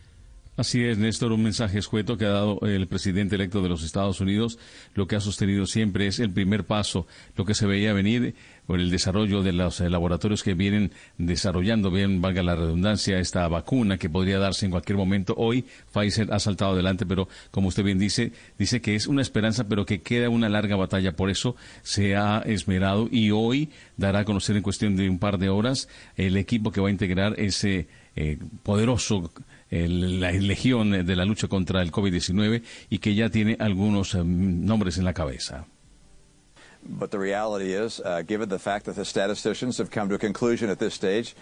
Así es, Néstor, un mensaje escueto que ha dado el presidente electo de los Estados Unidos. Lo que ha sostenido siempre es el primer paso, lo que se veía venir por el desarrollo de los eh, laboratorios que vienen desarrollando, bien, valga la redundancia, esta vacuna que podría darse en cualquier momento. Hoy Pfizer ha saltado adelante, pero como usted bien dice, dice que es una esperanza, pero que queda una larga batalla. Por eso se ha esmerado y hoy dará a conocer en cuestión de un par de horas el equipo que va a integrar ese eh, poderoso la legión de la lucha contra el COVID-19 y que ya tiene algunos um, nombres en la cabeza. But the reality is, uh, given the fact that the statisticians have come to a conclusion at this stage,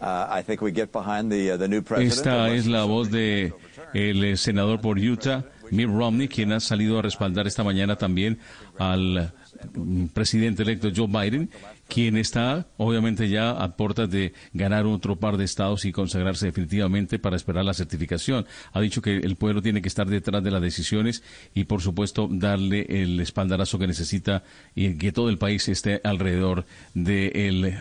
uh, I think we get behind the, uh, the new president. Esta es la voz de el eh, senador por Utah, Mitt Romney, quien ha salido a respaldar esta mañana también al mm, presidente electo Joe Biden quien está obviamente ya a puertas de ganar otro par de estados y consagrarse definitivamente para esperar la certificación. Ha dicho que el pueblo tiene que estar detrás de las decisiones y por supuesto darle el espaldarazo que necesita y que todo el país esté alrededor del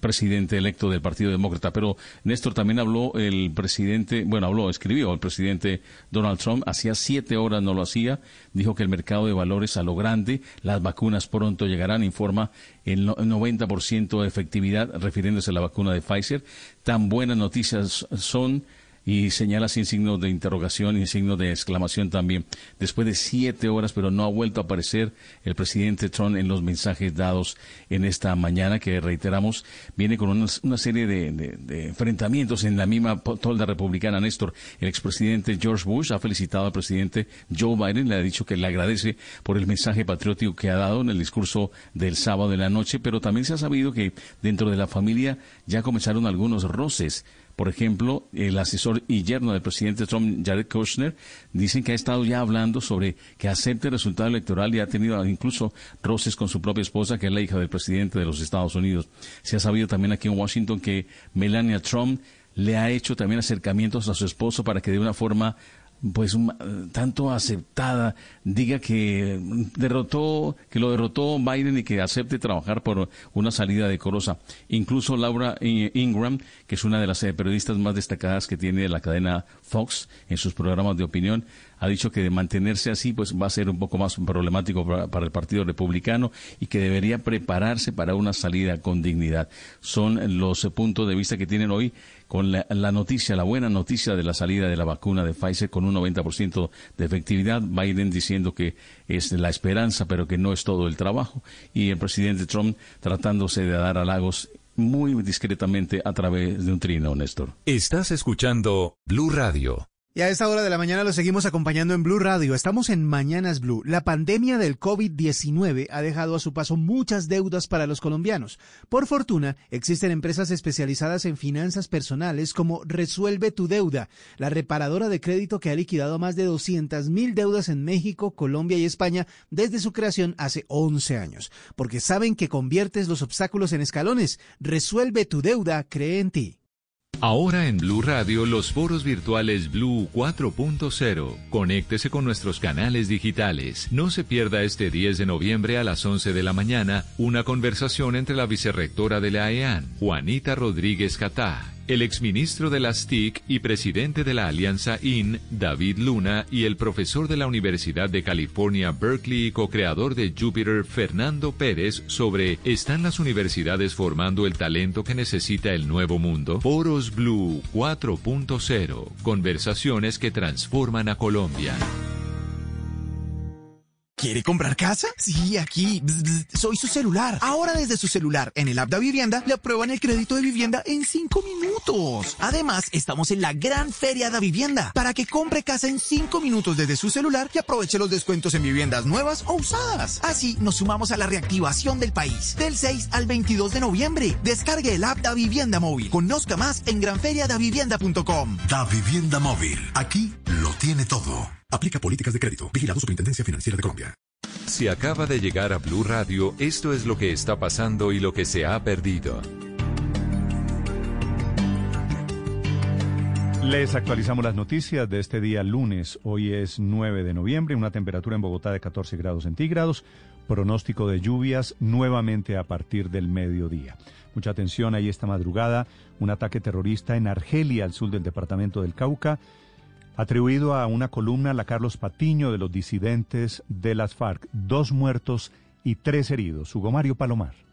presidente electo del Partido Demócrata. Pero Néstor también habló el presidente, bueno, habló, escribió el presidente Donald Trump, hacía siete horas no lo hacía, dijo que el mercado de valores a lo grande, las vacunas pronto llegarán, informa el 90% de efectividad, refiriéndose a la vacuna de Pfizer. Tan buenas noticias son y señala sin signo de interrogación y signo de exclamación también. Después de siete horas, pero no ha vuelto a aparecer el presidente Trump en los mensajes dados en esta mañana, que reiteramos, viene con una, serie de, enfrentamientos en la misma tolda republicana. Néstor, el expresidente George Bush ha felicitado al presidente Joe Biden, le ha dicho que le agradece por el mensaje patriótico que ha dado en el discurso del sábado de la noche, pero también se ha sabido que dentro de la familia ya comenzaron algunos roces por ejemplo, el asesor y yerno del presidente Trump, Jared Kushner, dicen que ha estado ya hablando sobre que acepte el resultado electoral y ha tenido incluso roces con su propia esposa, que es la hija del presidente de los Estados Unidos. Se ha sabido también aquí en Washington que Melania Trump le ha hecho también acercamientos a su esposo para que de una forma pues tanto aceptada diga que derrotó que lo derrotó Biden y que acepte trabajar por una salida decorosa incluso Laura Ingram que es una de las eh, periodistas más destacadas que tiene la cadena Fox en sus programas de opinión ha dicho que de mantenerse así pues va a ser un poco más problemático para, el Partido Republicano y que debería prepararse para una salida con dignidad. Son los puntos de vista que tienen hoy con la, noticia, la buena noticia de la salida de la vacuna de Pfizer con un 90% de efectividad. Biden diciendo que es la esperanza, pero que no es todo el trabajo. Y el presidente Trump tratándose de dar halagos muy discretamente a través de un trino, Néstor. Estás escuchando Blue Radio. Y a esta hora de la mañana lo seguimos acompañando en Blue Radio. Estamos en Mañanas Blue. La pandemia del COVID-19 ha dejado a su paso muchas deudas para los colombianos. Por fortuna, existen empresas especializadas en finanzas personales como Resuelve tu Deuda, la reparadora de crédito que ha liquidado más de 200 mil deudas en México, Colombia y España desde su creación hace 11 años. Porque saben que conviertes los obstáculos en escalones. Resuelve tu deuda, cree en ti. Ahora en Blue Radio los foros virtuales Blue 4.0. Conéctese con nuestros canales digitales. No se pierda este 10 de noviembre a las 11 de la mañana una conversación entre la vicerrectora de la EAN, Juanita Rodríguez Catá, el exministro de las TIC y presidente de la Alianza IN, David Luna, y el profesor de la Universidad de California, Berkeley y co-creador de Jupiter, Fernando Pérez, sobre ¿Están las universidades formando el talento que necesita el nuevo mundo? Foros Blue 4.0. Conversaciones que transforman a Colombia. ¿Quiere comprar casa? Sí, aquí. Soy su celular. Ahora desde su celular, en el app de Vivienda, le aprueban el crédito de vivienda en 5 minutos. Además, estamos en la gran feria de vivienda para que compre casa en 5 minutos desde su celular y aproveche los descuentos en viviendas nuevas o usadas. Así nos sumamos a la reactivación del país. Del 6 al 22 de noviembre, descargue el app Da Vivienda Móvil. Conozca más en granferiadavivienda.com. Da Vivienda Móvil. Aquí lo tiene todo. Aplica políticas de crédito. Vigilado Superintendencia Financiera de Colombia. Si acaba de llegar a Blue Radio, esto es lo que está pasando y lo que se ha perdido. Les actualizamos las noticias de este día lunes. Hoy es 9 de noviembre, una temperatura en Bogotá de 14 grados centígrados, pronóstico de lluvias nuevamente a partir del mediodía. Mucha atención ahí esta madrugada, un ataque terrorista en Argelia, al sur del departamento del Cauca atribuido a una columna la Carlos Patiño de los disidentes de las FARC, dos muertos y tres heridos. Hugo Mario Palomar.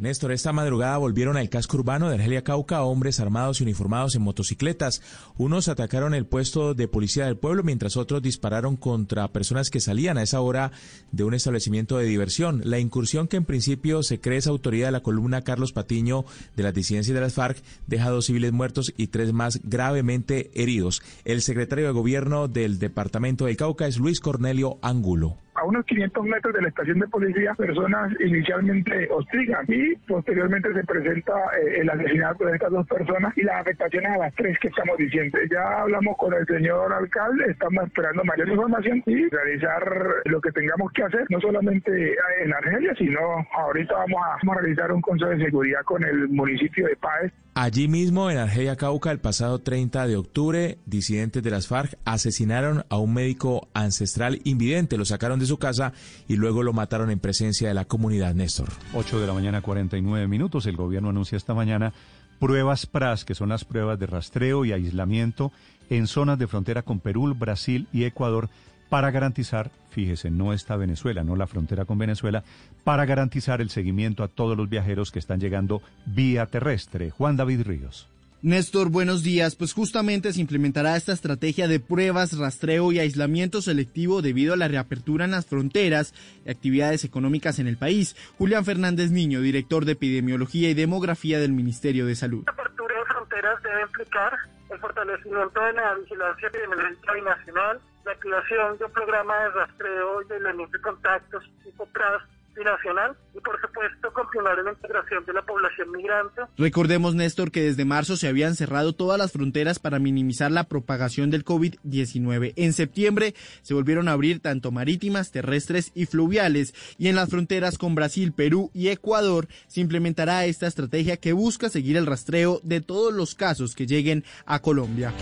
Néstor, esta madrugada volvieron al casco urbano de Argelia Cauca hombres armados y uniformados en motocicletas. Unos atacaron el puesto de policía del pueblo, mientras otros dispararon contra personas que salían a esa hora de un establecimiento de diversión. La incursión que en principio se cree es autoridad de la columna Carlos Patiño de las disidencias de las FARC deja dos civiles muertos y tres más gravemente heridos. El secretario de gobierno del departamento del Cauca es Luis Cornelio Angulo a unos 500 metros de la estación de policía, personas inicialmente hostigan y posteriormente se presenta eh, el asesinato de estas dos personas y las afectaciones a las tres que estamos diciendo. Ya hablamos con el señor alcalde, estamos esperando mayor información y realizar lo que tengamos que hacer, no solamente en Argelia, sino ahorita vamos a, vamos a realizar un consejo de seguridad con el municipio de Páez Allí mismo, en Argelia Cauca, el pasado 30 de octubre, disidentes de las FARC asesinaron a un médico ancestral invidente, lo sacaron de su casa y luego lo mataron en presencia de la comunidad, Néstor. 8 de la mañana, 49 minutos. El gobierno anuncia esta mañana pruebas PRAS, que son las pruebas de rastreo y aislamiento en zonas de frontera con Perú, Brasil y Ecuador para garantizar, fíjese, no está Venezuela, no la frontera con Venezuela, para garantizar el seguimiento a todos los viajeros que están llegando vía terrestre. Juan David Ríos. Néstor, buenos días. Pues justamente se implementará esta estrategia de pruebas, rastreo y aislamiento selectivo debido a la reapertura en las fronteras y actividades económicas en el país. Julián Fernández Niño, director de Epidemiología y Demografía del Ministerio de Salud. La apertura de fronteras debe implicar el fortalecimiento de la vigilancia epidemiológica binacional, la activación de un programa de rastreo y elementos de contactos tipo PRAS binacional y por supuesto continuar la integración de la población migrante. Recordemos, Néstor, que desde marzo se habían cerrado todas las fronteras para minimizar la propagación del COVID-19. En septiembre se volvieron a abrir tanto marítimas, terrestres y fluviales y en las fronteras con Brasil, Perú y Ecuador se implementará esta estrategia que busca seguir el rastreo de todos los casos que lleguen a Colombia.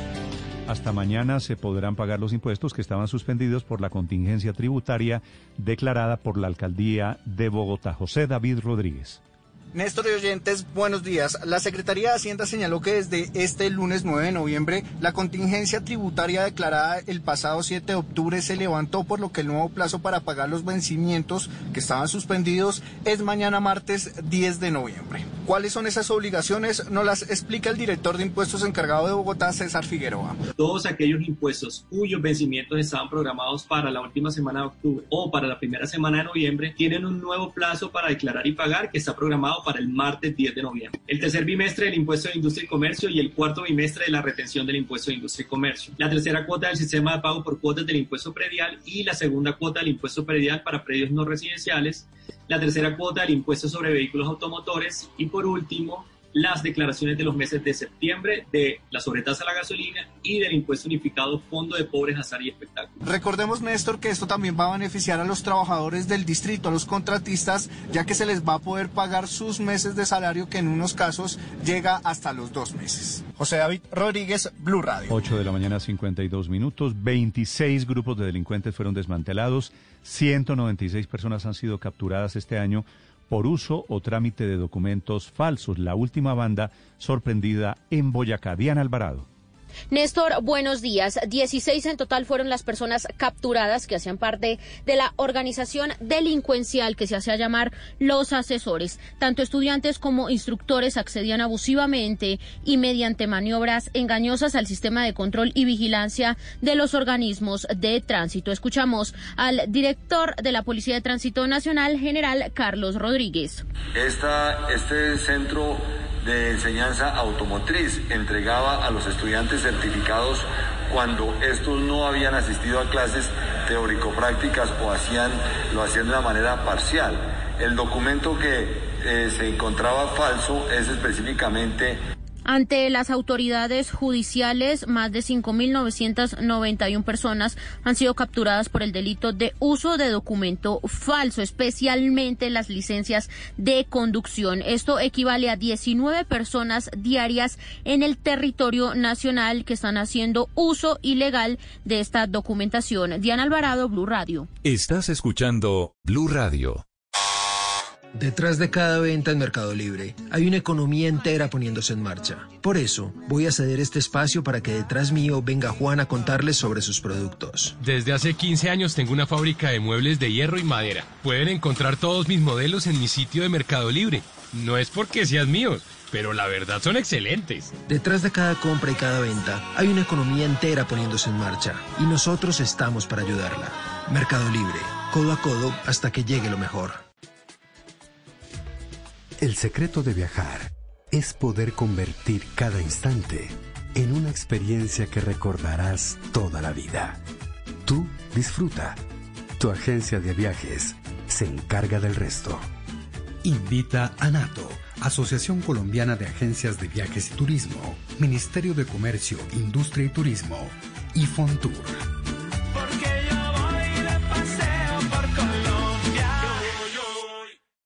Hasta mañana se podrán pagar los impuestos que estaban suspendidos por la contingencia tributaria declarada por la alcaldía de Bogotá. José David Rodríguez. Néstor y oyentes, buenos días. La Secretaría de Hacienda señaló que desde este lunes 9 de noviembre la contingencia tributaria declarada el pasado 7 de octubre se levantó por lo que el nuevo plazo para pagar los vencimientos que estaban suspendidos es mañana martes 10 de noviembre. ¿Cuáles son esas obligaciones? Nos las explica el director de impuestos encargado de Bogotá, César Figueroa. Todos aquellos impuestos cuyos vencimientos estaban programados para la última semana de octubre o para la primera semana de noviembre tienen un nuevo plazo para declarar y pagar que está programado para el martes 10 de noviembre. El tercer bimestre del impuesto de industria y comercio y el cuarto bimestre de la retención del impuesto de industria y comercio. La tercera cuota del sistema de pago por cuotas del impuesto predial y la segunda cuota del impuesto predial para predios no residenciales. La tercera cuota del impuesto sobre vehículos automotores y por último las declaraciones de los meses de septiembre de la sobretasa a la gasolina y del impuesto unificado Fondo de Pobres, Azar y Espectáculos. Recordemos, Néstor, que esto también va a beneficiar a los trabajadores del distrito, a los contratistas, ya que se les va a poder pagar sus meses de salario, que en unos casos llega hasta los dos meses. José David Rodríguez, Blue Radio. 8 de la mañana, 52 minutos. 26 grupos de delincuentes fueron desmantelados. 196 personas han sido capturadas este año por uso o trámite de documentos falsos. La última banda sorprendida en Boyacá. Diana Alvarado. Néstor, buenos días. 16 en total fueron las personas capturadas que hacían parte de la organización delincuencial que se hacía llamar Los Asesores. Tanto estudiantes como instructores accedían abusivamente y mediante maniobras engañosas al sistema de control y vigilancia de los organismos de tránsito. Escuchamos al director de la Policía de Tránsito Nacional, general Carlos Rodríguez. este centro de enseñanza automotriz entregaba a los estudiantes certificados cuando estos no habían asistido a clases teórico-prácticas o hacían, lo hacían de una manera parcial. El documento que eh, se encontraba falso es específicamente ante las autoridades judiciales, más de 5.991 personas han sido capturadas por el delito de uso de documento falso, especialmente las licencias de conducción. Esto equivale a 19 personas diarias en el territorio nacional que están haciendo uso ilegal de esta documentación. Diana Alvarado, Blue Radio. Estás escuchando Blue Radio. Detrás de cada venta en Mercado Libre hay una economía entera poniéndose en marcha. Por eso voy a ceder este espacio para que detrás mío venga Juan a contarles sobre sus productos. Desde hace 15 años tengo una fábrica de muebles de hierro y madera. Pueden encontrar todos mis modelos en mi sitio de Mercado Libre. No es porque sean míos, pero la verdad son excelentes. Detrás de cada compra y cada venta hay una economía entera poniéndose en marcha y nosotros estamos para ayudarla. Mercado Libre, codo a codo hasta que llegue lo mejor. El secreto de viajar es poder convertir cada instante en una experiencia que recordarás toda la vida. Tú disfruta. Tu agencia de viajes se encarga del resto. Invita a NATO, Asociación Colombiana de Agencias de Viajes y Turismo, Ministerio de Comercio, Industria y Turismo y Fontour. Porque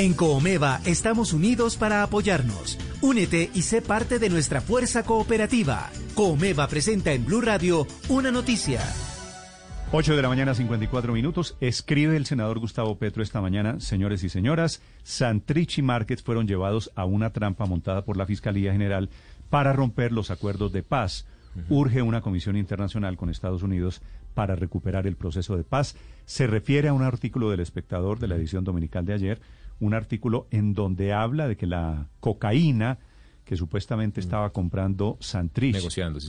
En Coomeva estamos unidos para apoyarnos. Únete y sé parte de nuestra fuerza cooperativa. Coomeva presenta en Blue Radio una noticia. 8 de la mañana, 54 minutos. Escribe el senador Gustavo Petro esta mañana, señores y señoras, Santrich y Márquez fueron llevados a una trampa montada por la Fiscalía General para romper los acuerdos de paz. Urge una comisión internacional con Estados Unidos para recuperar el proceso de paz. Se refiere a un artículo del espectador de la edición dominical de ayer un artículo en donde habla de que la cocaína que supuestamente mm. estaba comprando Santrich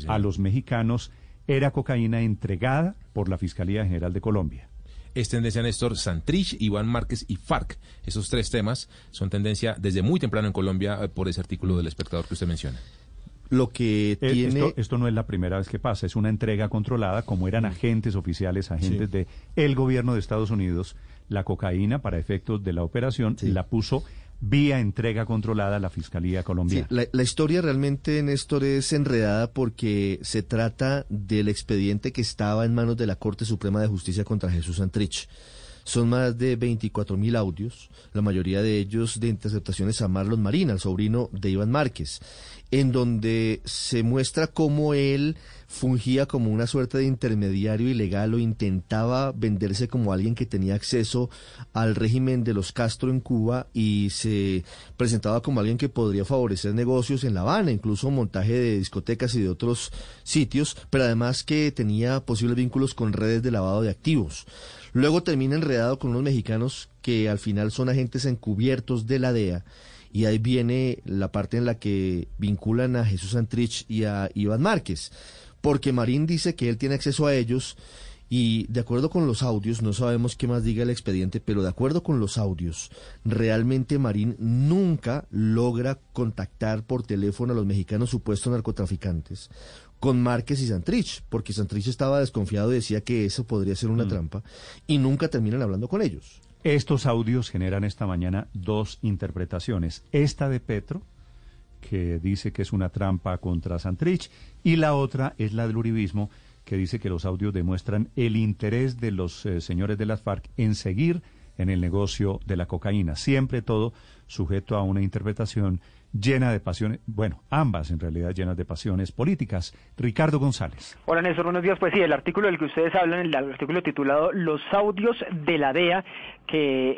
a los mexicanos era cocaína entregada por la Fiscalía General de Colombia. Es tendencia, Néstor, Santrich, Iván Márquez y FARC. Esos tres temas son tendencia desde muy temprano en Colombia eh, por ese artículo del espectador que usted menciona. Lo que eh, tiene... Esto, no es la primera vez que pasa, es una entrega controlada, como eran mm. agentes oficiales, agentes de el gobierno de Estados Unidos, la cocaína para efectos de la operación la puso vía entrega controlada a la Fiscalía Colombiana. la, la, historia realmente, Néstor, es enredada porque se trata del expediente que estaba en manos de la Corte Suprema de Justicia contra Jesús Santrich. Son más de 24 mil audios, la mayoría de ellos de interceptaciones a Marlon Marina, el sobrino de Iván Márquez, en donde se muestra cómo él fungía como una suerte de intermediario ilegal o intentaba venderse como alguien que tenía acceso al régimen de los Castro en Cuba y se presentaba como alguien que podría favorecer negocios en La Habana, incluso montaje de discotecas y de otros sitios, pero además que tenía posibles vínculos con redes de lavado de activos. Luego termina enredado con unos mexicanos que al final son agentes encubiertos de la DEA. Y ahí viene la parte en la que vinculan a Jesús Antrich y a Iván Márquez. Porque Marín dice que él tiene acceso a ellos Y de acuerdo con los audios, no sabemos qué más diga el expediente, pero de acuerdo con los audios, realmente Marín nunca logra contactar por teléfono a los mexicanos supuestos narcotraficantes con Márquez y Santrich, porque Santrich estaba desconfiado y decía que eso podría ser una trampa, y nunca terminan hablando con ellos. Estos audios generan esta mañana dos interpretaciones. Esta de Petro, que dice que es una trampa contra Santrich, y la otra es la del uribismo, que dice que los audios demuestran el interés de los eh, señores de las FARC en seguir en el negocio de la cocaína. Siempre todo sujeto a una interpretación llena de pasiones, bueno, ambas en realidad llenas de pasiones políticas. Ricardo González. Hola Néstor, buenos días. Pues sí, el artículo del que ustedes hablan, el artículo titulado Los audios de la DEA que eh,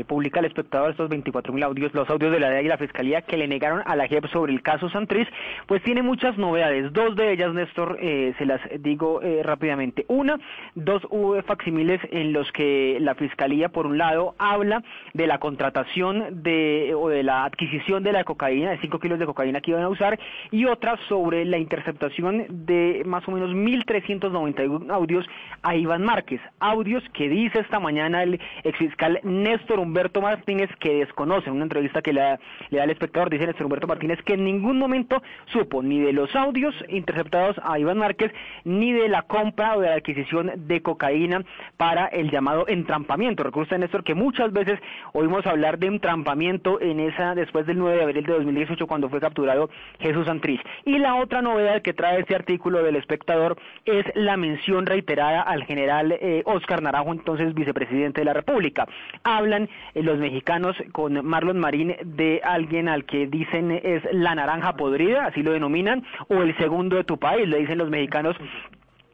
eh, publica el espectador, estos 24.000 audios, los audios de la DEA y la Fiscalía que le negaron a la JEP sobre el caso Santriz, pues tiene muchas novedades. Dos de ellas, Néstor, eh, se las digo rápidamente. Una, dos facsimiles en los que la Fiscalía, por un lado, habla de la contratación de o de la adquisición de de la cocaína, de 5 kilos de cocaína que iban a usar, y otra sobre la interceptación de más o menos 1.391 audios a Iván Márquez. Audios que dice esta mañana el exfiscal Néstor Humberto Martínez que desconoce, en una entrevista que le da, le da el espectador, dice Néstor Humberto Martínez que en ningún momento supo ni de los audios interceptados a Iván Márquez, ni de la compra o de la adquisición de cocaína para el llamado entrampamiento. Recuerda Néstor que muchas veces oímos hablar de entrampamiento en esa después del 9 de abril de 2018 cuando fue capturado Jesús Santrich. Y la otra novedad que trae este artículo del espectador es la mención reiterada al general Oscar eh, Naranjo, entonces vicepresidente de la República. Hablan eh, los mexicanos con Marlon Marín de alguien al que dicen es la naranja podrida, así lo denominan, o el segundo de tu país, le dicen los mexicanos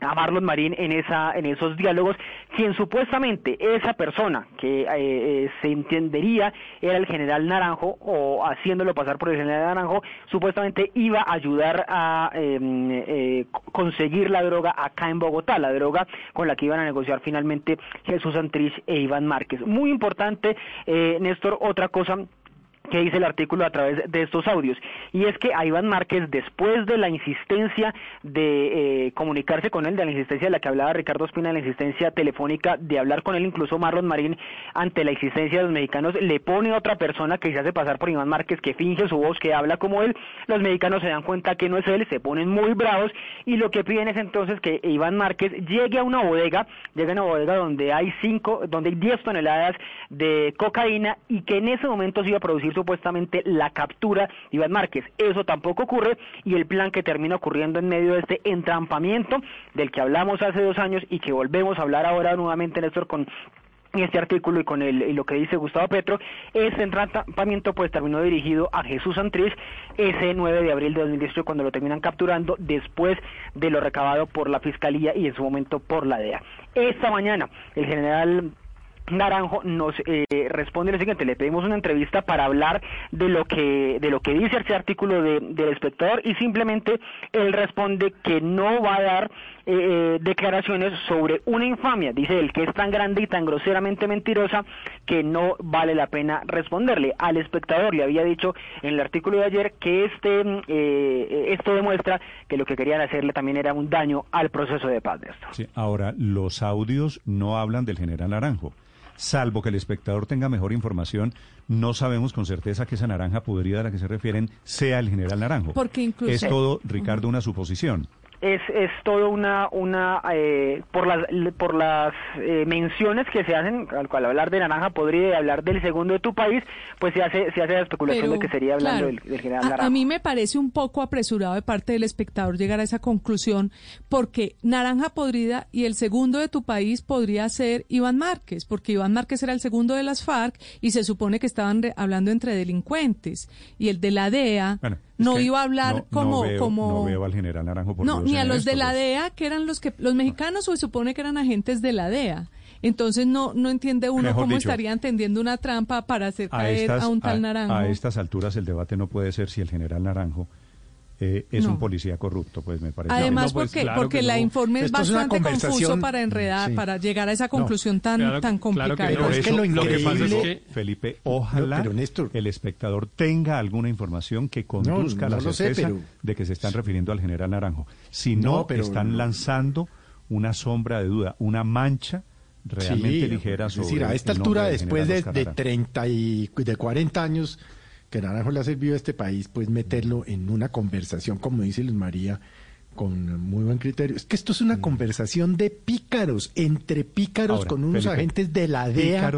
a Marlon Marín en esa en esos diálogos quien supuestamente esa persona que eh, eh, se entendería era el general Naranjo o haciéndolo pasar por el general Naranjo supuestamente iba a ayudar a em, eh, conseguir la droga acá en Bogotá la droga con la que iban a negociar finalmente Jesús Antriz e Iván Márquez. Muy importante Néstor otra cosa que dice el artículo a través de estos audios. Y es que a Iván Márquez, después de la insistencia de eh, comunicarse con él, de la insistencia de la que hablaba Ricardo Espina, de la insistencia telefónica de hablar con él, incluso Marlon Marín, ante la insistencia de los mexicanos, le pone a otra persona que se hace pasar por Iván Márquez, que finge su voz, que habla como él. Los mexicanos se dan cuenta que no es él, se ponen muy bravos y lo que piden es entonces que Iván Márquez llegue a una bodega, llegue a una bodega donde hay cinco, donde hay 10 toneladas de cocaína y que en ese momento se iba a producir supuestamente la captura de Iván Márquez. Eso tampoco ocurre y el plan que termina ocurriendo en medio de este entrampamiento del que hablamos hace dos años y que volvemos a hablar ahora nuevamente, Néstor, con este artículo y con el, lo que dice Gustavo Petro, ese entrampamiento pues terminó dirigido a Jesús Santriz ese 9 de abril de 2018 cuando lo terminan capturando después de lo recabado por la Fiscalía y en su momento por la DEA. Esta mañana el general Naranjo nos eh, responde lo siguiente, le pedimos una entrevista para hablar de lo que de lo que dice este artículo de, del espectador y simplemente él responde que no va a dar eh, eh, declaraciones sobre una infamia, dice él, que es tan grande y tan groseramente mentirosa que no vale la pena responderle. Al espectador le había dicho en el artículo de ayer que este eh, esto demuestra que lo que querían hacerle también era un daño al proceso de paz de esto. Ahora, los audios no hablan del general Naranjo salvo que el espectador tenga mejor información, no sabemos con certeza que esa naranja podrida a la que se refieren sea el general Naranjo. Porque incluso... Es todo, Ricardo, una suposición es, es todo una, una eh, por las, por las eh, menciones que se hacen, al, hablar de naranja podría hablar del segundo de tu país, pues se hace, se hace la especulación de que sería hablando del, general naranja. A, mí me parece un poco apresurado de parte del espectador llegar a esa conclusión, porque naranja podrida y el segundo de tu país podría ser Iván Márquez, porque Iván Márquez era el segundo de las FARC y se supone que estaban hablando entre delincuentes, y el de la DEA no iba a hablar como, como... No veo al general Naranjo No, ni a los de la DEA, que eran los que... Los mexicanos se supone que eran agentes de la DEA. Entonces no, no entiende uno cómo estarían tendiendo una trampa para hacer caer a, un tal Naranjo. A estas alturas el debate no puede ser si el general Naranjo eh, es un policía corrupto, pues me parece. Además, pues, porque, porque la informe es bastante confuso para enredar, para llegar a esa conclusión tan, tan complicada. pero es que lo increíble, Felipe, ojalá el espectador tenga alguna información que conduzca a la certeza de que se están refiriendo al general Naranjo. Si no, están lanzando una sombra de duda, una mancha realmente Sí, ligera Es sobre decir, a esta altura, después de, de Oscar Arango. 30 y de 40 años que Naranjo le ha servido a este país, pues meterlo en una conversación, como dice Luz María, con muy buen criterio. Es que esto es una conversación de pícaros, entre pícaros, Ahora, con unos Felipe, agentes de la DEA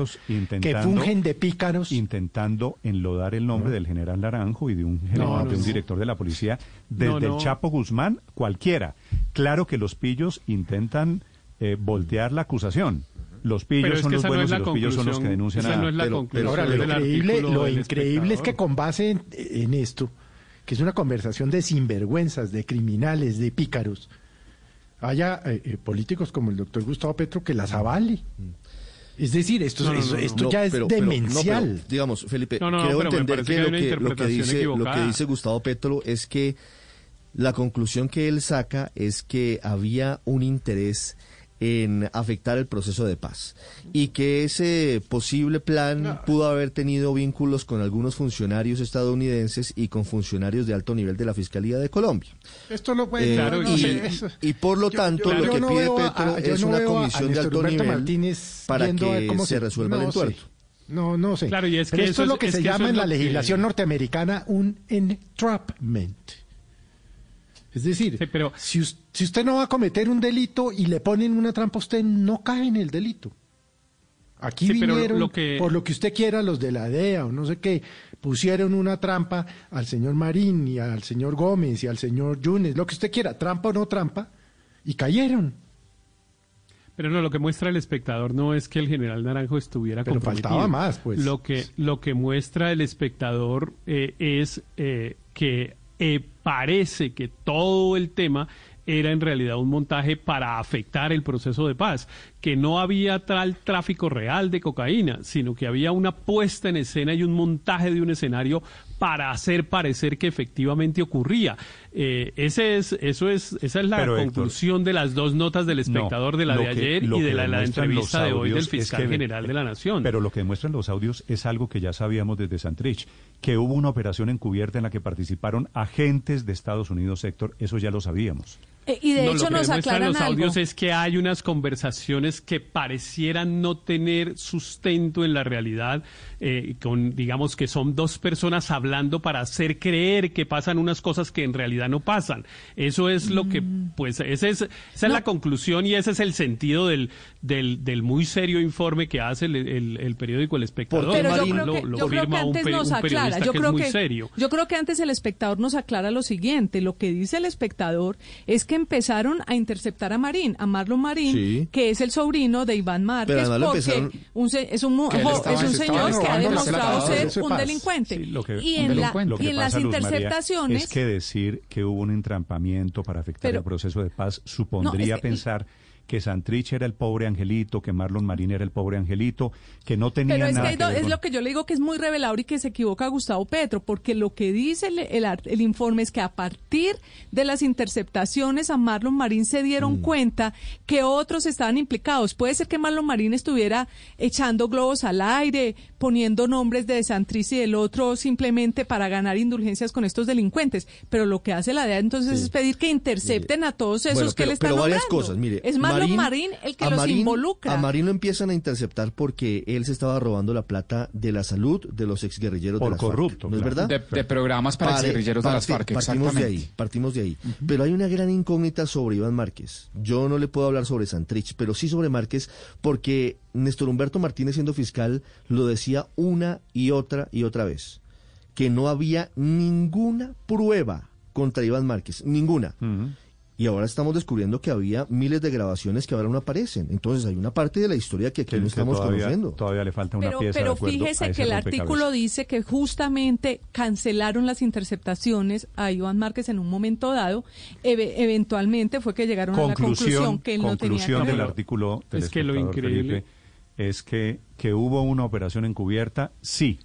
que fungen de pícaros. Intentando enlodar el nombre del general Naranjo y de un, general- No, no, de un no. director de la policía, desde el Chapo Guzmán, cualquiera. Claro que los pillos intentan eh, voltear la acusación. Los Pero pillos son los no buenos y los pillos son los que denuncian a... no es la pero- conclusión Ahora, lo increíble, lo increíble es que con base en, en esto, que es una conversación de sinvergüenzas, de criminales, de pícaros, haya eh, eh, políticos como el doctor Gustavo Petro que las avale. Es decir, esto, No, no, esto, no, esto no, ya es pero- pero- no, demencial. pero, digamos, Felipe, No, no, creo pero entender que, que lo que, lo que interpretación dice, lo que dice Gustavo Petro es que la conclusión que él saca es que había un interés en afectar el proceso de paz y que ese posible plan pudo haber tenido vínculos con algunos funcionarios estadounidenses y con funcionarios de alto nivel de la Fiscalía de Colombia. Esto lo puede Eh, claro, y, no sé, eso- y por lo Yo- tanto, yo- lo que no pide a- Petro es no una comisión de alto nivel Martínez para que cómo se resuelva el entuerto. No, no sé. Claro, y es Pero que esto es lo que es se que llama en la que- legislación norteamericana un entrapment. Es decir, si, us- si usted no va a cometer un delito y le ponen una trampa, usted no cae en el delito. Aquí Sí, pero lo- vinieron, que- por lo que usted quiera, los de la DEA o no sé qué, pusieron una trampa al señor Marín y al señor Gómez y al señor Yunes, lo que usted quiera, trampa o no trampa, y cayeron. Pero no, lo que muestra el espectador no es que el general Naranjo estuviera Pero faltaba más, pues. Lo que, lo que muestra el espectador eh, es eh, que eh, parece que todo el tema era en realidad un montaje para afectar el proceso de paz, que no había tal tráfico real de cocaína, sino que había una puesta en escena y un montaje de un escenario para hacer parecer que efectivamente ocurría. Eh, ese es, eso es, esa es la Pero, Héctor, conclusión de las dos notas del espectador No, de la de que- ayer y de la, la demuestran los entrevista de hoy del es fiscal que- general de la Nación. Pero lo que demuestran los audios es algo que ya sabíamos desde Santrich, que hubo una operación encubierta en la que participaron agentes de Estados Unidos, Héctor, eso ya lo sabíamos. Eh, y de No, hecho lo que nos aclaran los algo. audios es que hay unas conversaciones que parecieran no tener sustento en la realidad, eh, con digamos que son dos personas hablando para hacer creer que pasan unas cosas que en realidad no pasan. Eso es lo que, Mm. pues, ese es, esa es la conclusión y ese es el sentido del, del, del muy serio informe que hace el, el- el periódico El Espectador. Pero yo Lo- creo que, lo yo creo que firma un antes nos un aclara. Yo que es creo muy que, serio. yo creo que antes el espectador nos aclara lo siguiente. Lo que dice el espectador es que empezaron a interceptar a Marín, a Marlon Marín, Sí. que es el sobrino de Iván Márquez, porque un se- es un, jo- es un señor que ha demostrado ser de un delincuente. Sí, lo que- y en, la- lo que y en las pasa, María, interceptaciones... es que decir que hubo un entrampamiento para afectar Pero- el proceso de paz supondría No, es que- pensar que Santrich era el pobre angelito, que Marlon Marín era el pobre angelito, que no tenía Pero es, que nada que do- ver es con- lo que yo le digo que es muy revelador y que se equivoca Gustavo Petro, porque lo que dice el, el el informe es que a partir de las interceptaciones a Marlon Marín se dieron Mm. cuenta que otros estaban implicados. Puede ser que Marlon Marín estuviera echando globos al aire, poniendo nombres de Santriz y del otro simplemente para ganar indulgencias con estos delincuentes, pero lo que hace la DEA entonces es pedir que intercepten a todos esos Bueno, que le están pero varias nombrando. cosas, mire. es Marlon Marín- Marín el que a los Marín- involucra. A Marín lo empiezan a interceptar porque él se estaba robando la plata de la salud de los exguerrilleros Por de las corrupto, FARC. ¿No es verdad? De- de programas para Pare- exguerrilleros de las FARC, Partimos de ahí, partimos de ahí. Pero hay una gran incógnita sobre Iván Márquez. Yo no le puedo hablar sobre Santrich, pero sí sobre Márquez porque Néstor Humberto Martínez siendo fiscal lo decía una y otra y otra vez. Que no había ninguna prueba contra Iván Márquez, ninguna. Y ahora estamos descubriendo que había miles de grabaciones que ahora no aparecen. Entonces hay una parte de la historia que aquí que- no estamos todavía, conociendo. Todavía le falta una Pero, pieza de pero fíjese que el artículo dice que justamente cancelaron las interceptaciones a Iván Márquez en un momento dado. Eve- eventualmente fue que llegaron a la conclusión que él no tenía conclusión del artículo del Es que lo increíble- Felipe, es que, que hubo una operación encubierta, sí.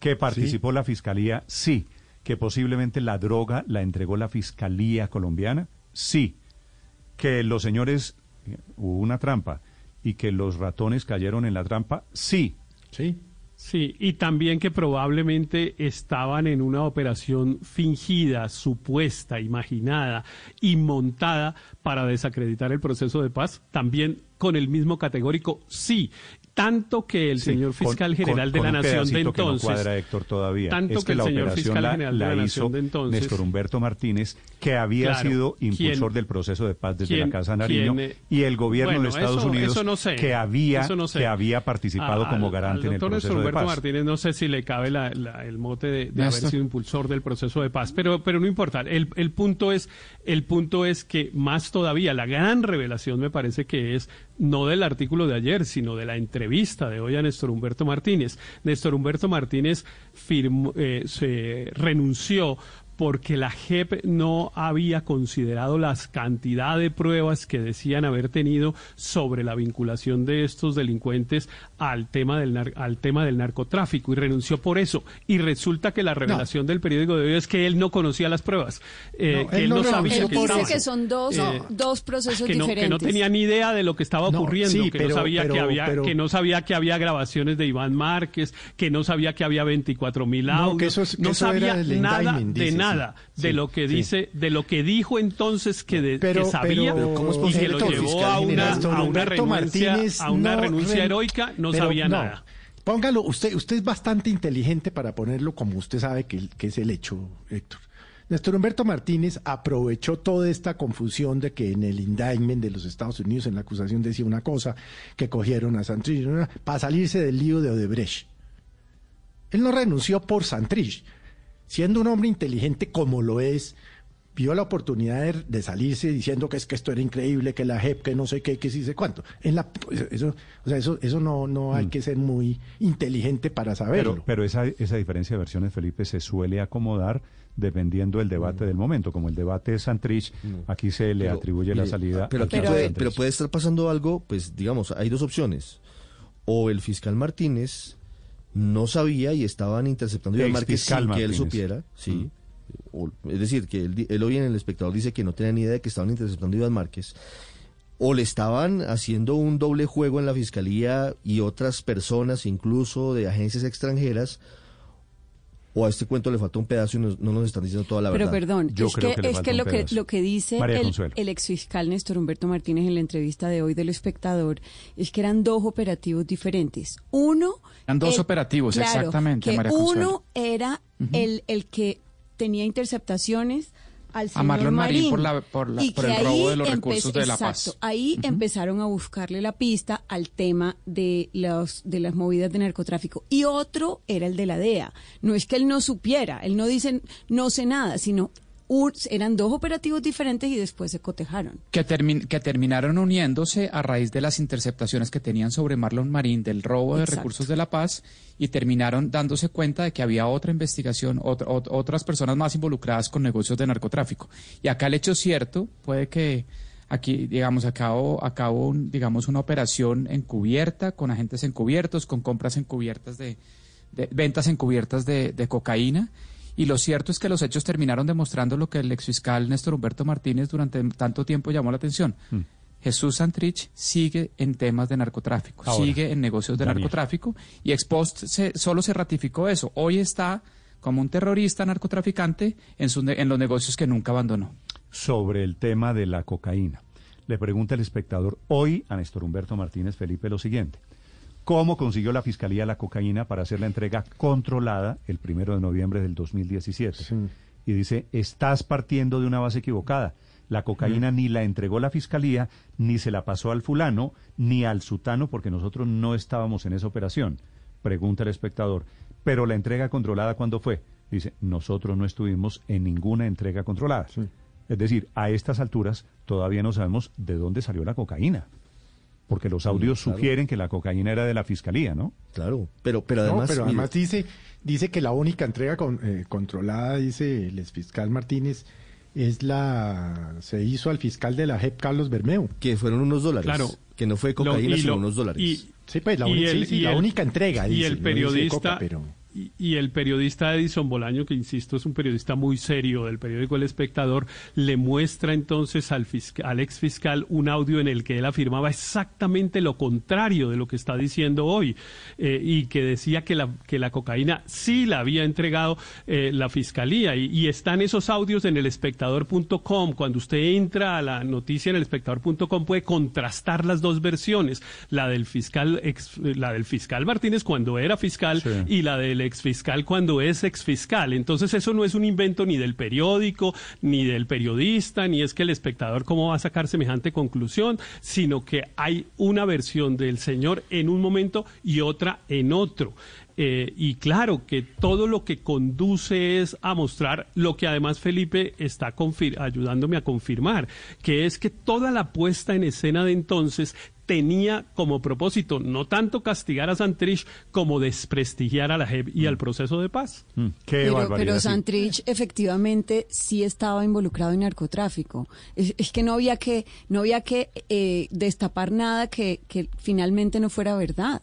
Que participó la fiscalía, sí. Que posiblemente la droga la entregó la fiscalía colombiana, sí. Que los señores, hubo una trampa y que los ratones cayeron en la trampa, sí. Sí. Sí, y también que probablemente estaban en una operación fingida, supuesta, imaginada y montada para desacreditar el proceso de paz, también con el mismo categórico sí tanto que el Sí, señor con- fiscal con- general de con la un nación de pedacito que no entonces cuadra, Héctor, todavía. tanto Es que el la señor operación fiscal la- general de la la hizo nación de entonces Néstor Humberto Martínez, que había Claro, sido impulsor ¿quién- del proceso de paz desde la Casa Nariño quién, y el gobierno bueno, de Estados eso- Unidos eso no sé, que había no sé. que había participado A- como al- garante al en el proceso Néstor de Humberto paz. Martínez no sé si le cabe la- la- el mote de, de haber sido impulsor del proceso de paz, pero, pero no importa. El, el punto es, el punto es que más todavía la gran revelación me parece que es no del artículo de ayer, sino de la entrevista de hoy a Néstor Humberto Martínez. Néstor Humberto Martínez firmó, eh, se renunció porque la JEP no había considerado las cantidad de pruebas que decían haber tenido sobre la vinculación de estos delincuentes al tema del nar- al tema del narcotráfico y renunció por eso. Y resulta que la revelación del periódico de hoy es que él no conocía las pruebas eh, No, que él él no no sabía Él que dice que son dos, Eh, dos procesos que no, diferentes. que no tenía ni idea de lo que estaba No, ocurriendo, sí, que pero- no sabía que había pero- que no sabía que había grabaciones de Iván Márquez, que no sabía que había 24 mil No, audios, que eso es- que no eso sabía nada de dice, nada sí, de sí, lo que sí. dice, de lo que dijo entonces que, de- Pero- que sabía pero ¿cómo es y que lo llevó a una, general a una Humberto renuncia, Martínez a una no renuncia heroica, no Pero sabía no. nada. Póngalo, usted, usted es bastante inteligente para ponerlo como usted sabe que, que es el hecho, Héctor. Néstor Humberto Martínez aprovechó toda esta confusión de que en el indictment de los Estados Unidos, en la acusación decía una cosa, que cogieron a Santrich, para salirse del lío de Odebrecht. Él no renunció por Santrich. Siendo un hombre inteligente como lo es, vio la oportunidad de, de salirse diciendo que es que esto era increíble, que la JEP, que no sé qué, que sí sé cuánto. En la, pues, eso, o sea, eso, eso no, no hay que ser muy inteligente para saberlo. Pero, pero esa, esa diferencia de versiones, Felipe, se suele acomodar dependiendo del debate del momento. Como el debate de Santrich, aquí se le Pero, atribuye la salida. Pero aquí puede, pero puede estar pasando algo, pues digamos, hay dos opciones. O el fiscal Martínez no sabía y estaban interceptando a Iván Márquez sin que él supiera, sí. O- es decir, que él, él hoy en el espectador dice que no tenía ni idea de que estaban interceptando a Iván Márquez. O le estaban haciendo un doble juego en la fiscalía y otras personas, incluso de agencias extranjeras. O a este cuento le falta un pedazo y no, no nos están diciendo toda la Pero verdad. perdón, es que, es que lo que lo que dice el, el exfiscal Néstor Humberto Martínez en la entrevista de hoy del espectador es que eran dos operativos diferentes. Uno Eran dos el- operativos, claro, exactamente, Que María uno era el, el que tenía interceptaciones al señor Marlon Marín Marín, por la- por la- por el robo de los recursos de La Paz. exacto, ahí empezaron a buscarle la pista al tema de los de las movidas de narcotráfico. Y otro era el de la DEA no es que él no supiera él no dice no sé nada sino eran dos operativos diferentes y después se cotejaron que, termin- que terminaron uniéndose a raíz de las interceptaciones que tenían sobre Marlon Marín del robo de recursos de la paz y terminaron dándose cuenta de que había otra investigación, ot- ot- otras personas más involucradas con negocios de narcotráfico. Y acá el hecho cierto puede que aquí, digamos, acabo, acabo un- digamos, una operación encubierta, con agentes encubiertos, con compras encubiertas de, de ventas encubiertas de, de cocaína. Y lo cierto es que los hechos terminaron demostrando lo que el exfiscal Néstor Humberto Martínez durante tanto tiempo llamó la atención. Mm. Jesús Santrich sigue en temas de narcotráfico, Ahora, sigue en negocios de Daniel. narcotráfico y Expost se, solo se ratificó eso. Hoy está como un terrorista narcotraficante en, ne- en los negocios que nunca abandonó. sobre el tema de la cocaína. Le pregunta el espectador hoy a Néstor Humberto Martínez Felipe lo siguiente. ¿Cómo consiguió la Fiscalía la cocaína para hacer la entrega controlada el primero de noviembre del 2017? Y dice, estás partiendo de una base equivocada. La cocaína ni la entregó la Fiscalía, ni se la pasó al fulano, ni al sutano, porque nosotros no estábamos en esa operación. Pregunta el espectador. Pero la entrega controlada, ¿cuándo fue? Dice, nosotros no estuvimos en ninguna entrega controlada. Es decir, a estas alturas todavía no sabemos de dónde salió la cocaína. Porque los audios claro. sugieren que la cocaína era de la fiscalía, ¿no? Claro, pero, pero No, además. pero mire, además dice, dice que la única entrega con- eh, controlada, dice el fiscal Martínez, es la se hizo al fiscal de la JEP Carlos Bermeo. Que fueron unos dólares. Claro. Que no fue cocaína, sino unos dólares. sí, pues la, y única, el- sí, sí, y la el- única entrega. y dice, el no dice periodista coca, pero... y, y el periodista Edison Bolaño, que insisto es un periodista muy serio del periódico El Espectador, le muestra entonces al, al ex fiscal un audio en el que él afirmaba exactamente lo contrario de lo que está diciendo hoy eh, y que decía que la, que la cocaína sí la había entregado eh, la fiscalía y, y, están esos audios en el espectador.com. Cuando usted entra a la noticia en el espectador.com puede contrastar las dos versiones, la del fiscal ex, la del fiscal Martínez cuando era fiscal sí. y la del ex fiscal cuando es exfiscal. Entonces eso no es un invento ni del periódico, ni del periodista, ni es que el espectador cómo va a sacar semejante conclusión, sino que hay una versión del señor en un momento y otra en otro. Eh, y claro que todo lo que conduce es a mostrar lo que además Felipe está ayudándome a confirmar, que es que toda la puesta en escena de entonces tenía como propósito no tanto castigar a Santrich como desprestigiar a la JEP y mm. al proceso de paz. Mm. Qué pero, barbaridad. pero Santrich efectivamente sí estaba involucrado en narcotráfico. Es, es que no había que, no había que eh, destapar nada que, que finalmente no fuera verdad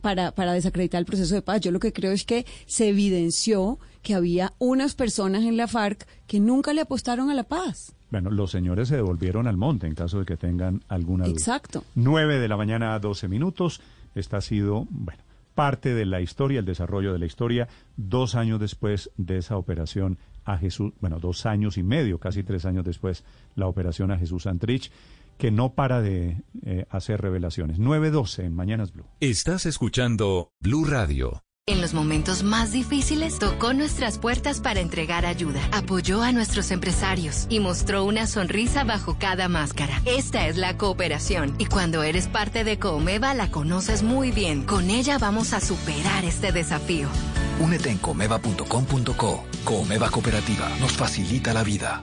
para, para desacreditar el proceso de paz. Yo lo que creo es que se evidenció que había unas personas en la FARC que nunca le apostaron a la paz. Bueno, los señores se devolvieron al monte en caso de que tengan alguna duda. Exacto. 9 de la mañana a 12 minutos. Esta ha sido, bueno, parte de la historia, el desarrollo de la historia, dos años después de esa operación a Jesús, bueno, dos años y medio, casi tres años después, la operación a Jesús Santrich, que no para de eh, hacer revelaciones. 9.12 en Mañanas Blue. Estás escuchando Blue Radio. En los momentos más difíciles tocó nuestras puertas para entregar ayuda, apoyó a nuestros empresarios y mostró una sonrisa bajo cada máscara. Esta es la cooperación y cuando eres parte de Comeva la conoces muy bien. Con ella vamos a superar este desafío. Únete en comeva.com.co. Comeva Cooperativa nos facilita la vida.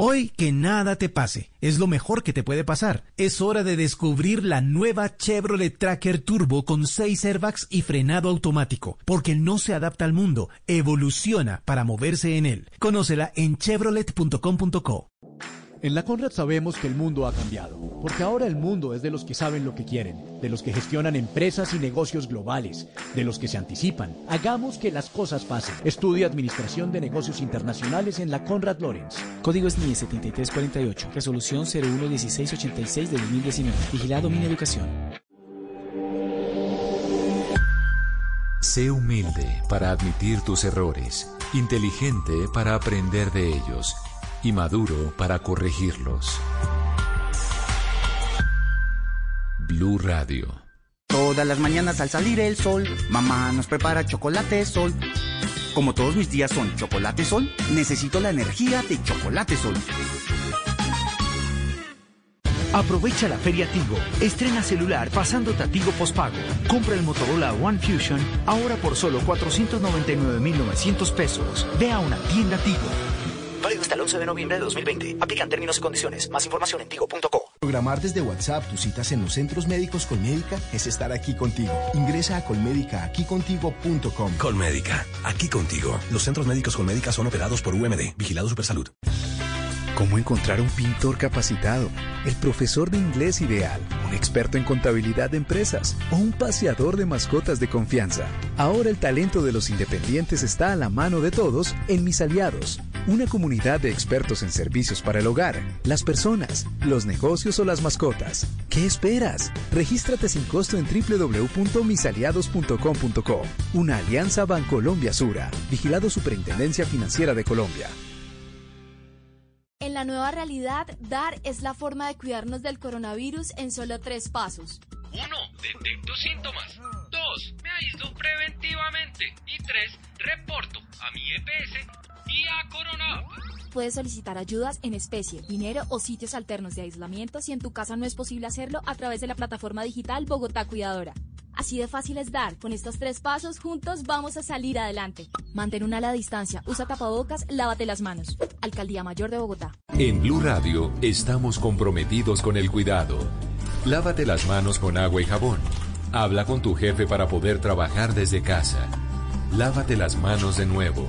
Hoy que nada te pase, es lo mejor que te puede pasar. Es hora de descubrir la nueva Chevrolet Tracker Turbo con 6 airbags y frenado automático, porque no se adapta al mundo, evoluciona para moverse en él. Conócela en chevrolet.com.co. En la Conrad sabemos que el mundo ha cambiado, porque ahora el mundo es de los que saben lo que quieren, de los que gestionan empresas y negocios globales, de los que se anticipan. Hagamos que las cosas pasen. Estudia Administración de Negocios Internacionales en la Conrad Lorenz. Código SNIE 7348, resolución 011686 de 2019. Vigilado Mi Educación. Sé humilde para admitir tus errores, inteligente para aprender de ellos y maduro para corregirlos. Blue Radio. Todas las mañanas al salir el sol, mamá nos prepara chocolate sol. Como todos mis días son chocolate sol, necesito la energía de chocolate sol. Aprovecha la Feria Tigo. Estrena celular pasándote a Tigo Pospago. Compra el Motorola One Fusion ahora por solo 499,900 pesos. Ve a una tienda Tigo. Válido hasta el 11 de noviembre de 2020. Aplican términos y condiciones. Más información en tigo.co. Programar desde WhatsApp tus citas en los centros médicos Colmédica es estar aquí contigo. Ingresa a colmédicaaquicontigo.com. Colmédica, aquí contigo. Los centros médicos Colmédica son operados por UMD, Vigilado Supersalud. ¿Cómo encontrar un pintor capacitado? El profesor de inglés ideal, un experto en contabilidad de empresas o un paseador de mascotas de confianza. Ahora el talento de los independientes está a la mano de todos en Mis Aliados, una comunidad de expertos en servicios para el hogar, las personas, los negocios o las mascotas. ¿Qué esperas? Regístrate sin costo en www.misaliados.com.co. Una alianza Bancolombia Sura, vigilado Superintendencia Financiera de Colombia. En la nueva realidad, dar es la forma de cuidarnos del coronavirus en solo tres pasos. 1. Detecto síntomas. 2. Me aíslo preventivamente. Y 3. Reporto a mi EPS y a Corona. Puedes solicitar ayudas en especie, dinero o sitios alternos de aislamiento si en tu casa no es posible hacerlo a través de la plataforma digital Bogotá Cuidadora. Así de fácil es dar. Con estos tres pasos, juntos vamos a salir adelante. Mantén una ala distancia, usa tapabocas, lávate las manos. Alcaldía Mayor de Bogotá. En Blue Radio estamos comprometidos con el cuidado. Lávate las manos con agua y jabón. Habla con tu jefe para poder trabajar desde casa. Lávate las manos de nuevo.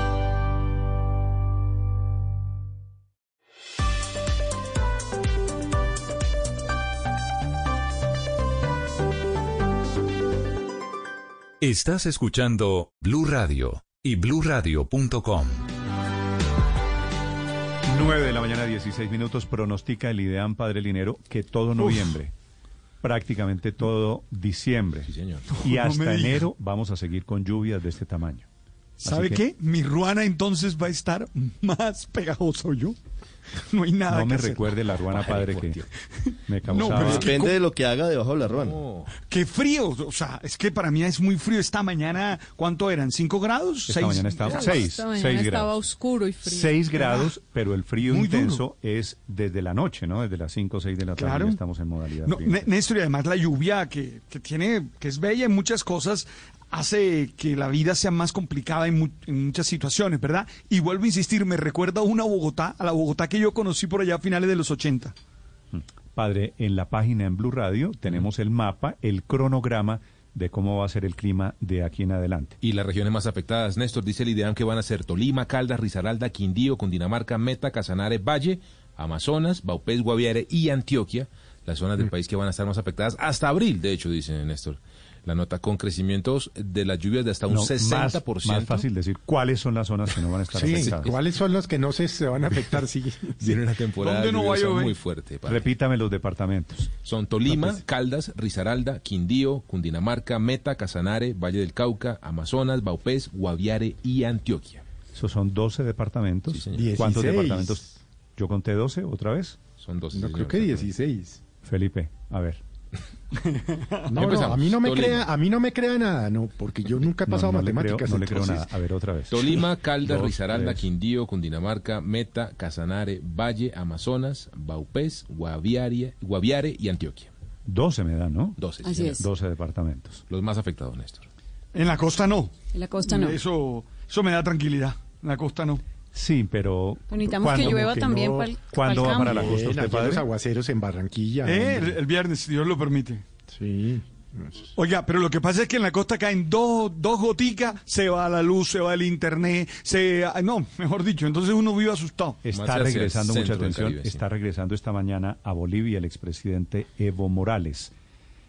Estás escuchando Blue Radio y bluradio.com. 9 de la mañana, 16 minutos, pronostica el IDEAM Padre Linero que todo noviembre, prácticamente todo diciembre y No, no hasta enero vamos a seguir con lluvias de este tamaño. ¿Sabe que qué? Mi ruana entonces va a estar más pegajoso yo. [LAUGHS] No hay nada No que me hacer. recuerde la ruana padre que me No, causaba... pero es que Depende de lo que haga debajo de la ruana. Qué frío, o sea, es que para mí es muy frío. Esta mañana, ¿cuánto eran? ¿Cinco grados? Esta ¿Seis? mañana estaba grados? seis, Esta mañana seis estaba grados. oscuro y frío. 6 grados, pero el frío Muy duro. intenso es desde la noche, ¿no? Desde las 5 o 6 de la tarde Claro. estamos en modalidad No, Néstor, y además la lluvia que, que tiene, que es bella en muchas cosas, hace que la vida sea más complicada en, mu- en muchas situaciones, ¿verdad? Y vuelvo a insistir, me recuerda a una Bogotá, a la Bogotá que yo conocí por allá a finales de los 80. Padre, en la página en Blue Radio tenemos el mapa, el cronograma de cómo va a ser el clima de aquí en adelante. Y las regiones más afectadas, Néstor, dice el IDEAM que van a ser Tolima, Caldas, Risaralda, Quindío, Cundinamarca, Meta, Casanare, Valle, Amazonas, Baupés, Guaviare y Antioquia, las zonas del país que van a estar más afectadas hasta abril, de hecho, dice Néstor. La nota con crecimientos de las lluvias de hasta un No, 60%. Más, más fácil decir cuáles son las zonas que no van a estar Sí, afectadas. ¿cuáles son los que no se, se van a afectar? Sí. [LAUGHS] Viene una temporada ¿Dónde no muy fuerte. padre. Repítame los departamentos. Son Tolima. Caldas, Risaralda, Quindío, Cundinamarca, Meta, Casanare, Valle del Cauca, Amazonas, Baupés, Guaviare y Antioquia. Esos son 12 departamentos. señor. ¿Cuántos 16. departamentos? Yo conté 12 otra vez. Son 12. No, creo que 16. Felipe, a ver. [LAUGHS] No, no, a mí no me Tolima. crea, a mí no me crea nada, no, porque yo nunca he No, pasado no le creo, matemáticas. no le creo nada. A ver, otra vez. Tolima, [LAUGHS] Caldas, Dos, Risaralda, tres. Quindío, Cundinamarca, Meta, Casanare, Valle, Amazonas, Baupés, Guaviare, Guaviare y Antioquia. 12 me dan, ¿no? 12. sí, Así señor. es. 12 departamentos. Los más afectados, Néstor. En la costa no. En la costa no. Eso, eso me da tranquilidad. En la costa no. Sí, pero... Necesitamos que ¿cuándo- llueva también no? para el ¿Cuándo va para la Bien, costa usted, padre? los aguaceros en Barranquilla. Eh, el, viernes, si Dios lo permite. Sí. Oiga, pero lo que pasa es que en la costa caen dos, dos goticas, se va la luz, se va el internet, se... ah, No, mejor dicho, entonces uno vive asustado. Está regresando, mucha atención, Caribe, sí. está regresando esta mañana a Bolivia el expresidente Evo Morales.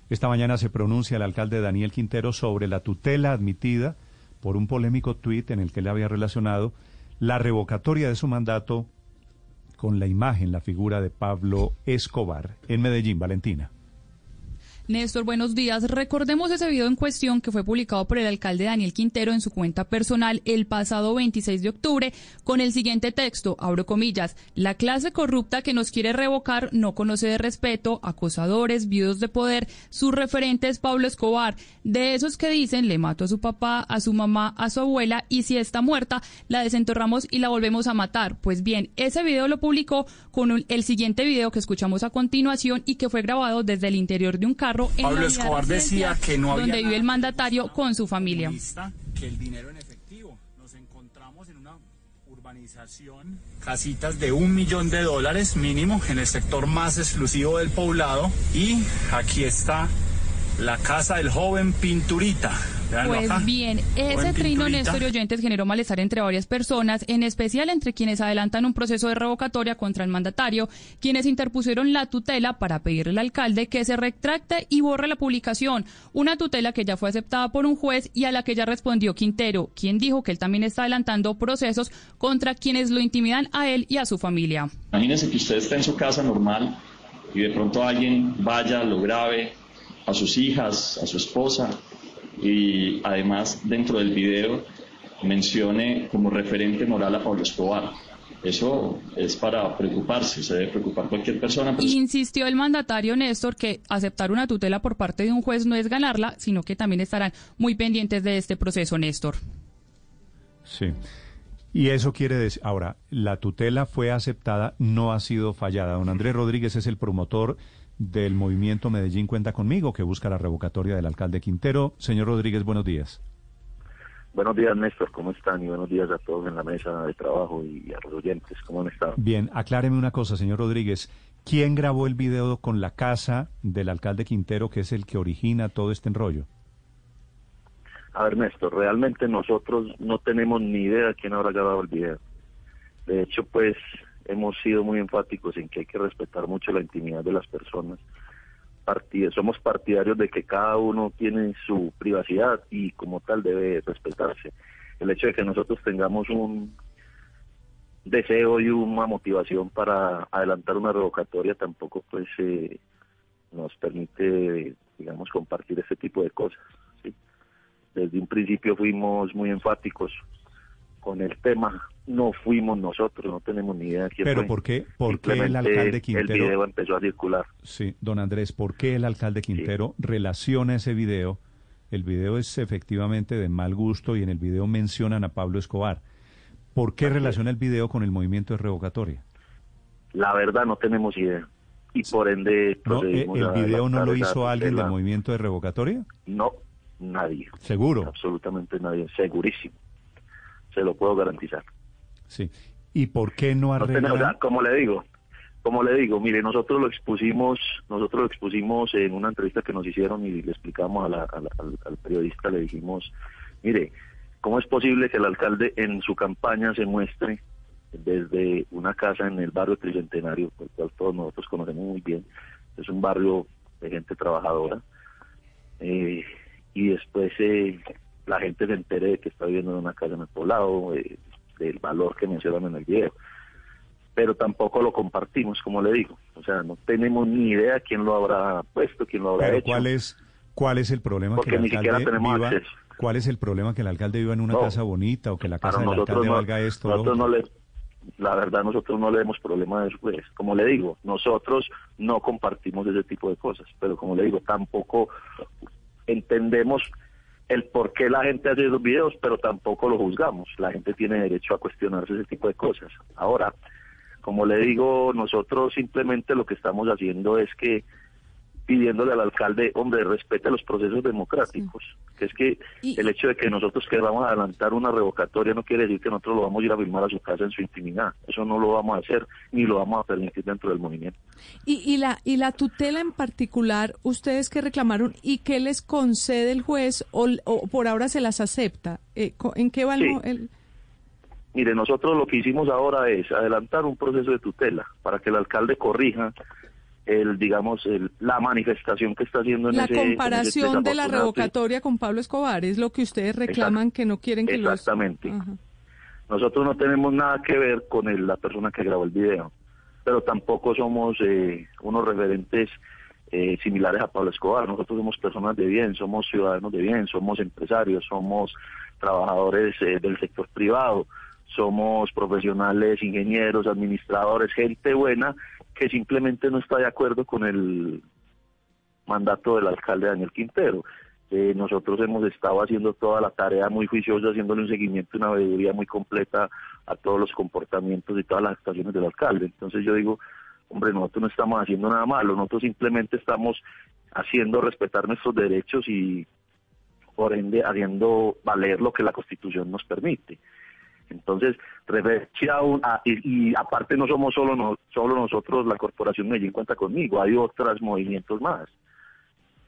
Esta mañana se pronuncia el alcalde Daniel Quintero sobre la tutela admitida por un polémico tuit en el que le había relacionado la revocatoria de su mandato con la imagen, la figura de Pablo Escobar en Medellín, Valentina. Néstor, buenos días. Recordemos ese video en cuestión que fue publicado por el alcalde Daniel Quintero en su cuenta personal el pasado 26 de octubre con el siguiente texto, abro comillas, la clase corrupta que nos quiere revocar no conoce de respeto, acosadores, viudos de poder, su referente es Pablo Escobar, de esos que dicen le mato a su papá, a su mamá, a su abuela y si está muerta la desenterramos y la volvemos a matar. Pues bien, ese video lo publicó con el siguiente video que escuchamos a continuación y que fue grabado desde el interior de un carro en Pablo Escobar decía que no había donde vive el mandatario con su familia. que el dinero en efectivo. Nos encontramos en una urbanización, casitas de un millón de dólares mínimo en el sector más exclusivo del poblado y aquí está la casa del joven Pinturita. Pues acá. bien, ese Joven trino, Pinturita. Néstor y oyentes, generó malestar entre varias personas, en especial entre quienes adelantan un proceso de revocatoria contra el mandatario, quienes interpusieron la tutela para pedirle al alcalde que se retracte y borre la publicación. Una tutela que ya fue aceptada por un juez y a la que ya respondió Quintero, quien dijo que él también está adelantando procesos contra quienes lo intimidan a él y a su familia. Imagínense que usted está en su casa normal y de pronto alguien vaya, lo grabe a sus hijas, a su esposa y además dentro del video mencione como referente moral a Pablo Escobar. Eso es para preocuparse, se debe preocupar cualquier persona. pero Insistió el mandatario Néstor que aceptar una tutela por parte de un juez no es ganarla, sino que también estarán muy pendientes de este proceso, Néstor. Sí. Y eso quiere decir, ahora, la tutela fue aceptada, no ha sido fallada. Don Andrés Rodríguez es el promotor del movimiento Medellín Cuenta conmigo, que busca la revocatoria del alcalde Quintero. Señor Rodríguez, buenos días. Buenos días, Néstor, ¿cómo están? Y buenos días a todos en la mesa de trabajo y a los oyentes, ¿cómo han estado? Bien, acláreme una cosa, señor Rodríguez. ¿Quién grabó el video con la casa del alcalde Quintero, que es el que origina todo este enrollo? A ver, Néstor, realmente nosotros no tenemos ni idea de quién habrá grabado el video. De hecho, pues hemos sido muy enfáticos en que hay que respetar mucho la intimidad de las personas. somos partidarios de que cada uno tiene su privacidad y como tal debe respetarse. El hecho de que nosotros tengamos un deseo y una motivación para adelantar una revocatoria tampoco pues eh, nos permite digamos compartir ese tipo de cosas desde un principio fuimos muy enfáticos con el tema. No fuimos nosotros, no tenemos ni idea de quién Pero ¿por qué, por qué el alcalde Quintero... El video empezó a circular. Sí, don Andrés, ¿por qué el alcalde Quintero relaciona ese video? El video es efectivamente de mal gusto y en el video mencionan a Pablo Escobar. ¿Por qué relaciona el video con el movimiento de revocatoria? La verdad no tenemos idea. Y por ende... No, ¿El video no lo hizo alguien del movimiento de revocatoria? No, nadie. ¿Seguro? Absolutamente nadie, segurísimo. Se lo puedo garantizar. Sí. ¿Y por qué no arregla? como le digo, como le digo, mire, nosotros lo expusimos, nosotros lo expusimos en una entrevista que nos hicieron y le explicamos al, al, periodista, le dijimos, mire, ¿cómo es posible que el alcalde en su campaña se muestre desde una casa en el barrio Tricentenario, el cual todos nosotros conocemos muy bien, es un barrio de gente trabajadora, eh, y después eh, la gente se entere de que está viviendo en una casa en el poblado, eh, del valor que mencionan en el video. Pero tampoco lo compartimos, como le digo. O sea, no tenemos ni idea quién lo habrá puesto, quién lo habrá Pero hecho. ¿cuál es, ¿Cuál es el problema Porque que el ni siquiera tenemos viva? acceso. ¿Cuál es el problema que el alcalde viva en una No. casa bonita o que la casa del alcalde no- valga esto? nosotros no le, la verdad nosotros no le demos problema de eso, pues. Como le digo, nosotros no compartimos ese tipo de cosas, pero como le digo, tampoco entendemos el por qué la gente hace esos videos, pero tampoco lo juzgamos. La gente tiene derecho a cuestionarse ese tipo de cosas. Ahora, como le digo, nosotros simplemente lo que estamos haciendo es que pidiéndole al alcalde, hombre, respete los procesos democráticos, que es que el hecho de que nosotros queramos adelantar una revocatoria no quiere decir que nosotros lo vamos a ir a firmar a su casa en su intimidad. Eso no lo vamos a hacer ni lo vamos a permitir dentro del movimiento. Y, y, la, y la tutela en particular, ustedes que reclamaron y qué les concede el juez o, o por ahora se las acepta. Eh, ¿En qué va Sí. el- Mire, nosotros lo que hicimos ahora es adelantar un proceso de tutela para que el alcalde corrija el, digamos, el- la manifestación que está haciendo en la ese en ese comparación de la revocatoria con Pablo Escobar? Es lo que ustedes reclaman que no quieren que los... Exactamente. Ajá. Nosotros no tenemos nada que ver con el- la persona que grabó el video, pero tampoco somos eh, unos referentes eh, similares a Pablo Escobar. Nosotros somos personas de bien, somos ciudadanos de bien, somos empresarios, somos trabajadores eh, del sector privado, somos profesionales, ingenieros, administradores, gente buena que simplemente no está de acuerdo con el mandato del alcalde Daniel Quintero. Eh, nosotros hemos estado haciendo toda la tarea muy juiciosa, haciéndole un seguimiento una veeduría muy completa a todos los comportamientos y todas las actuaciones del alcalde. Entonces yo digo, hombre, nosotros no estamos haciendo nada malo, nosotros simplemente estamos haciendo respetar nuestros derechos y por ende haciendo valer lo que la Constitución nos permite. Entonces, referente a un- a- y, y aparte no somos solo, no, solo nosotros, la Corporación Medellín cuenta conmigo, hay otros movimientos más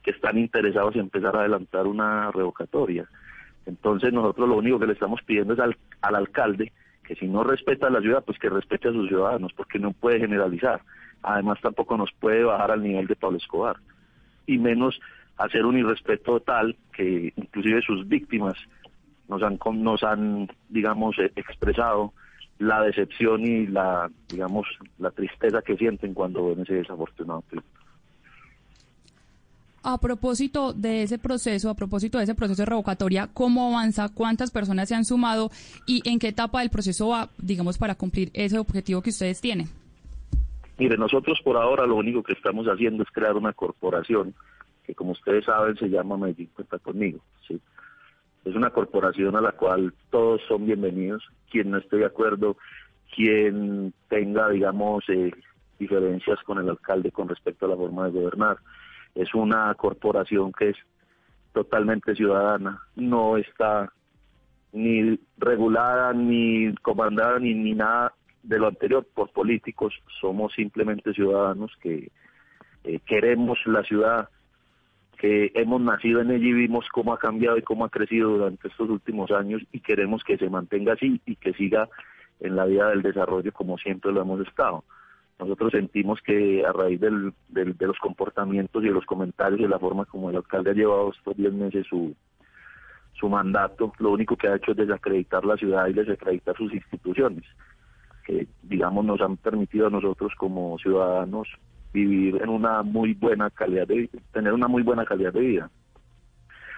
que están interesados en empezar a adelantar una revocatoria. Entonces nosotros lo único que le estamos pidiendo es al, al alcalde que si no respeta a la ciudad, pues que respete a sus ciudadanos, porque no puede generalizar. Además tampoco nos puede bajar al nivel de Pablo Escobar. Y menos hacer un irrespeto tal que inclusive sus víctimas nos han, nos han digamos, eh, expresado la decepción y la, digamos, la tristeza que sienten cuando ven ese desafortunado. A propósito de ese proceso, a propósito de ese proceso de revocatoria, ¿cómo avanza? ¿Cuántas personas se han sumado? ¿Y en qué etapa del proceso va, digamos, para cumplir ese objetivo que ustedes tienen? Mire, nosotros por ahora lo único que estamos haciendo es crear una corporación que como ustedes saben se llama Medellín Cuenta Conmigo. ¿sí? Es una corporación a la cual todos son bienvenidos. Quien no esté de acuerdo, quien tenga, digamos, eh, diferencias con el alcalde con respecto a la forma de gobernar. Es una corporación que es totalmente ciudadana, no está ni regulada, ni comandada, ni, ni nada de lo anterior por políticos. Somos simplemente ciudadanos que eh, queremos la ciudad, que hemos nacido en ella y vimos cómo ha cambiado y cómo ha crecido durante estos últimos años y queremos que se mantenga así y que siga en la vida del desarrollo como siempre lo hemos estado. Nosotros sentimos que a raíz del, del- de los comportamientos y de los comentarios y de la forma como el alcalde ha llevado estos 10 meses su, su mandato, lo único que ha hecho es desacreditar la ciudad y desacreditar sus instituciones, que digamos nos han permitido a nosotros como ciudadanos vivir en una muy buena calidad de vida, tener una muy buena calidad de vida.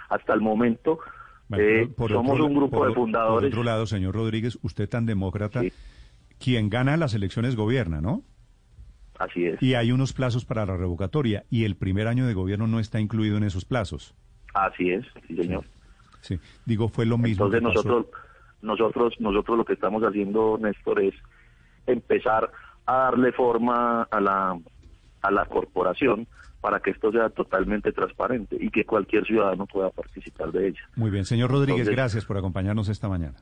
Hasta el momento Bueno, eh, por somos otro- un grupo por- de fundadores. Por otro lado, señor Rodríguez, usted tan demócrata, quien gana las elecciones gobierna, ¿no? Así es. Y hay unos plazos para la revocatoria y el primer año de gobierno no está incluido en esos plazos. Así es, sí señor. Sí, digo, fue lo mismo. Entonces nosotros, nosotros, nosotros lo que estamos haciendo, Néstor, es empezar a darle forma a la, a la corporación para que esto sea totalmente transparente y que cualquier ciudadano pueda participar de ella. Muy bien, señor Rodríguez, Entonces- gracias por acompañarnos esta mañana.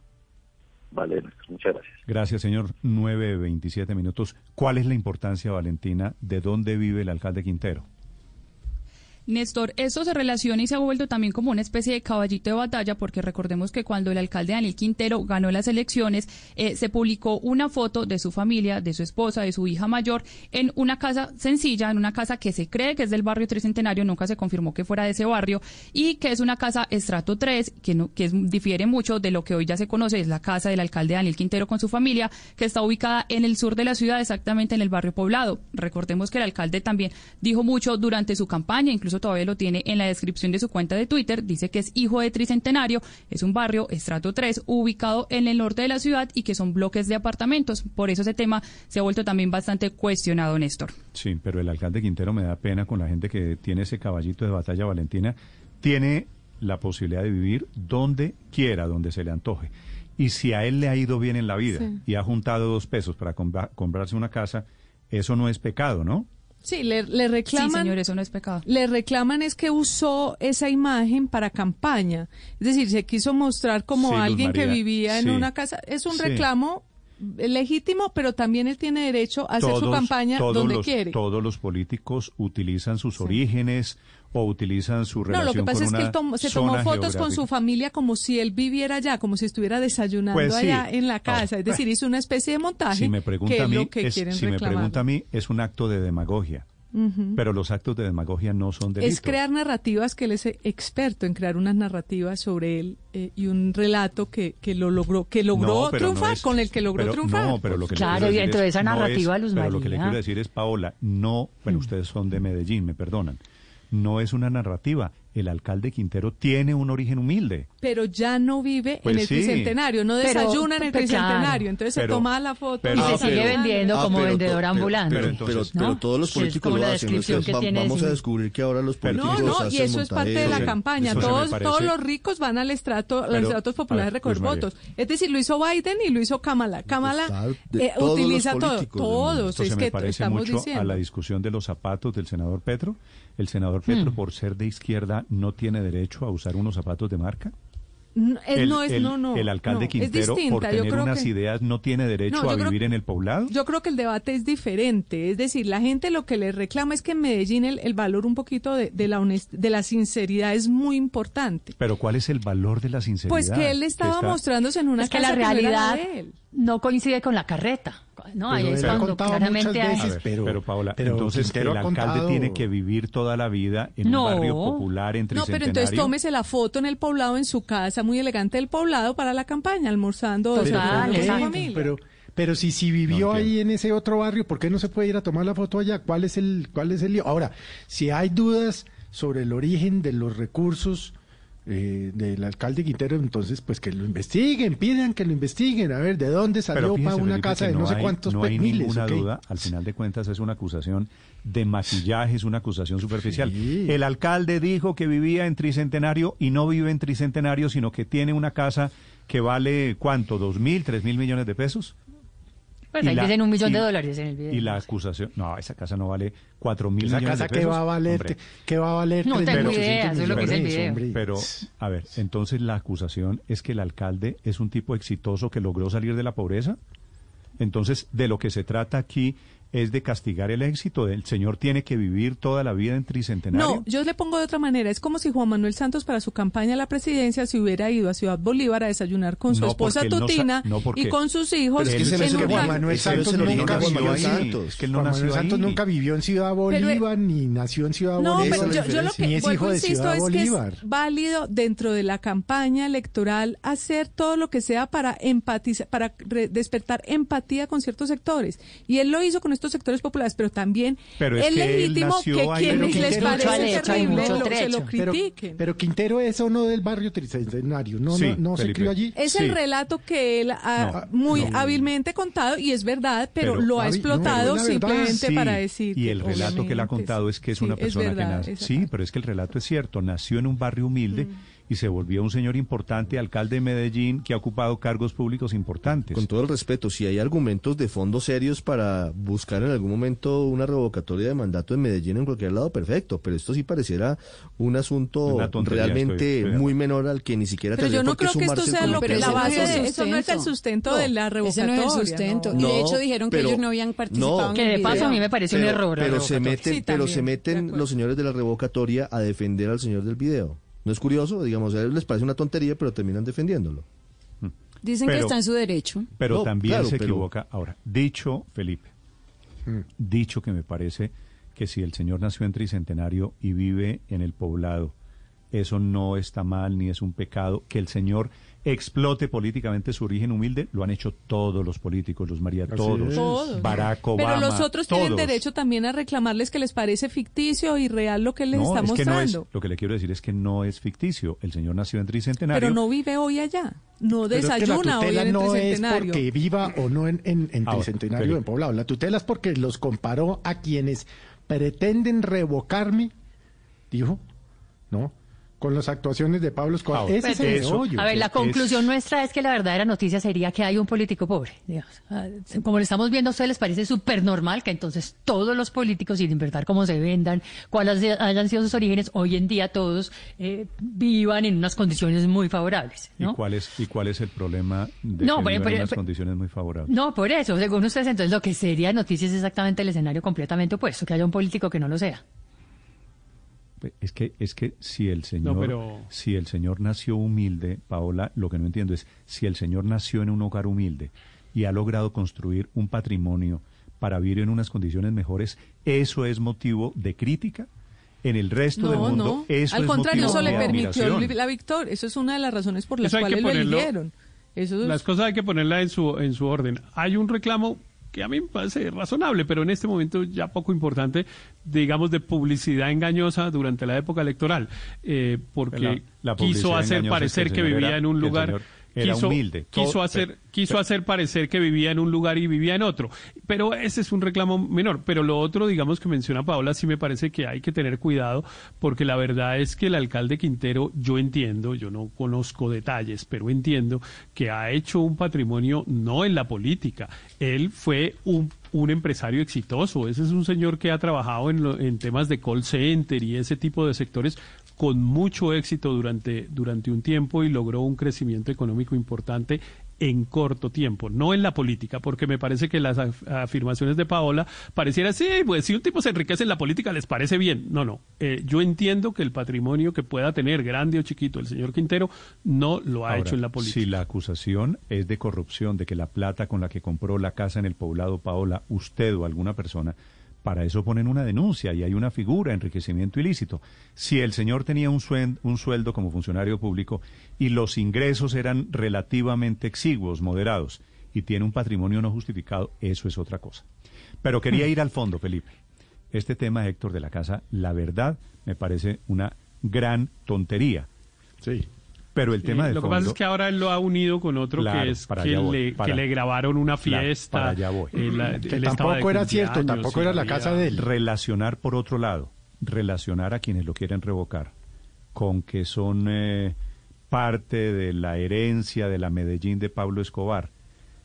Vale, muchas gracias. Gracias, señor. 9.27 minutos. ¿Cuál es la importancia, Valentina, de dónde vive el alcalde Quintero? Néstor, esto se relaciona y se ha vuelto también como una especie de caballito de batalla, porque recordemos que cuando el alcalde Daniel Quintero ganó las elecciones, eh, se publicó una foto de su familia, de su esposa, de su hija mayor, en una casa sencilla, en una casa que se cree que es del barrio Tricentenario, nunca se confirmó que fuera de ese barrio, y que es una casa estrato 3, que, no, que difiere mucho de lo que hoy ya se conoce, es la casa del alcalde Daniel Quintero con su familia, que está ubicada en el sur de la ciudad, exactamente en el barrio poblado. Recordemos que el alcalde también dijo mucho durante su campaña, incluso todavía lo tiene en la descripción de su cuenta de Twitter, dice que es hijo de Tricentenario, es un barrio estrato 3 ubicado en el norte de la ciudad y que son bloques de apartamentos. Por eso ese tema se ha vuelto también bastante cuestionado, Néstor. Sí, pero el alcalde Quintero me da pena con la gente que tiene ese caballito de batalla, Valentina. Tiene la posibilidad de vivir donde quiera, donde se le antoje. Y si a él le ha ido bien en la vida Sí. y ha juntado dos pesos para compra- comprarse una casa, eso no es pecado, ¿no? Sí, le, le reclaman. Sí, señor, eso no es pecado. Le reclaman es que usó esa imagen para campaña. Es decir, se quiso mostrar como Sí, alguien que vivía en una casa. Es un Sí. reclamo legítimo, pero también él tiene derecho a hacer su campaña donde los, quiere. Todos los políticos utilizan sus orígenes o utilizan su No, relación lo que pasa con es que él tomó- se tomó fotos con su geográfica. familia como si él viviera allá, como si estuviera desayunando Pues sí. allá en la casa. Ahora, es decir, hizo una especie de montaje Si me que pregunta es a mí, lo que es- si me pregunta a mí, es un acto de demagogia. Pero los actos de demagogia no son delito. Es crear narrativas que él es experto en crear unas narrativas sobre él eh, y un relato que, que lo logró, que logró No, pero no triunfar, es- con el que logró pero- triunfar. No, pero lo que Claro, y dentro de es- esa no es- narrativa, Luz Pero lo que le María. quiero decir es, Paola, no, bueno, ustedes son de Medellín, me perdonan. No es una narrativa. El alcalde Quintero tiene un origen humilde. Pero ya no vive Pues en el sí. tricentenario, no Pero- desayuna en el claro. tricentenario, entonces se toma la foto pero- y Ah, se sigue pero- vendiendo Ah, como vendedor ambulante. Pero, Pero entonces- pero ¿no? todos los políticos como lo la hacen. descripción entonces que va- tiene vamos a descubrir que ahora los políticos No, no, y hacen eso es parte de la campaña. Todos, parece- todos los ricos van al estrato, a los estratos a populares recoger votos. Es decir, lo hizo Biden y lo hizo Kamala. Kamala eh, utiliza todo. Todos, Esto es se que me parece estamos mucho diciendo. a la discusión de los zapatos del senador Petro. El senador Petro, Hmm. por ser de izquierda, no tiene derecho a usar unos zapatos de marca. No, el, no es, el- no, no. el alcalde no, es Quintero, por distinta. Tener creo unas que- ideas, no tiene derecho a creo- vivir en el poblado. Yo creo que el debate es diferente, es decir, la gente lo que le reclama es que en Medellín el, el valor un poquito de, de la honest- de la sinceridad es muy importante. Pero ¿cuál es el valor de la sinceridad? Pues que él estaba está- mostrándose en una Es que la no era realidad de él. No coincide con la carreta. ¿no? Ahí Pero es él ha cuando claramente hay- veces, ver, pero- pero, Paola, pero entonces Quintero el alcalde contado- tiene que vivir toda la vida en No. un barrio popular en No, pero entonces tómese la foto en el poblado, en su casa muy elegante del poblado para la campaña, almorzando desayunando con su familia. Pero, pero si, si vivió No ahí en ese otro barrio, ¿por qué no se puede ir a tomar la foto allá? ¿Cuál es el, cuál es el lío? Ahora, si hay dudas sobre el origen de los recursos eh, del alcalde Quintero, entonces pues que lo investiguen, pidan que lo investiguen, a ver de dónde salió para una Felipe, casa de no, sé hay- cuántos no hay miles. ninguna ¿ok? duda, al final de cuentas es una acusación de maquillaje, es una acusación superficial. El alcalde dijo que vivía en Tricentenario y no vive en Tricentenario, sino que tiene una casa que vale, ¿cuánto? ¿Dos mil, tres mil millones de pesos? Pues Y ahí la- dicen un millón y- de dólares en el video. Y la acusación, no, esa casa no vale cuatro mil Esa millones casa de pesos. que va a valer, que va a valer No tengo idea, eso es lo que dice el millones, video. hombre. Pero, a ver, entonces la acusación es que el alcalde es un tipo exitoso que logró salir de la pobreza. Entonces, de lo que se trata aquí es de castigar el éxito. El señor tiene que vivir toda la vida en Tricentenario. No, yo le pongo de otra manera. Es como si Juan Manuel Santos para su campaña a la presidencia se hubiera ido a Ciudad Bolívar a desayunar con su No, esposa él no no, y con sus hijos. Pero es que en el un Juan. Manuel Santos nunca vivió ahí. Santos. Es que él no Juan Manuel Santos ahí. nunca vivió en Ciudad Bolívar, ni nació en Ciudad No, Bolívar. pero yo, yo lo que ni es hijo de Ciudad es Bolívar. que es válido dentro de la campaña electoral hacer todo lo que sea para empatizar, para re- despertar empatía con ciertos sectores. Y él lo hizo con estos sectores populares, pero también Pero es es que legítimo que quienes les parece terrible lo- se lo critiquen. pero Quintero es o no del barrio tricentenario, no, Sí, no, no se crió allí. Es Sí. el relato que él ha No, muy no. hábilmente contado y es verdad, pero, Pero- lo ha explotado es simplemente Sí, para decir. Y que el relato que él ha contado es que es sí, una persona verdad, que nace. Sí, pero es que el relato es cierto. Nació en un barrio humilde y se volvió un señor importante, alcalde de Medellín, que ha ocupado cargos públicos importantes. Con todo el respeto, si hay argumentos de fondo serios para buscar en algún momento una revocatoria de mandato en Medellín en cualquier lado, perfecto, pero esto sí pareciera un asunto tontería, realmente estoy- estoy de muy menor al que ni siquiera Pero yo no creo que esto sea lo que la ese no es base eso no es el sustento No, de la ese revocatoria. no es el sustento. ¿no? Y de hecho dijeron que ellos no habían participado no, en Que de paso video. a mí me parece un pero, error. la pero se meten, Sí, pero también, se meten los señores de la revocatoria a defender al señor del video. ¿No es curioso? Digamos, a ellos les parece una tontería, pero terminan defendiéndolo. Dicen que está en su derecho. Pero No, también claro, se pero- equivoca. Ahora, dicho, Felipe, dicho que me parece que si el señor nació en Tricentenario y vive en el poblado, eso no está mal ni es un pecado. Que el señor explote políticamente su origen humilde, lo han hecho todos los políticos, los María, todos. Todos. Barack Obama. Pero los otros tienen derecho también a reclamarles que les parece ficticio y real lo que él les No, está es que no es, mostrando. lo que le quiero decir es que no es ficticio. El señor nació en Tricentenario. Pero no vive hoy allá. No Pero es que la desayuna hoy tutela en el no es Tricentenario. porque viva o no en, en, en Ahora, Tricentenario en Poblado. La tutela es porque los comparó a quienes pretenden revocarme, dijo, ¿no? Con las actuaciones de Pablo Escobar. Ahora, Ese es el eso- meollo. A ver, la es- conclusión nuestra es que la verdadera noticia sería que hay un político pobre. digamos. Ah, Como lo estamos viendo, a ustedes les parece súper normal que entonces todos los políticos, sin importar cómo se vendan, cuáles hayan sido sus orígenes, hoy en día todos eh, vivan en unas condiciones muy favorables. ¿Y, cuál es, ¿Y cuál es el problema de No, que pero- vivan en unas condiciones muy favorables? No, por eso, según ustedes, entonces lo que sería noticia es exactamente el escenario completamente opuesto, que haya un político que no lo sea. Es que, es que si el señor, pero- si el señor nació humilde, Paola, lo que no entiendo es si el señor nació en un hogar humilde y ha logrado construir un patrimonio para vivir en unas condiciones mejores, ¿eso es motivo de crítica? En el resto del mundo, no. eso Al es contrario, motivo eso le permitió la victoria. Eso es una de las razones por las Eso cuales lo eligieron. Eso es- Las cosas hay que ponerlas en su, en su orden. Hay un reclamo que a mí me parece razonable, pero en este momento ya poco importante, digamos, de publicidad engañosa durante la época electoral, eh, porque La- la publicidad quiso hacer parecer que, vivía en un lugar... era quiso, humilde. quiso Todo- hacer pero- quiso hacer parecer que vivía en un lugar y vivía en otro. Pero ese es un reclamo menor. Pero lo otro digamos que menciona Paola sí me parece que hay que tener cuidado porque la verdad es que el alcalde Quintero yo entiendo yo no conozco detalles pero entiendo que ha hecho un patrimonio no en la política. Él fue un un empresario exitoso. Ese es un señor que ha trabajado en, lo- en temas de call center y ese tipo de sectores con mucho éxito durante, durante un tiempo y logró un crecimiento económico importante en corto tiempo, no en la política, porque me parece que las af- afirmaciones de Paola pareciera, sí, pues si un tipo se enriquece en la política les parece bien. No, no. Eh, yo entiendo que el patrimonio que pueda tener, grande o chiquito, el señor Quintero, no lo ha Ahora, hecho en la política. Si la acusación es de corrupción, de que la plata con la que compró la casa en el poblado Paola, usted o alguna persona, para eso ponen una denuncia y hay una figura, enriquecimiento ilícito. Si el señor tenía un, suen- un sueldo como funcionario público y los ingresos eran relativamente exiguos, moderados, y tiene un patrimonio no justificado, eso es otra cosa. Pero quería ir al fondo, Felipe. Este tema, Héctor, de la casa, la verdad, me parece una gran tontería. Sí. Pero el tema Eh, de lo que pasa es que ahora él lo ha unido con otro Claro, que es que voy, le, para- que le grabaron una fiesta. para allá voy. eh, la- Que tampoco era cierto, tampoco era la casa de él. relacionar por otro lado, relacionar a quienes lo quieren revocar con que son eh, parte de la herencia de la Medellín de Pablo Escobar,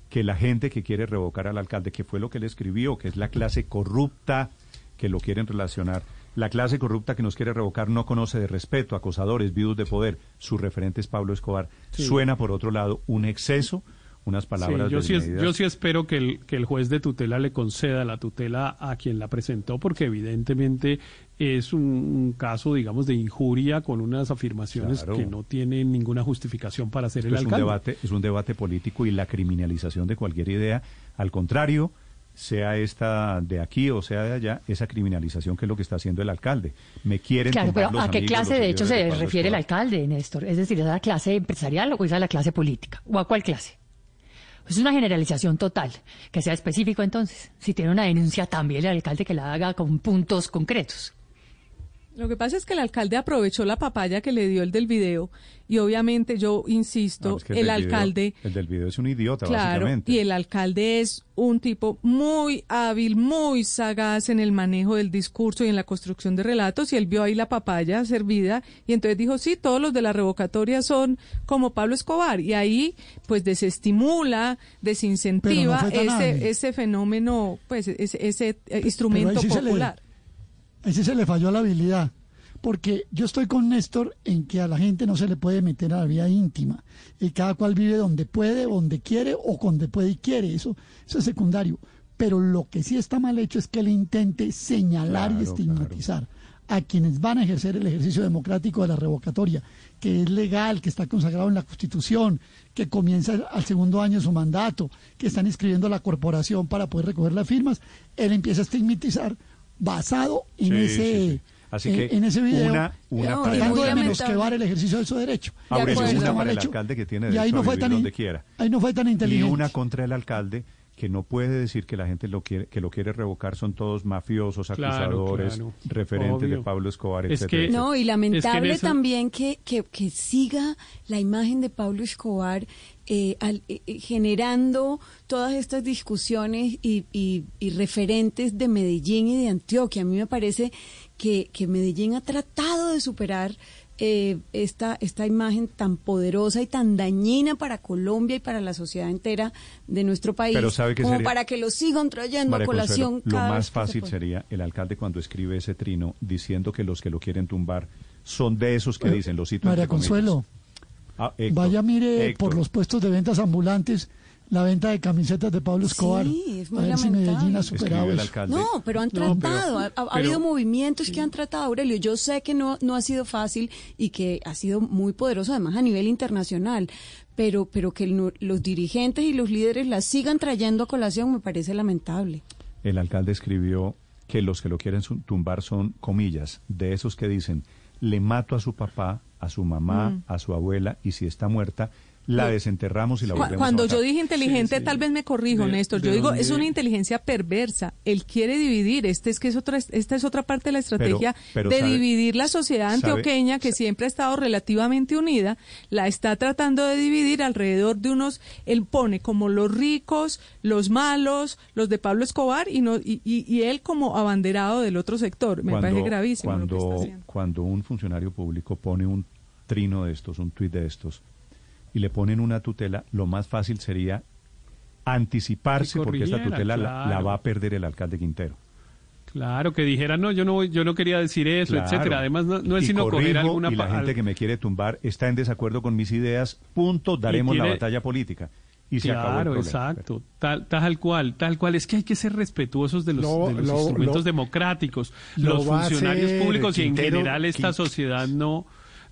que la gente que quiere revocar al alcalde, que fue lo que él escribió, que es la clase corrupta que lo quieren relacionar, la clase corrupta que nos quiere revocar no conoce de respeto, acosadores, viudos de poder, su referente es Pablo Escobar, Sí. suena por otro lado un exceso, unas palabras Sí, yo, sí es- yo sí espero que el, que el juez de tutela le conceda la tutela a quien la presentó, porque evidentemente es un, un caso, digamos, de injuria con unas afirmaciones Claro. que no tienen ninguna justificación para ser Esto el es un alcalde. debate, es un debate político y la criminalización de cualquier idea, al contrario, sea esta de aquí o sea de allá, esa criminalización que es lo que está haciendo el alcalde. Me quieren Claro, pero los ¿a qué amigos, clase de hecho se refiere el alcalde, Néstor? Es decir, ¿es a la clase empresarial o es a la clase política? ¿O a cuál clase? Es una generalización total, que sea específico entonces. Si tiene una denuncia también el alcalde que la haga con puntos concretos. Lo que pasa es que el alcalde aprovechó la papaya que le dio el del video y obviamente yo insisto, No, es que el, del video- alcalde, el del video es un idiota, claro, básicamente. y el alcalde es un tipo muy hábil, muy sagaz en el manejo del discurso y en la construcción de relatos y él vio ahí la papaya servida y entonces dijo, sí, todos los de la revocatoria son como Pablo Escobar y ahí pues desestimula, desincentiva no ese, ese fenómeno, pues ese, ese eh, Pero instrumento popular. Sí se le falló la habilidad. Porque yo estoy con Néstor en que a la gente no se le puede meter a la vida íntima. Y cada cual vive donde puede, donde quiere o donde puede y quiere. Eso, eso es secundario. Pero lo que sí está mal hecho es que él intente señalar y Claro, estigmatizar a quienes van a ejercer el ejercicio democrático de la revocatoria, que es legal, que está consagrado en la Constitución, que comienza al segundo año de su mandato, que están inscribiendo a la corporación para poder recoger las firmas. Él empieza a estigmatizar basado en Sí, ese sí, sí. Así eh, que en ese video una- una para- Muy de menosquebar el ejercicio de su derecho. Aurelio, Eso está una para el alcalde que tiene y ahí derecho no a fue vivir tan donde quiera. ahí no fue tan Y inteligente. una contra el alcalde que no puede decir que la gente lo quiere, que lo quiere revocar son todos mafiosos, acusadores, claro. referentes de. Pablo Escobar, Es etcétera, que- etcétera. No, y Es que lamentable también que, que, que siga la imagen de Pablo Escobar eh, al- eh, eh, generando todas estas discusiones y, y- y referentes de Medellín y de Antioquia. A mí me parece que, que Medellín ha tratado de superar eh, esta, esta imagen tan poderosa y tan dañina para Colombia y para la sociedad entera de nuestro país, Pero ¿sabe qué como sería? para que lo sigan trayendo María a colación. Consuelo, lo cada más vez que se fácil sería el alcalde cuando escribe ese trino diciendo que los que lo quieren tumbar son de esos que dicen, lo cito María comillas. Ah, Héctor, vaya mire Héctor. por los puestos de ventas ambulantes la venta de camisetas de Pablo Escobar. es muy a ver si lamentable. Medellín ha superado Escribió el eso. alcalde. No, pero han No, pero- tratado, ha, ha- ha pero- habido movimientos que han tratado, Aurelio. Yo sé que no, no ha sido fácil y que ha sido muy poderoso, además a nivel internacional, pero, pero que el- los dirigentes y los líderes la sigan trayendo a colación me parece lamentable. El alcalde escribió que los que lo quieren tumbar son, comillas, de esos que dicen, le mato a su papá, a su mamá, Mm. a su abuela, y si está muerta, la desenterramos y la volvemos Cuando a yo dije inteligente, tal vez me corrijo, De- Néstor. Yo digo, dónde- es una inteligencia perversa. Él quiere dividir. Este es que es otra, esta es otra parte de la estrategia pero de sabe- dividir la sociedad sabe- antioqueña, que siempre ha estado relativamente unida. La está tratando de dividir alrededor de unos. Él pone como los ricos, los malos, los de Pablo Escobar y, no, y, y- y él como abanderado del otro sector. Me parece gravísimo lo que está Cuando, haciendo. cuando un funcionario público pone un trino de estos, un tuit de estos, y le ponen una tutela, lo más fácil sería anticiparse, Que porque esta tutela la, la claro. va a perder el alcalde Quintero. Claro, que dijera, no, yo no, yo no quería decir eso, Claro. etcétera. Además, no, no es Y sino coger corrijo, alguna... y la gente que me quiere tumbar está en desacuerdo con mis ideas, punto, daremos la batalla política. Y se acabó el Claro, problema. exacto. Tal, tal cual, tal cual. Es que hay que ser respetuosos de los, Lo- de los lo- instrumentos lo- democráticos. lo Los funcionarios públicos y en general esta sociedad no...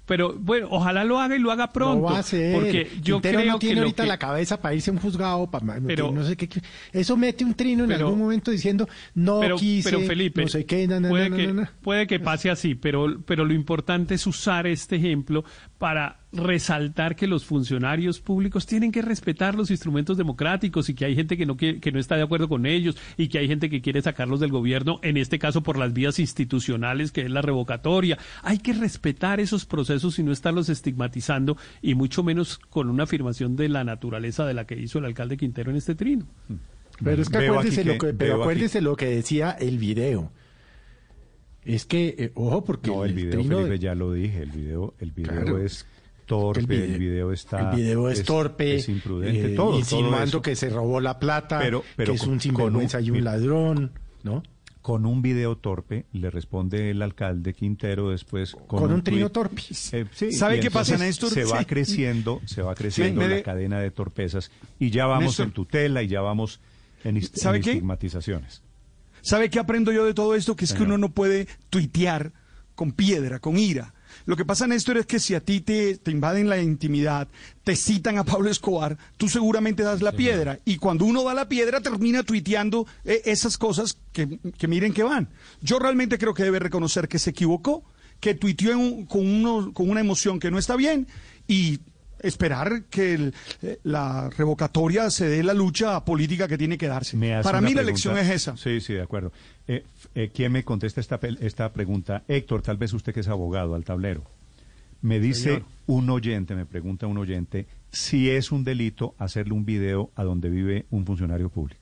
Pero bueno, ojalá lo haga y lo haga pronto. Lo va a hacer. Porque yo Quintero creo no tiene que ahorita que- la cabeza para irse a un juzgado, para Pero- no sé qué. Eso mete un trino en Pero- algún momento diciendo no pero, quise, pero Felipe, no sé qué, na, na, puede, na, que, puede que pase así, pero, pero lo importante es usar este ejemplo para resaltar que los funcionarios públicos tienen que respetar los instrumentos democráticos y que hay gente que no quiere, que no está de acuerdo con ellos y que hay gente que quiere sacarlos del gobierno, en este caso por las vías institucionales, que es la revocatoria. Hay que respetar esos procesos y no estarlos estigmatizando y mucho menos con una afirmación de la naturaleza de la que hizo el alcalde Quintero en este trino. Pero es que acuérdese, lo que- pero acuérdese lo que decía el video. Es que, eh, ojo, porque No, el video, trino- Felipe, ya lo dije, el video, el video Claro. es torpe, El el vide- video, está... el video es, torpe, es imprudente, eh, todo, todo insinuando eso. que se robó la plata, Pero- pero que es un sinvergüenza y un mira, ladrón, ¿no? Con un video torpe le responde el alcalde Quintero después con, Con un trino tuit. torpe. Eh, sí, ¿Sabe qué pasa, Néstor? Se va Sí. creciendo, se va creciendo la de- cadena de torpezas y ya vamos Néstor. en tutela y ya vamos en, ¿Sabe en qué? ¿Sabe qué aprendo yo de todo esto? Que es que uno no puede tuitear con piedra, con ira. Lo que pasa, Néstor, es que si a ti te, te invaden la intimidad, te citan a Pablo Escobar, tú seguramente das la piedra. Y cuando uno da la piedra, termina tuiteando eh, esas cosas que, que miren que van. Yo realmente creo que debe reconocer que se equivocó, que tuiteó en un- con, uno, con una emoción que no está bien y esperar que el- eh, la revocatoria se dé la lucha política que tiene que darse. Para mí la elección es esa. Sí, sí, de acuerdo. Eh, eh, ¿Quién me contesta esta, esta pregunta? Héctor, tal vez usted que es abogado al tablero. Me dice Señor. un oyente, me pregunta un oyente, si es un delito hacerle un video a donde vive un funcionario público.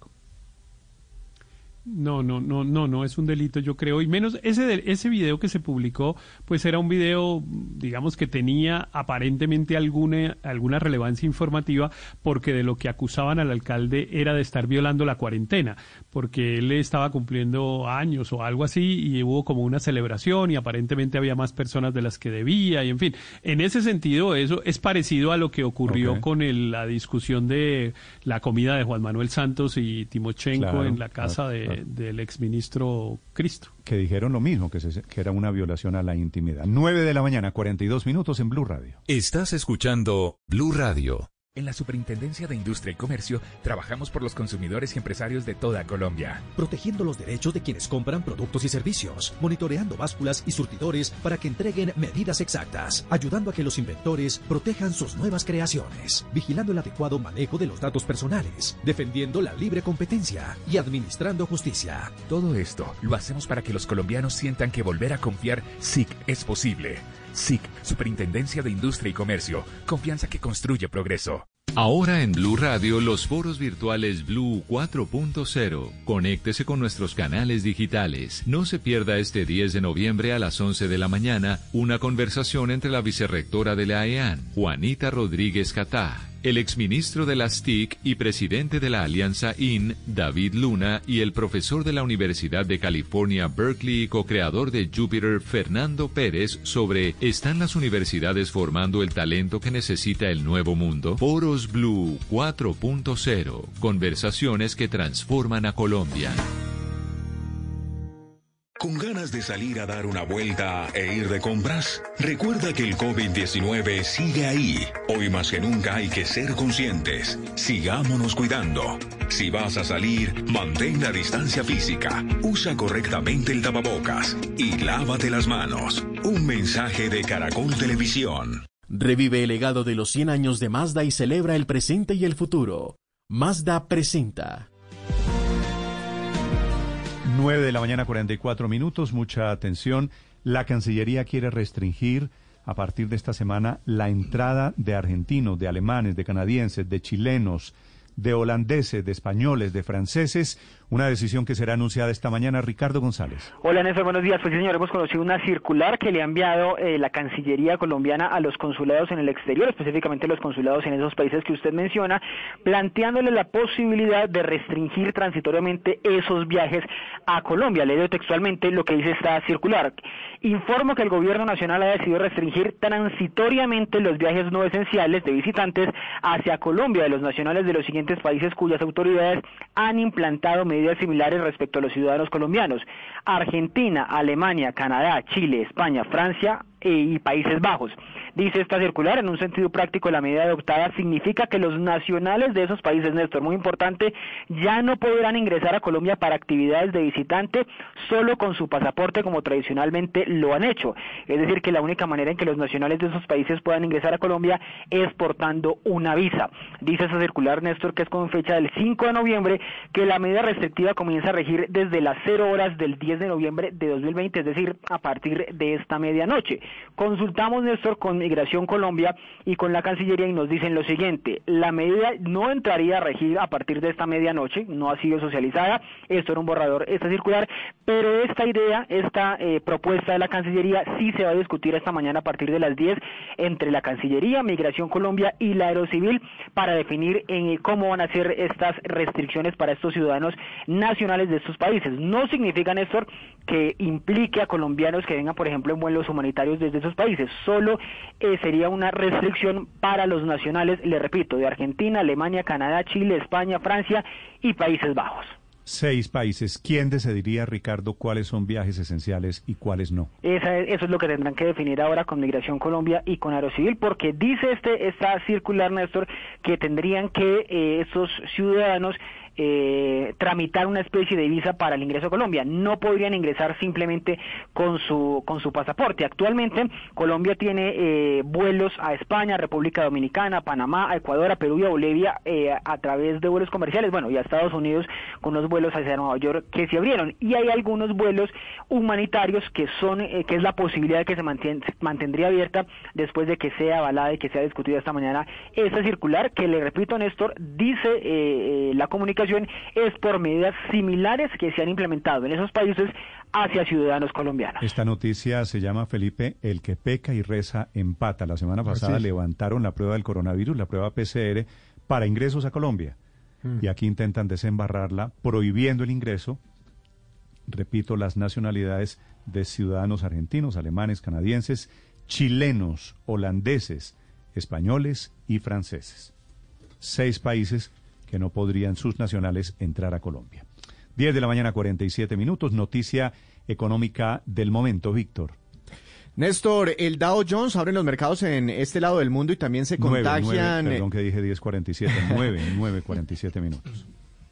No, no, no, no, no es un delito, yo creo. Y menos ese ese video que se publicó, pues era un video, digamos que tenía aparentemente alguna alguna relevancia informativa, porque de lo que acusaban al alcalde era de estar violando la cuarentena, porque él estaba cumpliendo años o algo así y hubo como una celebración y aparentemente había más personas de las que debía y en fin. En ese sentido, eso es parecido a lo que ocurrió con el- la discusión de la comida de Juan Manuel Santos y Timochenko Claro, en la casa claro, de, claro. Del exministro Cristo. Que dijeron lo mismo, que, se- que era una violación a la intimidad. 9 de la mañana, 42 minutos en Blue Radio. Estás escuchando Blue Radio. En la Superintendencia de Industria y Comercio trabajamos por los consumidores y empresarios de toda Colombia. protegiendo los derechos de quienes compran productos y servicios, monitoreando básculas y surtidores para que entreguen medidas exactas, ayudando a que los inventores protejan sus nuevas creaciones, vigilando el adecuado manejo de los datos personales, defendiendo la libre competencia y administrando justicia. Todo esto lo hacemos para que los colombianos sientan que volver a confiar SIC es posible. SIC, Superintendencia de Industria y Comercio. Confianza que construye progreso. Ahora en Blue Radio, los foros virtuales Blue 4.0. Conéctese con nuestros canales digitales. No se pierda este 10 de noviembre a las 11 de la mañana una conversación entre la vicerrectora de la EAN, Juanita Rodríguez Catá, el exministro de las TIC y presidente de la Alianza IN, David Luna, y el profesor de la Universidad de California, Berkeley y co-creador de Jupiter, Fernando Pérez, sobre ¿Están las universidades formando el talento que necesita el nuevo mundo? Foros Blue 4.0. Conversaciones que transforman a Colombia. ¿Con ganas de salir a dar una vuelta e ir de compras? Recuerda que el COVID-19 sigue ahí. Hoy más que nunca hay que ser conscientes. Sigámonos cuidando. Si vas a salir, mantén la distancia física. Usa correctamente el tapabocas y lávate las manos. Un mensaje de Caracol Televisión. Revive el legado de los 100 años de Mazda y celebra el presente y el futuro. Mazda presenta. 9 de la mañana, 44 minutos. Mucha atención. La Cancillería quiere restringir a partir de esta semana la entrada de argentinos, de alemanes, de canadienses, de chilenos, de holandeses, de españoles, de franceses. Una decisión que será anunciada esta mañana. Ricardo González. Hola Néstor, buenos días. Pues señor, hemos conocido una circular que le ha enviado eh, la Cancillería colombiana a los consulados en el exterior, específicamente los consulados en esos países que usted menciona, planteándole la posibilidad de restringir transitoriamente esos viajes a Colombia. Le leo textualmente lo que dice esta circular. Informo que el Gobierno Nacional ha decidido restringir transitoriamente los viajes no esenciales de visitantes hacia Colombia de los nacionales de los siguientes países cuyas autoridades han implantado medidas similares respecto a los ciudadanos colombianos. Argentina, Alemania, Canadá, Chile, España, Francia, eh, y Países Bajos. Dice esta circular, en un sentido práctico, la medida adoptada significa que los nacionales de esos países, Néstor, muy importante, ya no podrán ingresar a Colombia para actividades de visitante solo con su pasaporte como tradicionalmente lo han hecho. Es decir, que la única manera en que los nacionales de esos países puedan ingresar a Colombia es portando una visa. Dice esa circular, Néstor, que es con fecha del 5 de noviembre, que la medida restrictiva comienza a regir desde las 0 horas del 10 de noviembre de 2020, es decir, a partir de esta medianoche. Consultamos, Néstor, con Migración Colombia y con la Cancillería y nos dicen lo siguiente, la medida no entraría a regir a partir de esta medianoche, no ha sido socializada, esto era un borrador, esta circular, pero esta idea, esta eh, propuesta de la Cancillería sí se va a discutir esta mañana a partir de las 10 entre la Cancillería, Migración Colombia y la Aerocivil para definir eh, cómo van a ser estas restricciones para estos ciudadanos nacionales de estos países. No significa, Néstor, que implique a colombianos que vengan, por ejemplo, en vuelos humanitarios desde esos países, solo eh, sería una restricción para los nacionales, le repito, de Argentina, Alemania, Canadá, Chile, España, Francia y Países Bajos. Seis países. ¿Quién decidiría, Ricardo, cuáles son viajes esenciales y cuáles no? Esa eso es lo que tendrán que definir ahora con Migración Colombia y con Aerocivil, porque dice este esta circular, Néstor, que tendrían que eh, estos ciudadanos eh, tramitar una especie de visa para el ingreso a Colombia. No podrían ingresar simplemente con su con su pasaporte. Actualmente Colombia tiene eh, vuelos a España, República Dominicana, Panamá, Ecuador, a Perú y a Bolivia eh, a través de vuelos comerciales. Bueno, y a Estados Unidos con los vuelos hacia Nueva York que se abrieron. Y hay algunos vuelos humanitarios que son eh, que es la posibilidad que se mantendría abierta después de que sea avalada y que sea discutida esta mañana esta circular que le repito Néstor dice eh, la comunicación es por medidas similares que se han implementado en esos países hacia ciudadanos colombianos. Esta noticia se llama, Felipe, el que peca y reza empata. La semana pasada levantaron la prueba del coronavirus, la prueba PCR, para ingresos a Colombia. Mm. Y aquí intentan desembarrarla prohibiendo el ingreso, repito, las nacionalidades de ciudadanos argentinos, alemanes, canadienses, chilenos, holandeses, españoles y franceses. Seis países que no podrían sus nacionales entrar a Colombia. 10 de la mañana, 47 minutos. Noticia económica del momento, Víctor. Néstor, el Dow Jones abre los mercados en este lado del mundo y también se contagian. perdón que dije 10.47, 9, 9.47 minutos.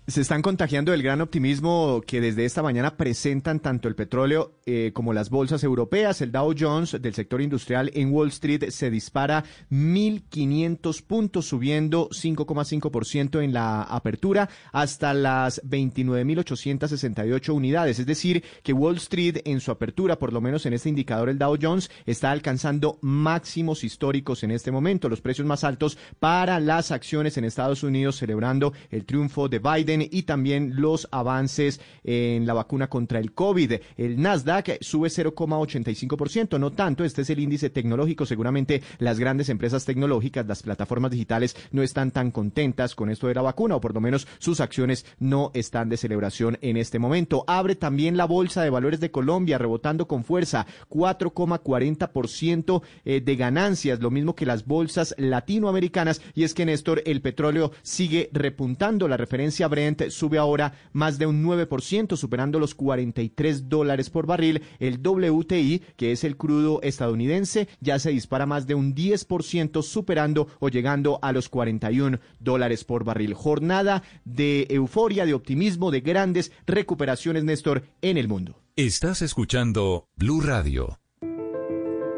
Se están contagiando el gran optimismo que desde esta mañana presentan tanto el petróleo eh, como las bolsas europeas. El Dow Jones del sector industrial en Wall Street se dispara 1.500 puntos, subiendo 5,5% en la apertura hasta las 29.868 unidades. Es decir, que Wall Street en su apertura, por lo menos en este indicador, el Dow Jones, está alcanzando máximos históricos en este momento. Los precios más altos para las acciones en Estados Unidos, celebrando el triunfo de Biden y también los avances en la vacuna contra el COVID. El Nasdaq sube 0,85%, no tanto, este es el índice tecnológico, seguramente las grandes empresas tecnológicas, las plataformas digitales no están tan contentas con esto de la vacuna o por lo menos sus acciones no están de celebración en este momento. Abre también la Bolsa de Valores de Colombia rebotando con fuerza 4,40% eh, de ganancias, lo mismo que las bolsas latinoamericanas y es que Néstor, el petróleo sigue repuntando la referencia Brent sube ahora más de un 9%, superando los 43 dólares por barril. El WTI, que es el crudo estadounidense, ya se dispara más de un 10%, superando o llegando a los 41 dólares por barril. Jornada de euforia, de optimismo, de grandes recuperaciones, Néstor, en el mundo. Estás escuchando Blue Radio.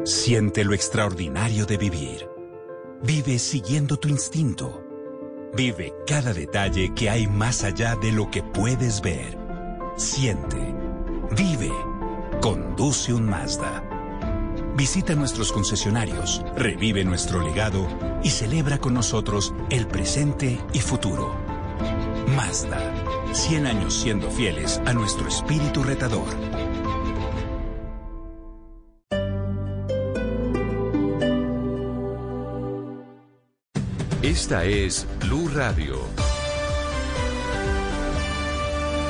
Siente lo extraordinario de vivir. Vive siguiendo tu instinto Vive cada detalle que hay más allá de lo que puedes ver. Siente. Vive. Conduce un Mazda. Visita nuestros concesionarios, revive nuestro legado y celebra con nosotros el presente y futuro. Mazda. 100 años siendo fieles a nuestro espíritu retador. Esta es Blue Radio.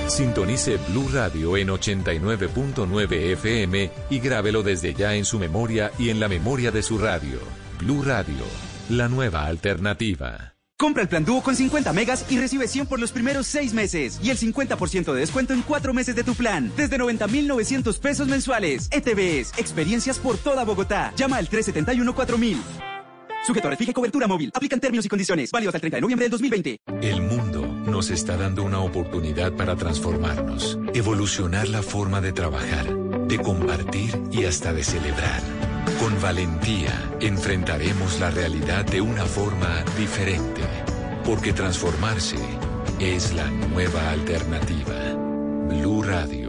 Sintonice Blue Radio en 89.9 FM y grábelo desde ya en su memoria y en la memoria de su radio. Blue Radio, la nueva alternativa. Compra el plan dúo con 50 megas y recibe 100 por los primeros 6 meses y el 50% de descuento en 4 meses de tu plan, desde 90,900 pesos mensuales. ETVs, experiencias por toda Bogotá. Llama al 371-4000. Sujeto a refije cobertura móvil. Aplican términos y condiciones. Válido hasta el 30 de noviembre del 2020. El mundo nos está dando una oportunidad para transformarnos, evolucionar la forma de trabajar, de compartir y hasta de celebrar. Con valentía enfrentaremos la realidad de una forma diferente, porque transformarse es la nueva alternativa. Blue Radio.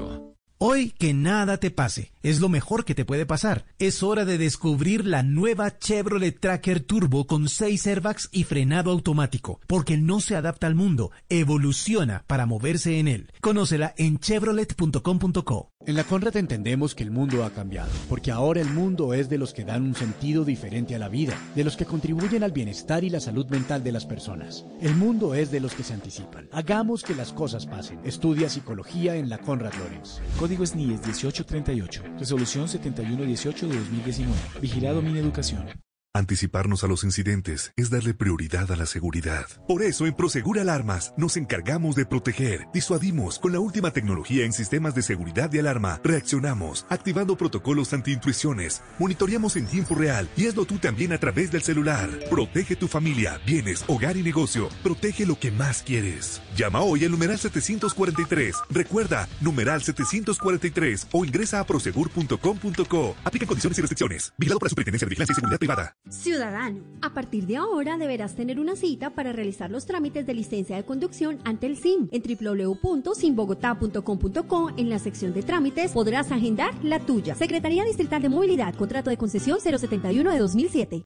Hoy que nada te pase, es lo mejor que te puede pasar. Es hora de descubrir la nueva Chevrolet Tracker Turbo con 6 airbags y frenado automático, porque no se adapta al mundo, evoluciona para moverse en él. Conócela en chevrolet.com.co. En la Conrad entendemos que el mundo ha cambiado, porque ahora el mundo es de los que dan un sentido diferente a la vida, de los que contribuyen al bienestar y la salud mental de las personas. El mundo es de los que se anticipan. Hagamos que las cosas pasen. Estudia psicología en la Conrad Lorenz. Código SNIES 1838. Resolución 7118 de 2019. Vigilado mi educación. Anticiparnos a los incidentes es darle prioridad a la seguridad. Por eso en Prosegur Alarmas nos encargamos de proteger, disuadimos con la última tecnología en sistemas de seguridad de alarma, reaccionamos activando protocolos antiintrusiones, monitoreamos en tiempo real y hazlo tú también a través del celular. Protege tu familia, bienes, hogar y negocio. Protege lo que más quieres. Llama hoy al numeral 743. Recuerda, numeral 743 o ingresa a prosegur.com.co. Aplica condiciones y restricciones. Vigilado por la Superintendencia de Vigilancia y Seguridad Privada. Ciudadano, a partir de ahora deberás tener una cita para realizar los trámites de licencia de conducción ante el SIM. En www.simbogotá.com.co, en la sección de trámites, podrás agendar la tuya. Secretaría Distrital de Movilidad, contrato de concesión 071 de 2007.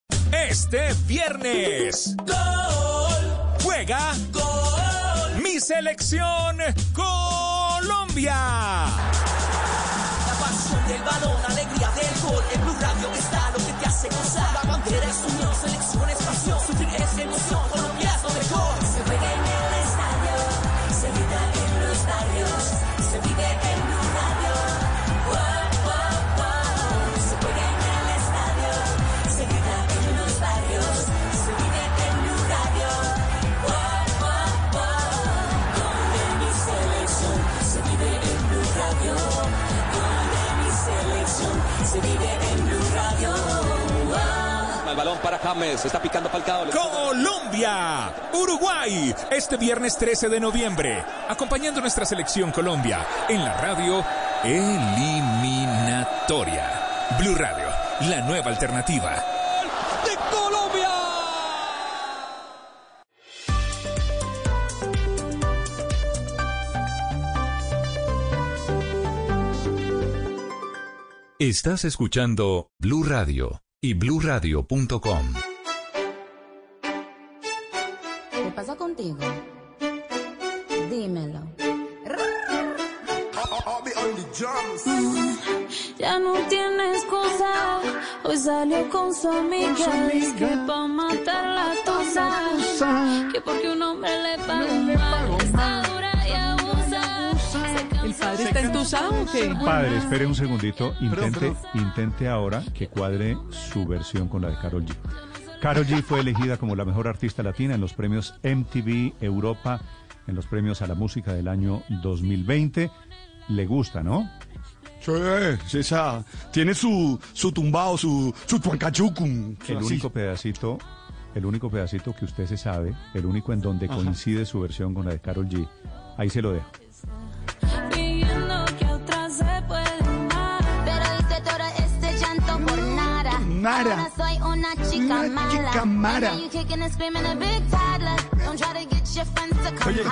Este viernes. Gol. Juega. Gol. Mi selección Colombia. La pasión del balón, alegría del gol. En Blue Radio está lo hace gozar. La bandera es unión, James, está picando Falcao. Colombia, Uruguay, este viernes 13 de noviembre, acompañando nuestra selección Colombia en la radio eliminatoria. Blue Radio, la nueva alternativa. ¡De Colombia! Estás escuchando Blue Radio y bluradio.com. ¿Qué pasa contigo? Dímelo. Mm, Ya no tienes cosa, hoy salió con su amiga, que pa' matar la tosa, que porque un hombre le paga mal, padre está entusado o qué? Padre, espere un segundito. Intente, intente ahora que cuadre su versión con la de Carol G. Carol G fue elegida como la mejor artista latina en los premios MTV Europa, en los premios a la música del año 2020. Le gusta, ¿no? Sí, sí, esa, tiene su, su tumbao, su, su tuancachucum. El así. único pedacito, el único pedacito que usted se sabe, el único en donde Ajá. coincide su versión con la de Carol G. Ahí se lo dejo. Your friends to come Oye,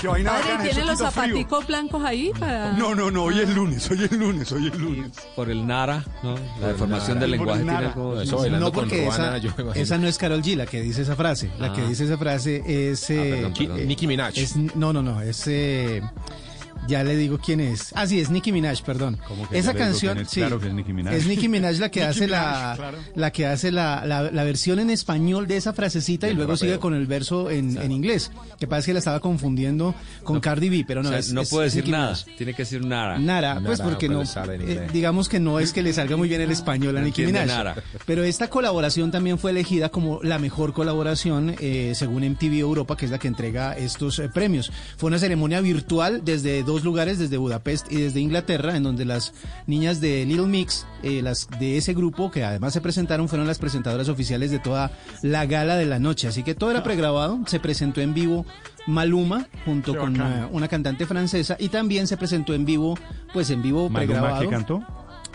qué vaina Padre, bacana, ¿tiene los zapaticos blancos ahí para...? No, no, no, hoy es lunes, hoy es lunes, hoy es lunes. Por el Nara, ¿no? La deformación del lenguaje tiene Nara. algo de Eso bailando No, porque esa, esa no es Carol G la que dice esa frase. La que Ah. dice esa frase es... eh, perdón, perdón. eh, Nicki Minaj. es- no, no, no. Es... eh, Ya le digo quién es. Ah, sí, es Nicki Minaj, perdón. ¿Cómo que Esa canción, es? sí. Claro que es Nicki Minaj. Es Nicki Minaj la que hace la, claro. la que hace la, la- la versión en español de esa frasecita y luego rapeo. sigue con el verso en, en inglés. Que parece que la estaba confundiendo con Cardi B, pero no O sea, es- no es puedo decir Nicki nada. Minaj. Tiene que decir nada. Nara, pues Nara, porque no, eh, digamos que no es que le salga muy bien el español a No Nicki Minaj. Nara. Pero esta colaboración también fue elegida como la mejor colaboración eh, según MTV Europa, que es la que entrega estos eh, premios. Fue una ceremonia virtual desde dos lugares, desde Budapest y desde Inglaterra, en donde las niñas de Little Mix, eh, las de ese grupo, que además se presentaron, fueron las presentadoras oficiales de toda la gala de la noche. Así que todo era pregrabado, se presentó en vivo Maluma junto Qué con una, una cantante francesa y también se presentó en vivo, pues en vivo ¿Maluma pregrabado. qué cantó?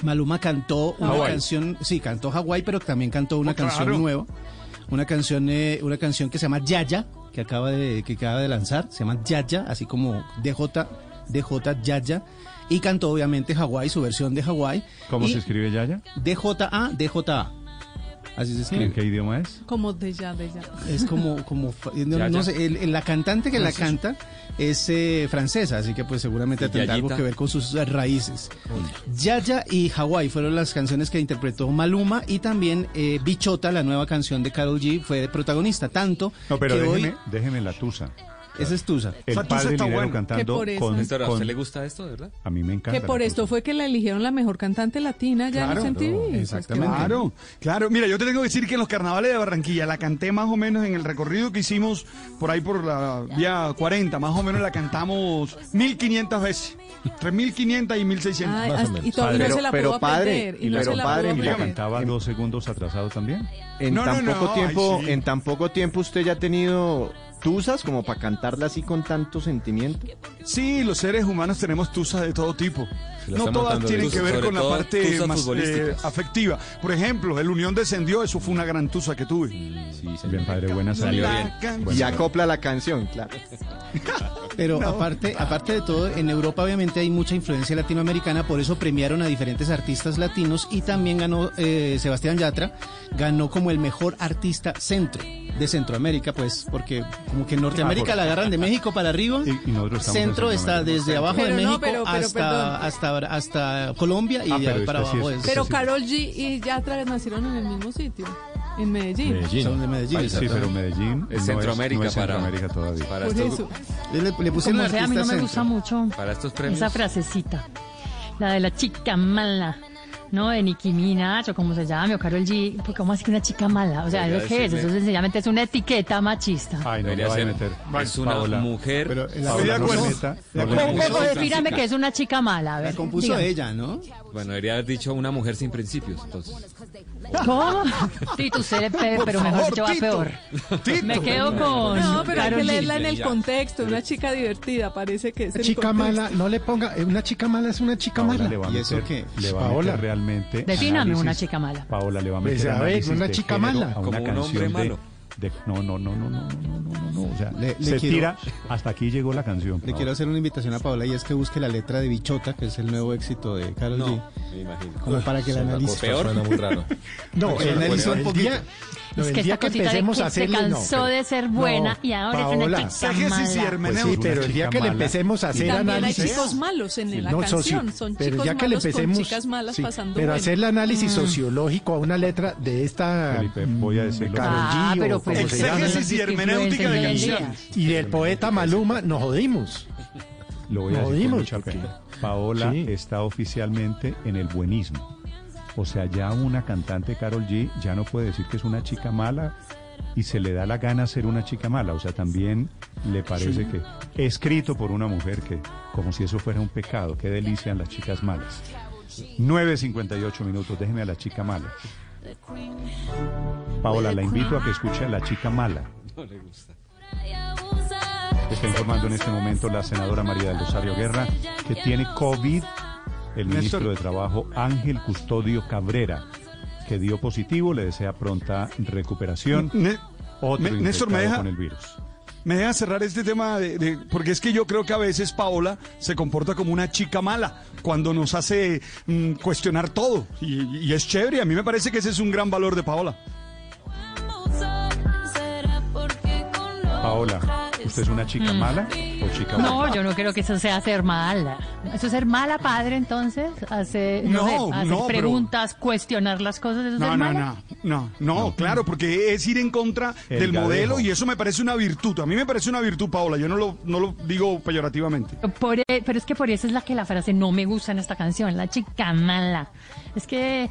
Maluma cantó una canción, sí, cantó Hawái, pero también cantó una Oh, canción nueva, una canción, eh, una canción que se llama Yaya, que acaba de, que acaba de lanzar, se llama Yaya, así como DJ, DJ Yaya, y cantó obviamente Hawái, su versión de Hawái. ¿Cómo y se escribe Yaya? DJA, DJA. Así se escribe. ¿En qué idioma es? Como de ya, de ya. Es como, como fa- no, sé, el- el- la cantante que la canta es eh, francesa, así que pues seguramente ¿Y tendrá algo que ver con sus eh, raíces. Yaya y Hawaii fueron las canciones que interpretó Maluma y también eh, Bichota, la nueva canción de Carol G, fue protagonista, tanto No, pero que déjeme, hoy... déjeme la tusa. Esa es Tusa. El padre está Linero bueno. cantando Que por eso- con, Néstor, ¿a con- usted le gusta esto, de verdad? A mí me encanta. Que por esto fue que la eligieron la mejor cantante latina ya Claro, en los MTV. Pues, bueno. Claro, claro. Mira, yo te tengo que decir que en los carnavales de Barranquilla la canté más o menos en el recorrido que hicimos por ahí por la vía 40, más o menos la cantamos 1500 veces. Entre 1500 y 1600. Ay, hasta- y todavía no se la pudo aprender. Y no se la pudo ¿Y la aprender. cantaba dos segundos atrasado también? En No, no, tan no, poco ay, tiempo, sí. en tan poco tiempo usted ya ha tenido tusas como para cantarla así con tanto sentimiento. Sí, los seres humanos tenemos tusas de todo tipo. No todas tienen que ver con la parte más eh, afectiva. Por ejemplo, el Unión descendió, eso fue una gran tusa que tuve. Bien, padre, buena salida. Y acopla la canción, claro. [LAUGHS] Pero aparte, aparte de todo, en Europa obviamente hay mucha influencia latinoamericana, por eso premiaron a diferentes artistas latinos y también ganó eh, Sebastián Yatra, ganó como el mejor artista centro de Centroamérica, pues, porque como que en Norteamérica Ah, por- la agarran de [LAUGHS] México para arriba, Y, y nosotros estamos en centro está Centroamérica. desde abajo de Pero no, México pero- pero hasta, hasta, hasta Colombia y Ah, de ahí para esta sí abajo es- es... Pero Carol G y Yatra nacieron en el mismo sitio, en Medellín. Medellín. Son de Medellín, Sí, pero Medellín Es no Centroamérica no es para- Centroamérica todavía. para Por estos- eso. Le, le pusieron Como sea, a mí no me gusta mucho Para estos premios. esa frasecita. La de la chica mala. ¿No? De Nicki Minaj o como se llame, o Carol G. Pues, ¿Cómo así que una chica mala? O sea, ¿eso qué es? Eso sencillamente es una etiqueta machista. Ay, no Debería le vaya a ser- meter. Es una Paola. mujer. Pero en la- Paola, de no defíname que es una chica mala. A ver, La compuso dígame. ella, ¿no? Bueno, debería haber dicho una mujer sin principios, entonces. ¿Cómo? Tito, usted le pe- pero mejor dicho va peor. Me quedo con. No, pero hay que G. leerla en el contexto. Una chica divertida, parece que es el chica contexto. mala, no le ponga, eh, una chica mala es una chica Paola mala. le va a ¿Y eso qué? Le va realmente. Defíname análisis. una chica mala. Paola le va a Pues, meter a ver, análisis una de chica mala. a Como una un canción hombre de- malo. de- no, no, no, no, no, no, no, no, no, o sea, Le- le se quiero- tira, hasta aquí llegó la canción. Le quiero hacer una invitación a Paola y es que busque la letra de Bichota, que es el nuevo éxito de Carol No, G. me imagino. Como para que la analice. Peor. Suena muy raro. [LAUGHS] No, el, la analice un el poquito. No, Es el que día esta que cosita de empecemos que a se hacerle, no, cansó pero- de ser buena no, y ahora Paola, es una chica mala. Sí, Pues pero el día que le empecemos a Y hacer hay análisis. chicos malos en la No, canción. Son pero chicos ya que le malos empecemos, con chicas malas sí, pasando pero bueno. hacer el análisis sociológico a una letra de esta Felipe, voy a decirlo. Karol Ah, G pero pues, se Exégesis y hermenéutica de canciones. y del poeta Maluma, nos jodimos. Lo voy a No decir con dimos, mucha porque- pena. Paola Sí. está oficialmente en el buenismo. O sea, ya una cantante Carol G ya no puede decir que es una chica mala y se le da la gana ser una chica mala. O sea, también le parece que escrito por una mujer que como si eso fuera un pecado. Qué delician las chicas malas. 9.58 minutos, déjeme a la chica mala. Paola, la invito a que escuche a la chica mala. No le gusta. Está informando en este momento la senadora María del Rosario Guerra que tiene COVID el ministro Néstor. de Trabajo Ángel Custodio Cabrera, que dio positivo, le desea pronta recuperación. Ne- Otro Ne- Néstor, ¿me deja? con el virus. Me deja cerrar este tema de, de- porque es que yo creo que a veces Paola se comporta como una chica mala cuando nos hace mm, cuestionar todo y, y es chévere. A mí me parece que ese es un gran valor de Paola. Paola, ¿Usted es una chica mala o chica buena? No, yo no creo que eso sea ser mala. Eso es ser mala padre, entonces, hacer, no, No, sé, hacer no, pero- preguntas, cuestionar las cosas, eso es No, ser no, mala. no, no, no, claro, porque es ir en contra El del modelo y eso me parece una virtud. A mí me parece una virtud, Paola. Yo no lo, no lo digo peyorativamente. Por e- pero es que por eso es la que la frase no me gusta en esta canción, la chica mala. Es que,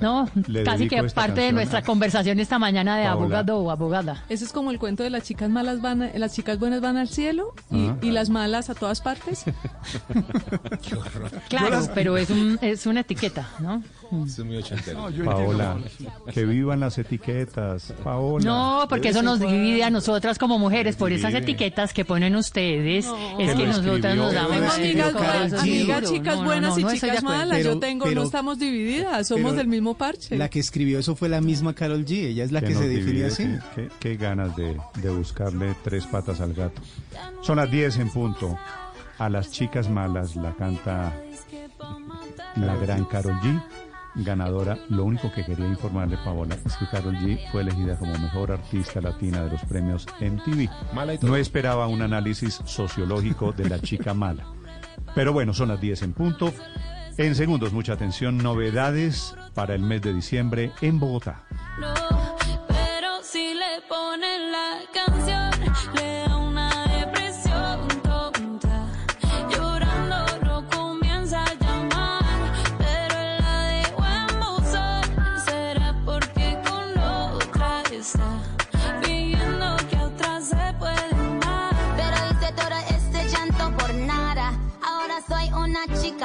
no, Le casi que parte de nuestra a- conversación esta mañana de Paola. abogado o abogada. Eso es como el cuento de las chicas malas van, a- las chicas buenas van al cielo y, Ah. y las malas a todas partes. [LAUGHS] Claro, pero es, un, es una etiqueta, ¿no? Eso es muy ochentero. Paola, que vivan las etiquetas. Paola. No, porque eso nos divide a nosotras como mujeres por esas etiquetas que ponen ustedes. Es Que nosotras nos damos Tengo amigas, buenas, amigas chicas No, no, buenas no, y chicas malas. Pero- Yo tengo, pero- no estamos divididas, somos pero- del mismo parche. La que escribió eso fue la misma Carol G. Ella es la que, se define divide, así. sí. Qué, qué ganas de, de buscarle tres patas al gato. Son las 10 en punto. A las chicas malas la canta la gran Carol G. Ganadora, lo único que quería informarle, Paola, es que Carol G fue elegida como mejor artista latina de los premios MTV. Mala y todo. No esperaba un análisis sociológico de la chica mala. Pero bueno, son las 10 en punto. En segundos, mucha atención, novedades para el mes de diciembre en Bogotá. Pero si le ponen la canción, le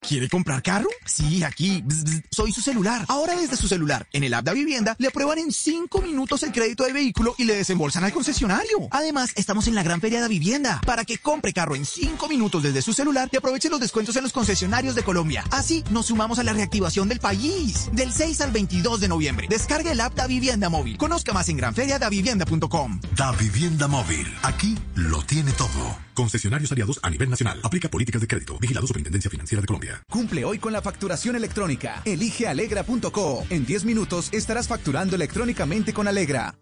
¿Quiere comprar carro? Sí, aquí. Soy su celular. Ahora desde su celular, en el app de Vivienda, le aprueban en 5 minutos el crédito de vehículo y le desembolsan al concesionario. Además, estamos en la gran feria de Vivienda para que compre carro en 5 minutos desde su celular y aproveche los descuentos en los concesionarios de Colombia. Así nos sumamos a la reactivación del país. Del 6 al 22 de noviembre. Descargue el app da Vivienda Móvil. Conozca más en granferiadavivienda.com. Da Vivienda Móvil. Aquí lo tiene todo. Concesionarios aliados a nivel nacional. Aplica políticas de crédito. Vigilado Superintendencia Financiera de Colombia. Cumple hoy con la facturación electrónica. Elige alegra.co. En 10 minutos estarás facturando electrónicamente con Alegra.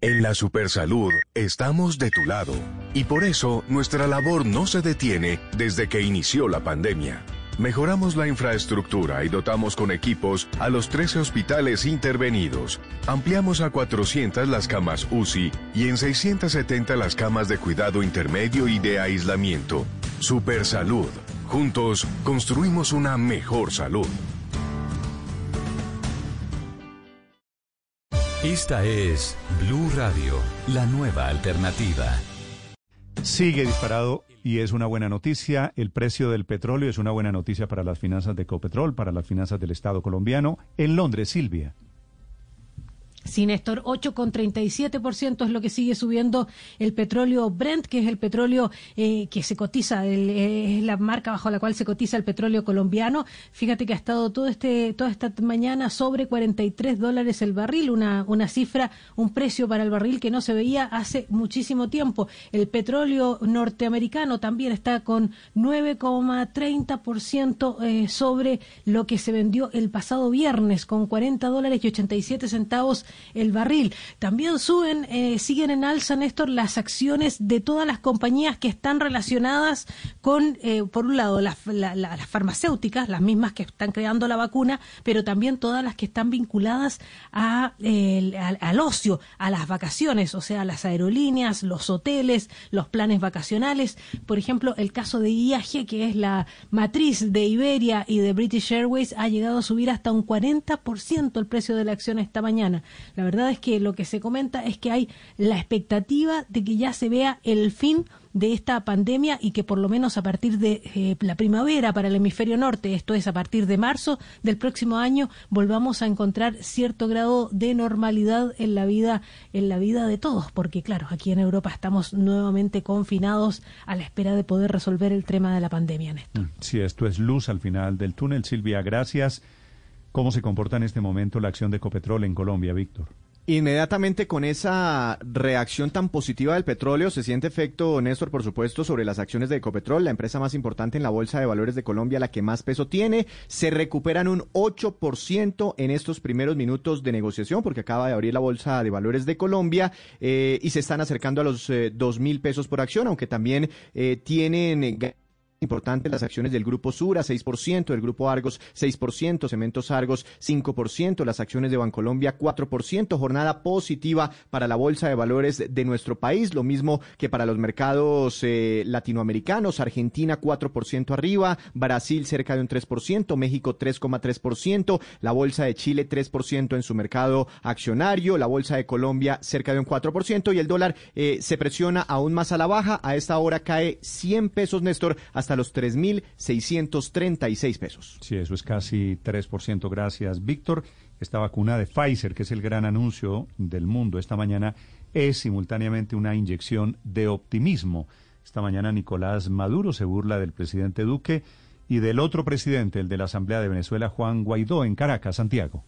En la Supersalud estamos de tu lado y por eso nuestra labor no se detiene desde que inició la pandemia. Mejoramos la infraestructura y dotamos con equipos a los 13 hospitales intervenidos. Ampliamos a 400 las camas UCI y en 670 las camas de cuidado intermedio y de aislamiento. Supersalud. Juntos construimos una mejor salud. Esta es Blue Radio, la nueva alternativa. Sigue disparado y es una buena noticia. El precio del petróleo es una buena noticia para las finanzas de Ecopetrol, para las finanzas del Estado colombiano. En Londres, Silvia. Sí, Néstor, 8,37% es lo que sigue subiendo el petróleo Brent, que es el petróleo eh, que se cotiza, eh, es la marca bajo la cual se cotiza el petróleo colombiano. Fíjate que ha estado todo este, toda esta mañana sobre 43 dólares el barril, una, una cifra, un precio para el barril que no se veía hace muchísimo tiempo. El petróleo norteamericano también está con 9,30% eh, sobre lo que se vendió el pasado viernes, con 40 dólares y 87 centavos el barril. También suben, eh, siguen en alza, Néstor, las acciones de todas las compañías que están relacionadas con, eh, por un lado, las, la- la- las farmacéuticas, las mismas que están creando la vacuna, pero también todas las que están vinculadas al, al ocio, a las vacaciones, o sea, las aerolíneas, los hoteles, los planes vacacionales. Por ejemplo, el caso de IAG, que es la matriz de Iberia y de British Airways, ha llegado a subir hasta un 40% el precio de la acción esta mañana. La verdad es que lo que se comenta es que hay la expectativa de que ya se vea el fin de esta pandemia y que por lo menos a partir de eh, la primavera para el hemisferio norte, esto es a partir de marzo del próximo año, volvamos a encontrar cierto grado de normalidad en la vida en la vida de todos, porque claro, aquí en Europa estamos nuevamente confinados a la espera de poder resolver el tema de la pandemia. Néstor. Si esto es luz al final del túnel, Silvia, gracias. ¿Cómo se comporta en este momento la acción de Ecopetrol en Colombia, Víctor? Inmediatamente con esa reacción tan positiva del petróleo se siente efecto, Néstor, por supuesto, sobre las acciones de Ecopetrol, la empresa más importante en la Bolsa de Valores de Colombia, la que más peso tiene. Se recuperan un 8% en estos primeros minutos de negociación porque acaba de abrir la Bolsa de Valores de Colombia eh, y se están acercando a los eh, dos mil pesos por acción, aunque también eh, tienen importante las acciones del Grupo Sura, 6%, del Grupo Argos, 6%, Cementos Argos, 5%, las acciones de Bancolombia, 4%, jornada positiva para la Bolsa de Valores de nuestro país, lo mismo que para los mercados eh, latinoamericanos, Argentina 4% arriba, Brasil cerca de un 3%, México 3,3%, la Bolsa de Chile 3% en su mercado accionario, la Bolsa de Colombia cerca de un 4% y el dólar eh, se presiona aún más a la baja, a esta hora cae 100 pesos, Néstor, hasta los 3.636 pesos. Sí, eso es casi 3%. Gracias, Víctor. Esta vacuna de Pfizer, que es el gran anuncio del mundo esta mañana, es simultáneamente una inyección de optimismo. Esta mañana Nicolás Maduro se burla del presidente Duque y del otro presidente, el de la Asamblea de Venezuela, Juan Guaidó, en Caracas, Santiago.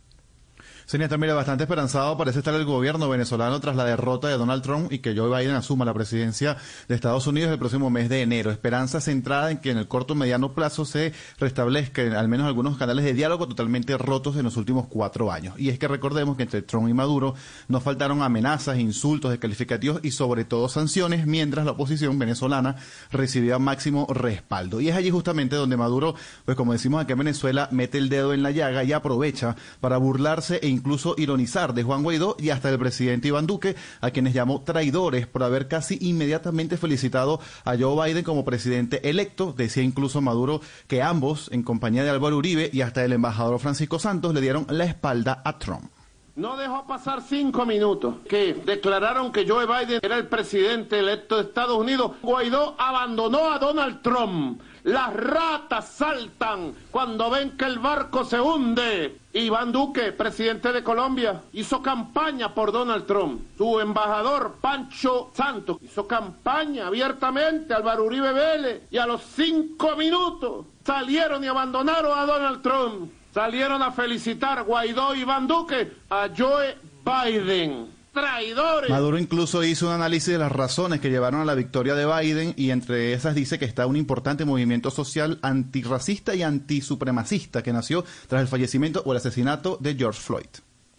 Sí, mira, bastante esperanzado parece estar el gobierno venezolano tras la derrota de Donald Trump y que Joe Biden asuma la presidencia de Estados Unidos el próximo mes de enero. Esperanza centrada en que en el corto y mediano plazo se restablezcan al menos algunos canales de diálogo totalmente rotos en los últimos cuatro años. Y es que recordemos que entre Trump y Maduro nos faltaron amenazas, insultos, descalificativos y sobre todo sanciones, mientras la oposición venezolana recibía máximo respaldo. Y es allí justamente donde Maduro, pues como decimos aquí en Venezuela, mete el dedo en la llaga y aprovecha para burlarse e incluso ironizar de Juan Guaidó y hasta el presidente Iván Duque, a quienes llamó traidores por haber casi inmediatamente felicitado a Joe Biden como presidente electo. Decía incluso Maduro que ambos, en compañía de Álvaro Uribe y hasta el embajador Francisco Santos, le dieron la espalda a Trump. No dejó pasar cinco minutos que declararon que Joe Biden era el presidente electo de Estados Unidos. Guaidó abandonó a Donald Trump. Las ratas saltan cuando ven que el barco se hunde. Iván Duque, presidente de Colombia, hizo campaña por Donald Trump. Su embajador, Pancho Santos, hizo campaña abiertamente al Uribe Vélez. Y a los cinco minutos salieron y abandonaron a Donald Trump. Salieron a felicitar Guaidó y Iván Duque a Joe Biden traidores. Maduro incluso hizo un análisis de las razones que llevaron a la victoria de Biden y entre esas dice que está un importante movimiento social antirracista y antisupremacista que nació tras el fallecimiento o el asesinato de George Floyd.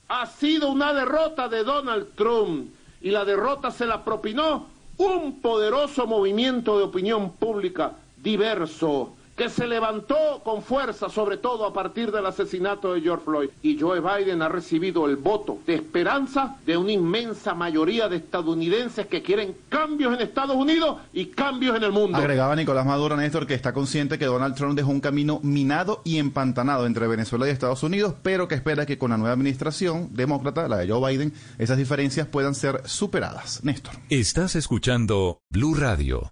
Ha sido una derrota de Donald Trump y la derrota se la propinó un poderoso movimiento de opinión pública diverso, que se levantó con fuerza, sobre todo a partir del asesinato de George Floyd. Y Joe Biden ha recibido el voto de esperanza de una inmensa mayoría de estadounidenses que quieren cambios en Estados Unidos y cambios en el mundo. Agregaba Nicolás Maduro, Néstor, que está consciente que Donald Trump dejó un camino minado y empantanado entre Venezuela y Estados Unidos, pero que espera que con la nueva administración demócrata, la de Joe Biden, esas diferencias puedan ser superadas. Néstor. Estás escuchando Blue Radio.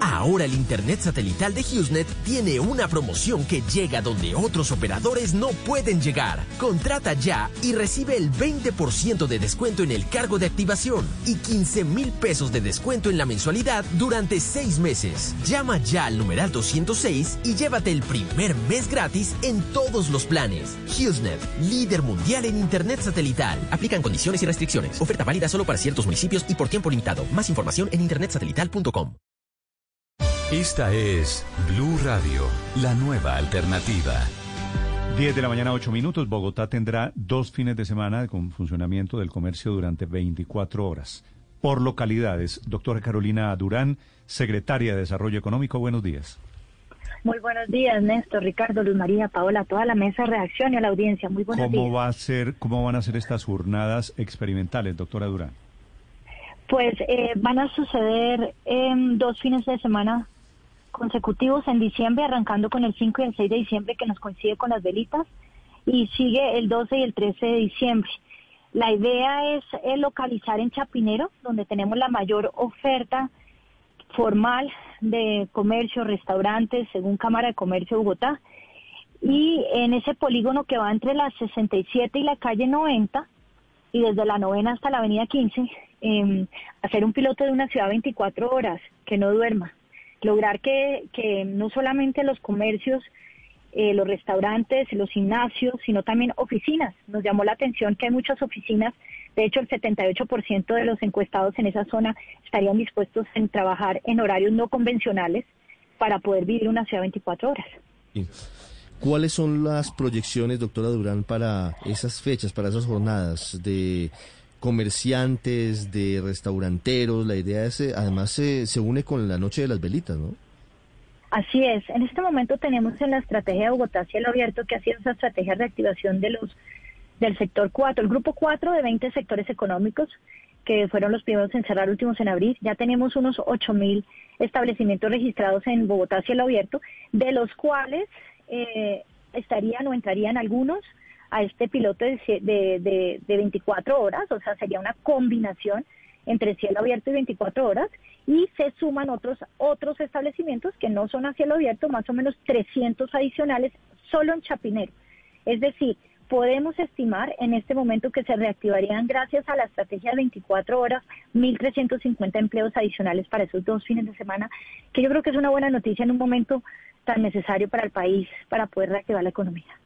Ahora el Internet satelital de HughesNet tiene una promoción que llega donde otros operadores no pueden llegar. Contrata ya y recibe el 20% de descuento en el cargo de activación y 15 mil pesos de descuento en la mensualidad durante seis meses. Llama ya al numeral 206 y llévate el primer mes gratis en todos los planes. HughesNet, líder mundial en Internet satelital. Aplican condiciones y restricciones. Oferta válida solo para ciertos municipios y por tiempo limitado. Más información en internetsatelital.com. Esta es Blue Radio, la nueva alternativa. 10 de la mañana, 8 minutos. Bogotá tendrá dos fines de semana con funcionamiento del comercio durante 24 horas. Por localidades, doctora Carolina Durán, secretaria de Desarrollo Económico, buenos días. Muy buenos días, Néstor, Ricardo, Luz María, Paola, toda la mesa de reacción y a la audiencia. Muy buenos ¿Cómo días. Va a ser, ¿Cómo van a ser estas jornadas experimentales, doctora Durán? Pues eh, van a suceder en dos fines de semana consecutivos en diciembre, arrancando con el 5 y el 6 de diciembre que nos coincide con las velitas y sigue el 12 y el 13 de diciembre. La idea es eh, localizar en Chapinero, donde tenemos la mayor oferta formal de comercio, restaurantes, según Cámara de Comercio de Bogotá, y en ese polígono que va entre la 67 y la calle 90 y desde la novena hasta la avenida 15, em, hacer un piloto de una ciudad 24 horas, que no duerma, lograr que, no solamente los comercios, eh, los restaurantes, los gimnasios, sino también oficinas. Nos llamó la atención que hay muchas oficinas, de hecho el 78% de los encuestados en esa zona estarían dispuestos en trabajar en horarios no convencionales para poder vivir una ciudad 24 horas. ¿Cuáles son las proyecciones, doctora Durán, para esas fechas, para esas jornadas de comerciantes, de restauranteros? La idea es, eh, además, se, se une con la Noche de las Velitas, ¿no? Así es. En este momento tenemos en la estrategia de Bogotá Cielo Abierto, que ha sido esa estrategia de reactivación de los del sector 4, el grupo 4 de 20 sectores económicos, que fueron los primeros en cerrar últimos en abril. Ya tenemos unos 8 mil establecimientos registrados en Bogotá Cielo Abierto, de los cuales eh, estarían o entrarían algunos a este piloto de, de, de, 24 horas, o sea, sería una combinación entre cielo abierto y 24 horas, y se suman otros, otros establecimientos que no son a cielo abierto, más o menos 300 adicionales solo en Chapinero. Es decir, podemos estimar en este momento que se reactivarían gracias a la estrategia de 24 horas 1.350 empleos adicionales para esos dos fines de semana, que yo creo que es una buena noticia en un momento tan necesario para el país para poder reactivar la economía.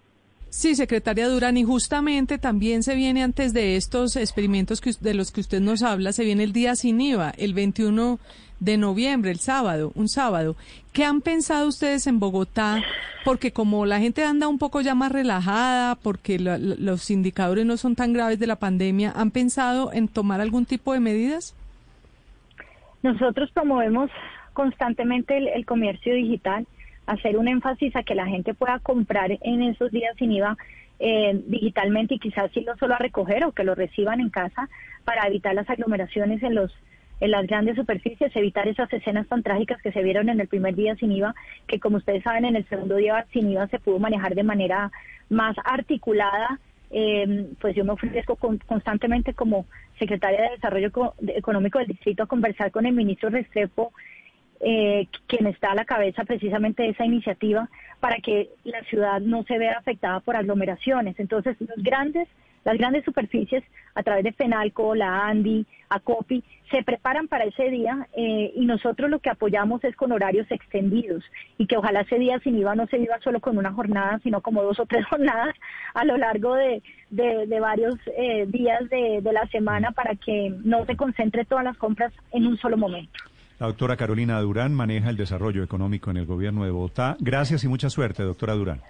Sí, secretaria Durán, y justamente también se viene antes de estos experimentos que, de los que usted nos habla, se viene el día sin IVA, el 21 de noviembre, el sábado, un sábado. ¿Qué han pensado ustedes en Bogotá? Porque como la gente anda un poco ya más relajada, porque los indicadores no son tan graves de la pandemia, ¿han pensado en tomar algún tipo de medidas? Nosotros promovemos constantemente el comercio digital hacer un énfasis a que la gente pueda comprar en esos días sin IVA eh, digitalmente y quizás irlo solo a recoger o que lo reciban en casa para evitar las aglomeraciones en los en las grandes superficies, evitar esas escenas tan trágicas que se vieron en el primer día sin IVA, que como ustedes saben en el segundo día sin IVA se pudo manejar de manera más articulada. Eh, pues yo me ofrezco constantemente como secretaria de Desarrollo Económico del Distrito a conversar con el ministro Restrepo eh, quien está a la cabeza precisamente de esa iniciativa para que la ciudad no se vea afectada por aglomeraciones. Entonces, los grandes, las grandes superficies, a través de FENALCO, la ANDI, ACOPI, se preparan para ese día eh, y nosotros lo que apoyamos es con horarios extendidos y que ojalá ese día sin IVA no se viva solo con una jornada, sino como dos o tres [LAUGHS] jornadas a lo largo de, de, varios eh, días de la semana para que no se concentre todas las compras en un solo momento. La doctora Carolina Durán maneja el desarrollo económico en el gobierno de Bogotá. Gracias y mucha suerte, doctora Durán.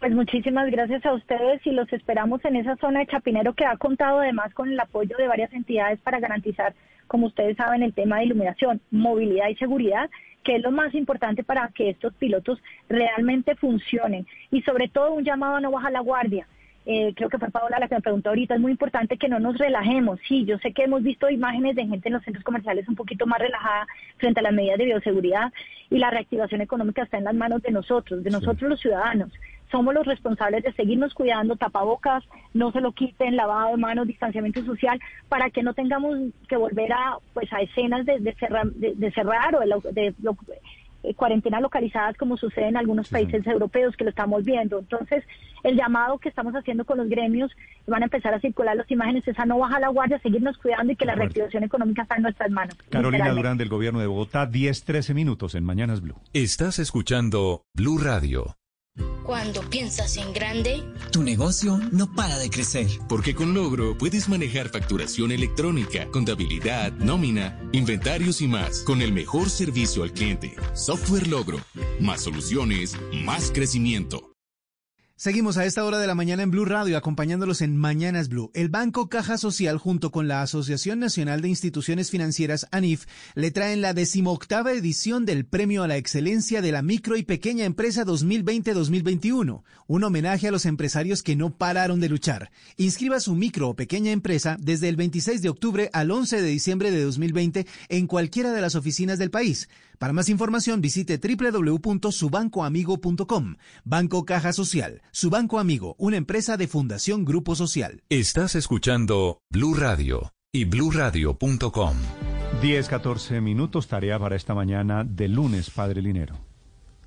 Pues muchísimas gracias a ustedes y los esperamos en esa zona de Chapinero que ha contado además con el apoyo de varias entidades para garantizar, como ustedes saben, el tema de iluminación, movilidad y seguridad, que es lo más importante para que estos pilotos realmente funcionen. Y sobre todo un llamado a no bajar la guardia eh, creo que fue Paola la que me preguntó ahorita, es muy importante que no nos relajemos. Sí, yo sé que hemos visto imágenes de gente en los centros comerciales un poquito más relajada frente a las medidas de bioseguridad y la reactivación económica está en las manos de nosotros, de nosotros los ciudadanos. Somos los responsables de seguirnos cuidando, tapabocas, no se lo quiten, lavado de manos, distanciamiento social, para que no tengamos que volver a pues a escenas de, cerrar, de, cerrar o de, de cuarentenas localizadas como sucede en algunos países europeos que lo estamos viendo. Entonces, el llamado que estamos haciendo con los gremios, van a empezar a circular las imágenes, esa no baja la guardia, seguirnos cuidando y que la reactivación económica está en nuestras manos. Carolina Durán del Gobierno de Bogotá, 10-13 minutos en Mañanas Blue. Estás escuchando Blue Radio. Cuando piensas en grande, tu negocio no para de crecer. Porque con Logro puedes manejar facturación electrónica, contabilidad, nómina, inventarios y más con el mejor servicio al cliente. Software Logro. Más soluciones, más crecimiento. Seguimos a esta hora de la mañana en Blue Radio acompañándolos en Mañanas Blue. El Banco Caja Social junto con la Asociación Nacional de Instituciones Financieras ANIF le traen la decimoctava edición del Premio a la Excelencia de la Micro y Pequeña Empresa 2020-2021, un homenaje a los empresarios que no pararon de luchar. Inscriba su micro o pequeña empresa desde el 26 de octubre al 11 de diciembre de 2020 en cualquiera de las oficinas del país. Para más información visite www.subancoamigo.com. Banco Caja Social, su banco amigo, una empresa de Fundación Grupo Social. Estás escuchando Blue Radio y bluradio.com. 10, 14 minutos, tarea para esta mañana de lunes, Padre Linero.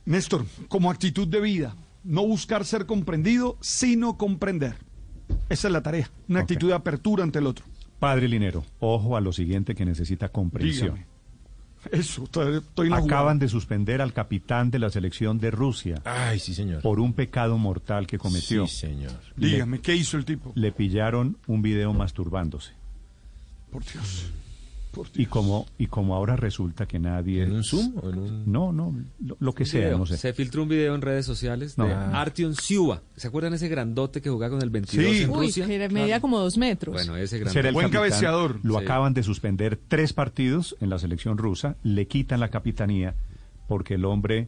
Néstor, como actitud de vida, No buscar ser comprendido, sino comprender. Esa es la tarea. Una actitud de apertura ante el otro. Padre Linero, ojo a lo siguiente que necesita comprensión. Dígame. Eso, estoy, Acaban jugada. de suspender al capitán de la selección de Rusia. Ay, sí, señor. Por un pecado mortal que cometió. Sí, señor. Dígame, ¿qué hizo el tipo? Le pillaron un video masturbándose. Por Dios. Y como, y como ahora resulta que nadie... ¿En un Zoom o en un...? No, no, lo, lo que sea, video. no sé. Se filtró un video en redes sociales No. de Ah. Artyom Siuba. ¿Se acuerdan ese grandote que jugaba con el 22 Sí. en Uy, Rusia? que era- medía como dos metros. Bueno, ese grandote. era el capitán. Lo Sí. acaban de suspender tres partidos en la selección rusa. Le quitan la capitanía porque el hombre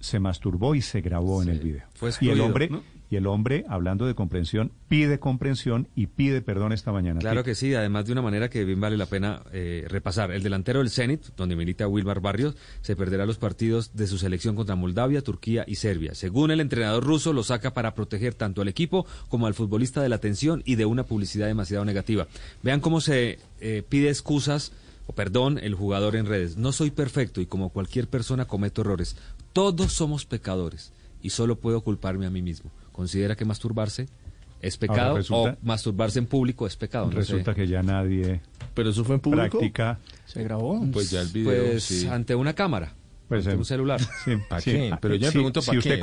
se masturbó y se grabó en el video. Fue y el hombre, ¿no? Y el hombre, hablando de comprensión, pide comprensión y pide perdón esta mañana. Claro que sí, además de una manera que bien vale la pena eh, repasar. El delantero del Zenit, donde milita Wilmar Barrios, se perderá los partidos de su selección contra Moldavia, Turquía y Serbia. Según el entrenador ruso, lo saca para proteger tanto al equipo como al futbolista de la atención y de una publicidad demasiado negativa. Vean cómo se eh, pide excusas o perdón el jugador en redes. No soy perfecto y como cualquier persona cometo errores. Todos somos pecadores y solo puedo culparme a mí mismo. ¿Considera que masturbarse es pecado resulta- o masturbarse en público es pecado? No Resulta sé. que ya nadie ¿Pero eso fue en público? practica. Se grabó. Pues ya el video, Pues sí. ante una cámara, Pues, ante un celular. [LAUGHS] Sí, ¿Para sí. qué? Pero yo me pregunto si para usted- qué.